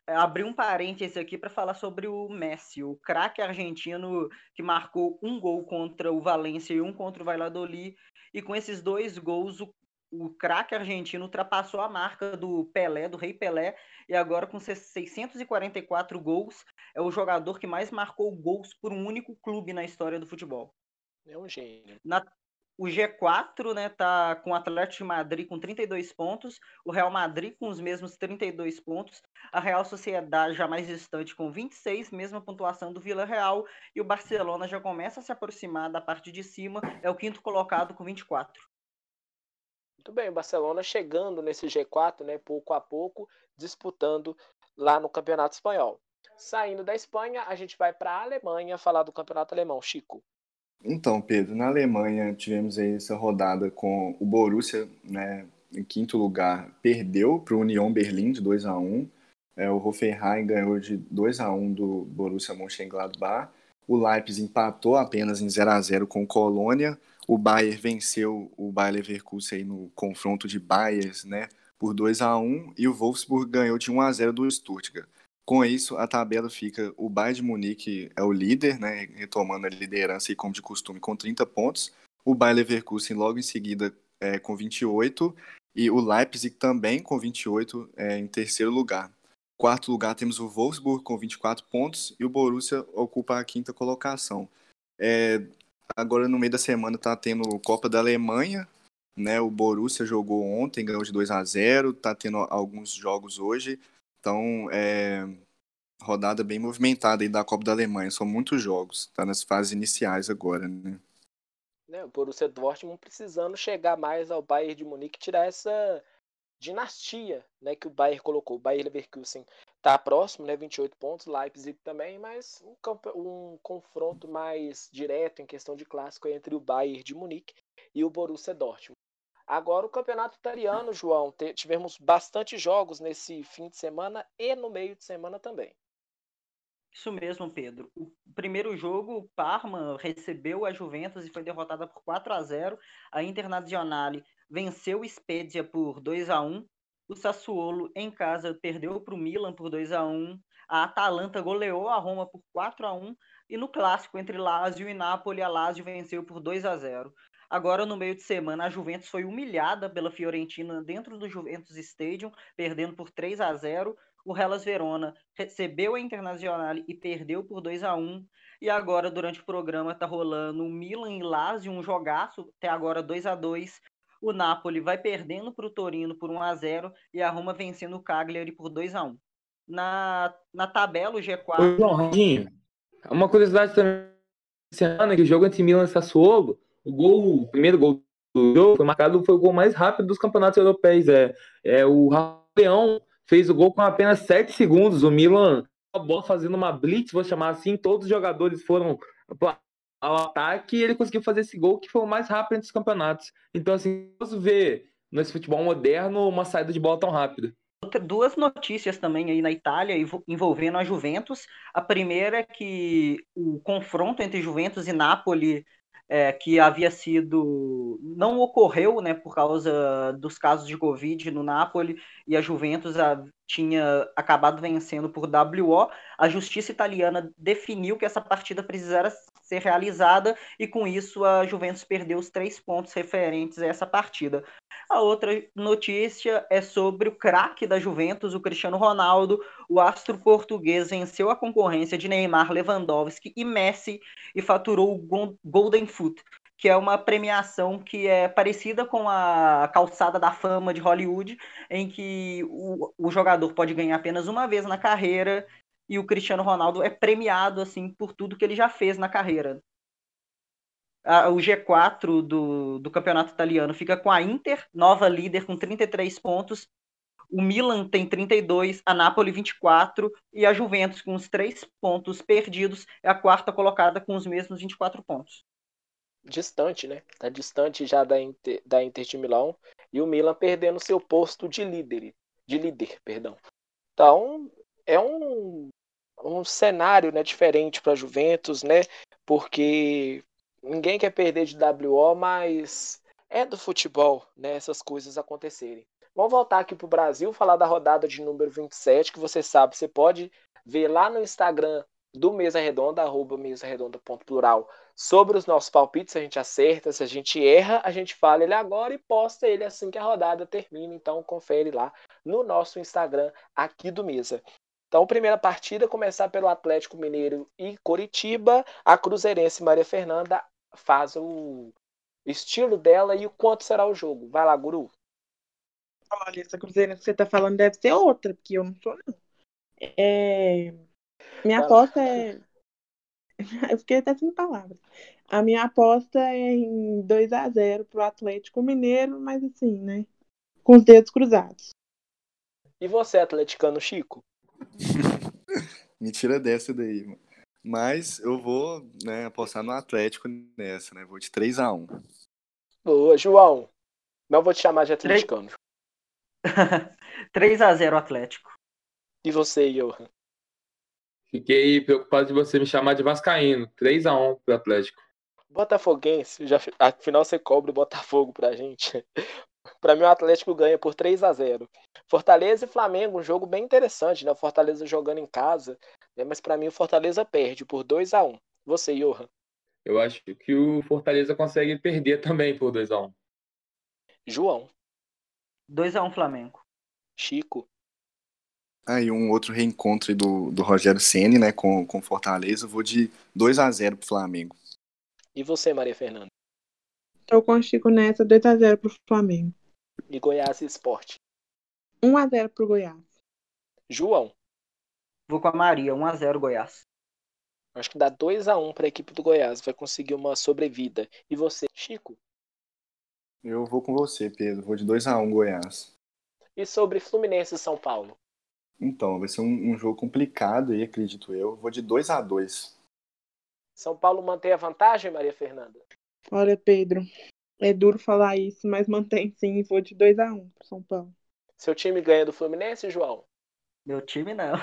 abrir um parêntese aqui para falar sobre o Messi, o craque argentino que marcou um gol contra o Valência e um contra o Valladolid e com esses dois gols, o, o craque argentino ultrapassou a marca do Pelé, do Rei Pelé, e agora com 644 gols, é o jogador que mais marcou gols por um único clube na história do futebol. É um gênio. Na, o G4 né, tá com o Atlético de Madrid com 32 pontos, o Real Madrid com os mesmos 32 pontos, a Real Sociedade já mais distante com 26, mesma pontuação do Vila Real, e o Barcelona já começa a se aproximar da parte de cima, é o quinto colocado com 24. Muito bem, o Barcelona chegando nesse G4, né, pouco a pouco, disputando lá no Campeonato Espanhol. Saindo da Espanha, a gente vai para a Alemanha falar do Campeonato Alemão. Chico. Então, Pedro, na Alemanha tivemos aí essa rodada com o Borussia, né, em quinto lugar, perdeu para o Union Berlim de 2 a 1 é, o Hoffenheim ganhou de 2 a 1 do Borussia Mönchengladbach. O Leipzig empatou apenas em 0 a 0 com o Colônia. O Bayern venceu o Bayer Leverkusen no confronto de Bayers, né, por 2 a 1 e o Wolfsburg ganhou de 1 a 0 do Stuttgart. Com isso, a tabela fica o Bayern de Munique é o líder, né, retomando a liderança e como de costume com 30 pontos. O Bayer Leverkusen logo em seguida é, com 28 E o Leipzig também com 28 é, em terceiro lugar. Quarto lugar temos o Wolfsburg com 24 pontos e o Borussia ocupa a quinta colocação. É, agora no meio da semana tá tendo Copa da Alemanha, né? O Borussia jogou ontem, ganhou de 2 a 0, tá tendo alguns jogos hoje. Então, é rodada bem movimentada aí da Copa da Alemanha, são muitos jogos, tá nas fases iniciais agora, né? né, o Borussia Dortmund precisando chegar mais ao Bayern de Munique tirar essa dinastia né, que o Bayern colocou. O Bayern Leverkusen está próximo, né, 28 pontos, Leipzig também, mas um, um, confronto mais direto em questão de clássico entre o Bayern de Munique e o Borussia Dortmund. Agora o campeonato italiano, João, tivemos bastante jogos nesse fim de semana e no meio de semana também. Isso mesmo, Pedro. O primeiro jogo, o Parma recebeu a Juventus e foi derrotada por 4 a 0. A Internazionale venceu o Spezia por 2 a 1. O Sassuolo em casa perdeu para o Milan por 2 a 1. A Atalanta goleou a Roma por 4 a 1 e no clássico entre Lazio e Napoli, a Lazio venceu por 2 a 0. Agora, no meio de semana, a Juventus foi humilhada pela Fiorentina dentro do Juventus Stadium, perdendo por 3 a 0 o Hellas Verona recebeu a Internazionale e perdeu por 2 a 1 e agora durante o programa tá rolando o Milan e Lazio, um jogaço, até agora 2 a 2 o Napoli vai perdendo para o Torino por 1 a 0 e a Roma vencendo o Cagliari por 2 a 1 na, na tabela, o G4... Ô, João, uma curiosidade também, semana que o jogo entre Milan e Sassuolo, o gol, o primeiro gol do jogo foi marcado, foi o gol mais rápido dos campeonatos europeus, é, é o Leão fez o gol com apenas 7 segundos. O Milan, a bola fazendo uma blitz, vou chamar assim, todos os jogadores foram ao ataque e ele conseguiu fazer esse gol que foi o mais rápido entre os campeonatos. Então, assim, posso ver nesse futebol moderno uma saída de bola tão rápida. Duas notícias também aí na Itália envolvendo a Juventus. A primeira é que o confronto entre Juventus e Napoli é, que havia sido não ocorreu, né, por causa dos casos de Covid no Napoli e a Juventus a, tinha acabado vencendo por WO. A justiça italiana definiu que essa partida precisara ser realizada e com isso a Juventus perdeu os três pontos referentes a essa partida. A outra notícia é sobre o craque da Juventus, o Cristiano Ronaldo. O astro português venceu a concorrência de Neymar, Lewandowski e Messi e faturou o Golden Foot, que é uma premiação que é parecida com a calçada da fama de Hollywood, em que o, o jogador pode ganhar apenas uma vez na carreira e o Cristiano Ronaldo é premiado assim por tudo que ele já fez na carreira. o G4 do, do campeonato italiano fica com a Inter, nova líder com 33 pontos. O Milan tem 32, a Napoli 24 e a Juventus com os três pontos perdidos é a quarta colocada com os mesmos 24 pontos. Distante, né? Tá distante já da Inter, da Inter de Milão e o Milan perdendo seu posto de líder, de líder, perdão. Então, é um, um cenário né, diferente para a Juventus, né? Porque ninguém quer perder de WO, mas é do futebol, né? Essas coisas acontecerem. Vamos voltar aqui para o Brasil, falar da rodada de número 27, que você sabe, você pode ver lá no Instagram do Mesa Redonda, arroba mesaredonda.plural, sobre os nossos palpites, se a gente acerta, se a gente erra, a gente fala ele agora e posta ele assim que a rodada termina, então confere lá no nosso Instagram aqui do Mesa. Então, primeira partida, começar pelo Atlético Mineiro e Coritiba, a Cruzeirense Maria Fernanda faz o estilo dela e o quanto será o jogo. Vai lá, Guru. Olha, essa Cruzeirense que você tá falando deve ser outra, porque eu não sou, não. É... Minha Vai aposta lá. é. Eu fiquei até sem palavras. A minha aposta é em 2 a 0 pro Atlético Mineiro, mas assim, né? Com os dedos cruzados. E você, atleticano Chico? Mentira dessa daí, mano. Mas eu vou né, apostar no Atlético nessa, né? Vou de 3 a 1 Boa, João. Não vou te chamar de atleticano. 3 a 0 Atlético. E você, Johan? Fiquei preocupado de você me chamar de Vascaíno. 3 a 1 pro Atlético. Botafoguense, já, afinal você cobra o Botafogo pra gente. Para mim, o Atlético ganha por 3 a 0 Fortaleza e Flamengo, um jogo bem interessante, né? O Fortaleza jogando em casa, né? mas para mim o Fortaleza perde por 2 a 1 Você, Johan? Eu acho que o Fortaleza consegue perder também por 2 a 1 João. 2x1 Flamengo. Chico. Aí um outro reencontro do, do Rogério Ceni, né, com, com Fortaleza. Vou de 2 a 0 pro Flamengo. E você, Maria Fernanda? Tô com o Chico nessa, 2x0 pro Flamengo. E Goiás Esporte? 1x0 pro Goiás. João? Vou com a Maria, 1x0 Goiás. Acho que dá 2 a 1 para a equipe do Goiás, vai conseguir uma sobrevida. E você, Chico? Eu vou com você, Pedro. Vou de 2 a 1 Goiás. E sobre Fluminense e São Paulo? Então, vai ser um, um jogo complicado aí, acredito eu. Vou de 2 a 2 São Paulo mantém a vantagem, Maria Fernanda? Olha, Pedro, é duro falar isso, mas mantém sim. Vou de 2x1 pro São Paulo. Seu time ganha do Fluminense, João? Meu time não.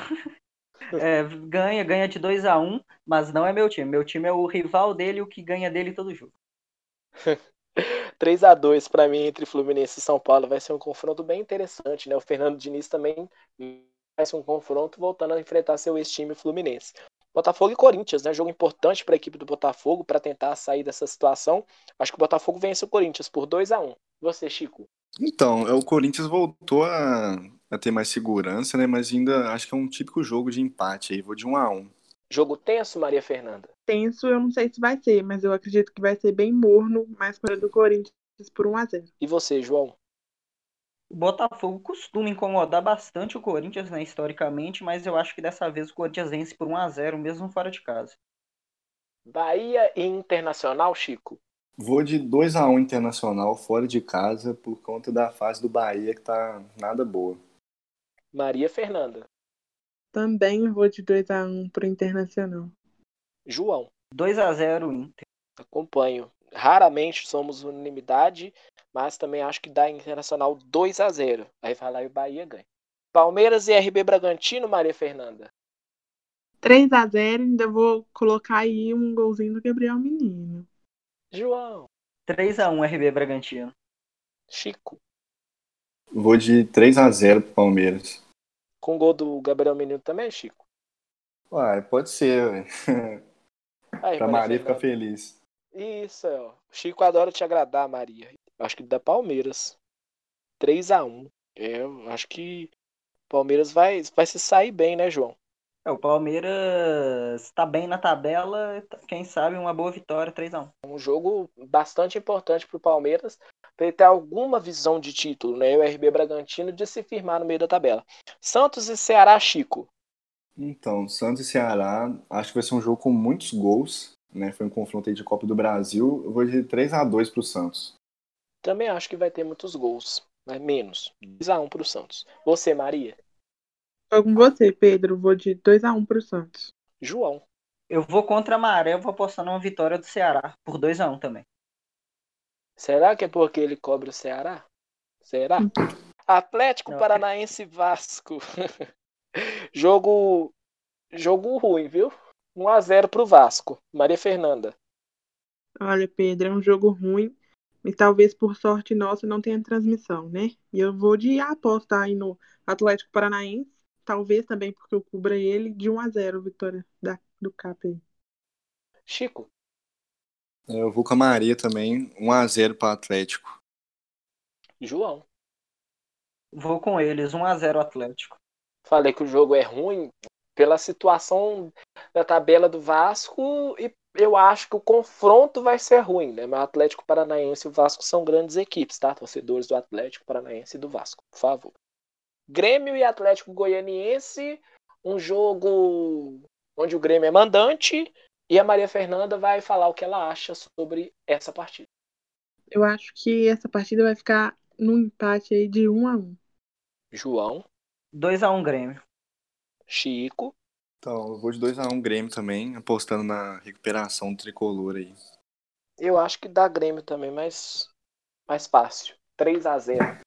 É, ganha, ganha de 2 a 1 mas não é meu time. Meu time é o rival dele, o que ganha dele todo jogo. 3 a 2 para mim entre Fluminense e São Paulo vai ser um confronto bem interessante, né? O Fernando Diniz também vai ser um confronto voltando a enfrentar seu ex-time Fluminense. Botafogo e Corinthians, né? Jogo importante para a equipe do Botafogo para tentar sair dessa situação. Acho que o Botafogo vence o Corinthians por 2 a 1 Você, Chico? Então, é, o Corinthians voltou a, a ter mais segurança, né? Mas ainda acho que é um típico jogo de empate aí. Vou de 1 a 1 Jogo tenso, Maria Fernanda? Tenso, eu não sei se vai ser, mas eu acredito que vai ser bem morno, mais para do Corinthians por 1 a 0 E você, João? O Botafogo costuma incomodar bastante o Corinthians, né, historicamente, mas eu acho que dessa vez o Corinthians vence por 1 a 0 mesmo fora de casa. Bahia e Internacional, Chico? Vou de 2 a 1 Internacional fora de casa por conta da fase do Bahia que tá nada boa. Maria Fernanda? Também vou de 2x1 pro Internacional. João? 2 a 0 Inter. Acompanho. Raramente somos unanimidade, mas também acho que dá Internacional 2 a 0 Aí vai lá e o Bahia ganha. Palmeiras e RB Bragantino, Maria Fernanda? 3 a 0 ainda vou colocar aí um golzinho do Gabriel Menino. João? 3 a 1 RB Bragantino. Chico? Vou de 3 a 0 pro Palmeiras. Com gol do Gabriel Menino também, Chico? Uai, pode ser, velho. Pra Maria ficar Fernanda. feliz. Isso, é, ó. Chico adora te agradar, Maria. Acho que dá Palmeiras. 3 a 1 É, eu acho que Palmeiras vai, vai se sair bem, né, João? É, o Palmeiras está bem na tabela, quem sabe uma boa vitória 3 a 1 Um jogo bastante importante para o Palmeiras, para ele ter alguma visão de título, né? O RB Bragantino de se firmar no meio da tabela. Santos e Ceará, Chico. Então, Santos e Ceará, acho que vai ser um jogo com muitos gols, né? Foi um confronto aí de Copa do Brasil. Eu vou de 3 a 2 pro Santos. Também acho que vai ter muitos gols, mas menos. 2 a 1 para o Santos. Você, Maria? Tô com você, Pedro. Vou de 2x1 pro Santos. João. Eu vou contra a Maré, eu vou apostar numa vitória do Ceará por 2 a 1 também. Será que é porque ele cobre o Ceará? Será? Atlético Não. Paranaense Vasco. jogo jogo ruim, viu? 1 a 0 pro Vasco. Maria Fernanda. Olha, Pedro, é um jogo ruim. E talvez por sorte nossa não tenha transmissão, né? E eu vou de apostar aí no Atlético Paranaense. Talvez também porque eu cubra ele de 1 a 0 vitória da, do CAP aí. Chico. Eu vou com a Maria também, 1 a 0 pro Atlético. João. Vou com eles, 1 a 0 Atlético. Falei que o jogo é ruim pela situação da tabela do Vasco e eu acho que o confronto vai ser ruim, né? Mas o Atlético Paranaense e o Vasco são grandes equipes, tá? Torcedores do Atlético Paranaense e do Vasco, por favor. Grêmio e Atlético Goianiense, um jogo onde o Grêmio é mandante e a Maria Fernanda vai falar o que ela acha sobre essa partida. Eu acho que essa partida vai ficar num empate aí de 1 a 1 João, 2 a 1 Grêmio. Chico, Então, eu vou de 2 a 1 Grêmio também, apostando na recuperação do tricolor aí. Eu acho que dá Grêmio também, mas mais fácil. 3 a 0.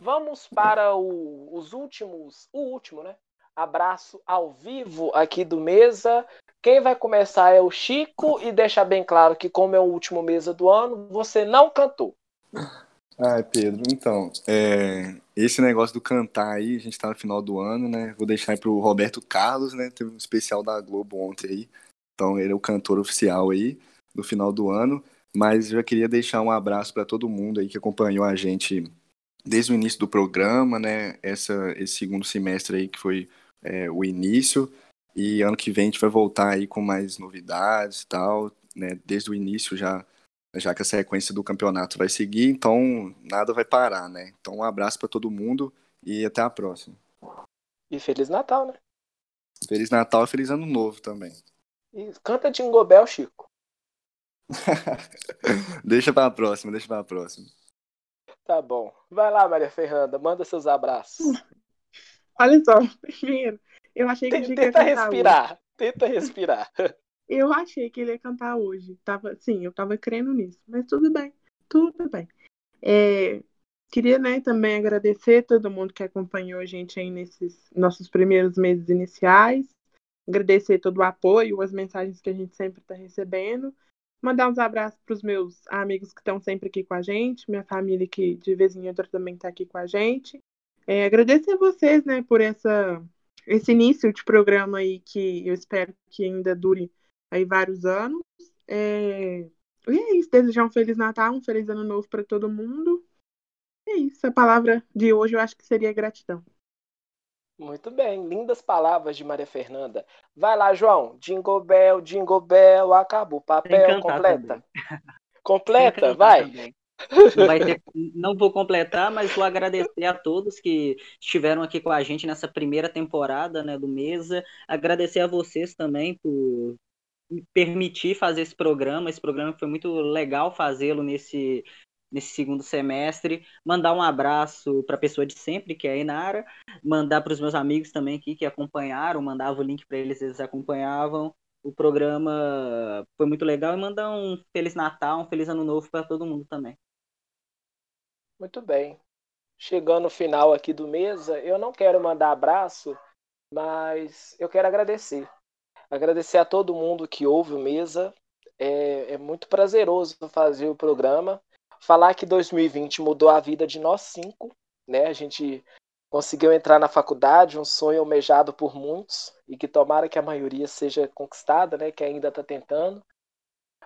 Vamos para o- os últimos, o último, né? Abraço ao vivo aqui do mesa. Quem vai começar é o Chico e deixar bem claro que como é o último mesa do ano, você não cantou. Ai, Pedro, então, é, esse negócio do cantar aí, a gente tá no final do ano, né? Vou deixar aí pro Roberto Carlos, né? Teve um especial da Globo ontem aí. Então, ele é o cantor oficial aí do final do ano. Mas eu já queria deixar um abraço para todo mundo aí que acompanhou a gente desde o início do programa, né? Essa, esse segundo semestre aí que foi é, o início. E ano que vem a gente vai voltar aí com mais novidades e tal, né? Desde o início já, já que a sequência do campeonato vai seguir, então nada vai parar, né? Então um abraço para todo mundo e até a próxima. E Feliz Natal, né? Feliz Natal e Feliz Ano Novo também. E canta Jingle Bell, Chico. deixa para a próxima, deixa para a próxima. Tá bom. Vai lá, Maria Fernanda, manda seus abraços. Olha só, primeiro, eu achei que Tenta, tenta respirar, tenta respirar. Eu achei que ele ia cantar hoje. Tava, sim, eu tava crendo nisso. Mas tudo bem, tudo bem. É, queria, né, também agradecer todo mundo que acompanhou a gente aí nesses nossos primeiros meses iniciais. Agradecer todo o apoio, as mensagens que a gente sempre está recebendo. Mandar uns abraços para os meus amigos que estão sempre aqui com a gente, minha família que de vez em outra também está aqui com a gente. É, agradecer a vocês, né, por essa, esse início de programa aí que eu espero que ainda dure aí vários anos. É, e é isso, desejar um Feliz Natal, um Feliz Ano Novo para todo mundo. É isso, a palavra de hoje eu acho que seria gratidão. Muito bem, lindas palavras de Maria Fernanda. Vai lá, João. Jingle Bell, Jingle Bell, acabou o papel, completa. Completa, vai. Não, vai ter, não vou completar, mas vou agradecer a todos que estiveram aqui com a gente nessa primeira temporada né, do Mesa. Agradecer a vocês também por permitir fazer esse programa. Esse programa foi muito legal fazê-lo nesse, nesse segundo semestre. Mandar um abraço para a pessoa de sempre, que é a Inara. Mandar para os meus amigos também aqui que acompanharam. Mandava o link para eles, eles acompanhavam. O programa foi muito legal. E mandar um Feliz Natal, um Feliz Ano Novo para todo mundo também. Muito bem. Chegando no final aqui do mesa, eu não quero mandar abraço, mas eu quero agradecer. Agradecer a todo mundo que ouve o mesa. É, é muito prazeroso fazer o programa. Falar que 2020 mudou a vida de nós cinco, né? A gente conseguiu entrar na faculdade, um sonho almejado por muitos e que tomara que a maioria seja conquistada, né? Que ainda está tentando.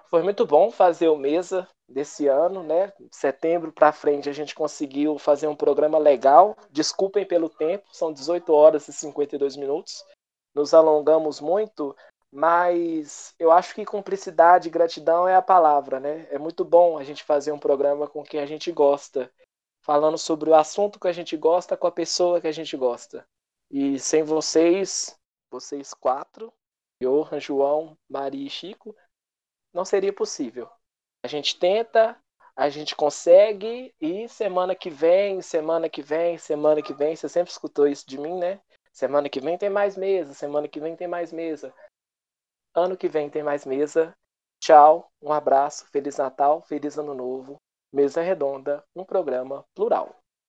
Foi muito bom fazer o mesa desse ano, né? Setembro para frente a gente conseguiu fazer um programa legal. Desculpem pelo tempo, são 18 horas e 52 minutos. Nos alongamos muito, mas eu acho que cumplicidade e gratidão é a palavra, né? É muito bom a gente fazer um programa com quem a gente gosta, falando sobre o assunto que a gente gosta com a pessoa que a gente gosta. E sem vocês, vocês quatro, Johan, João, Maria e Chico, não seria possível. A gente tenta, a gente consegue e semana que vem, semana que vem, semana que vem, você sempre escutou isso de mim, né? Semana que vem tem mais mesa, semana que vem tem mais mesa. Ano que vem tem mais mesa. Tchau, um abraço, feliz Natal, feliz Ano Novo. Mesa Redonda, um programa plural.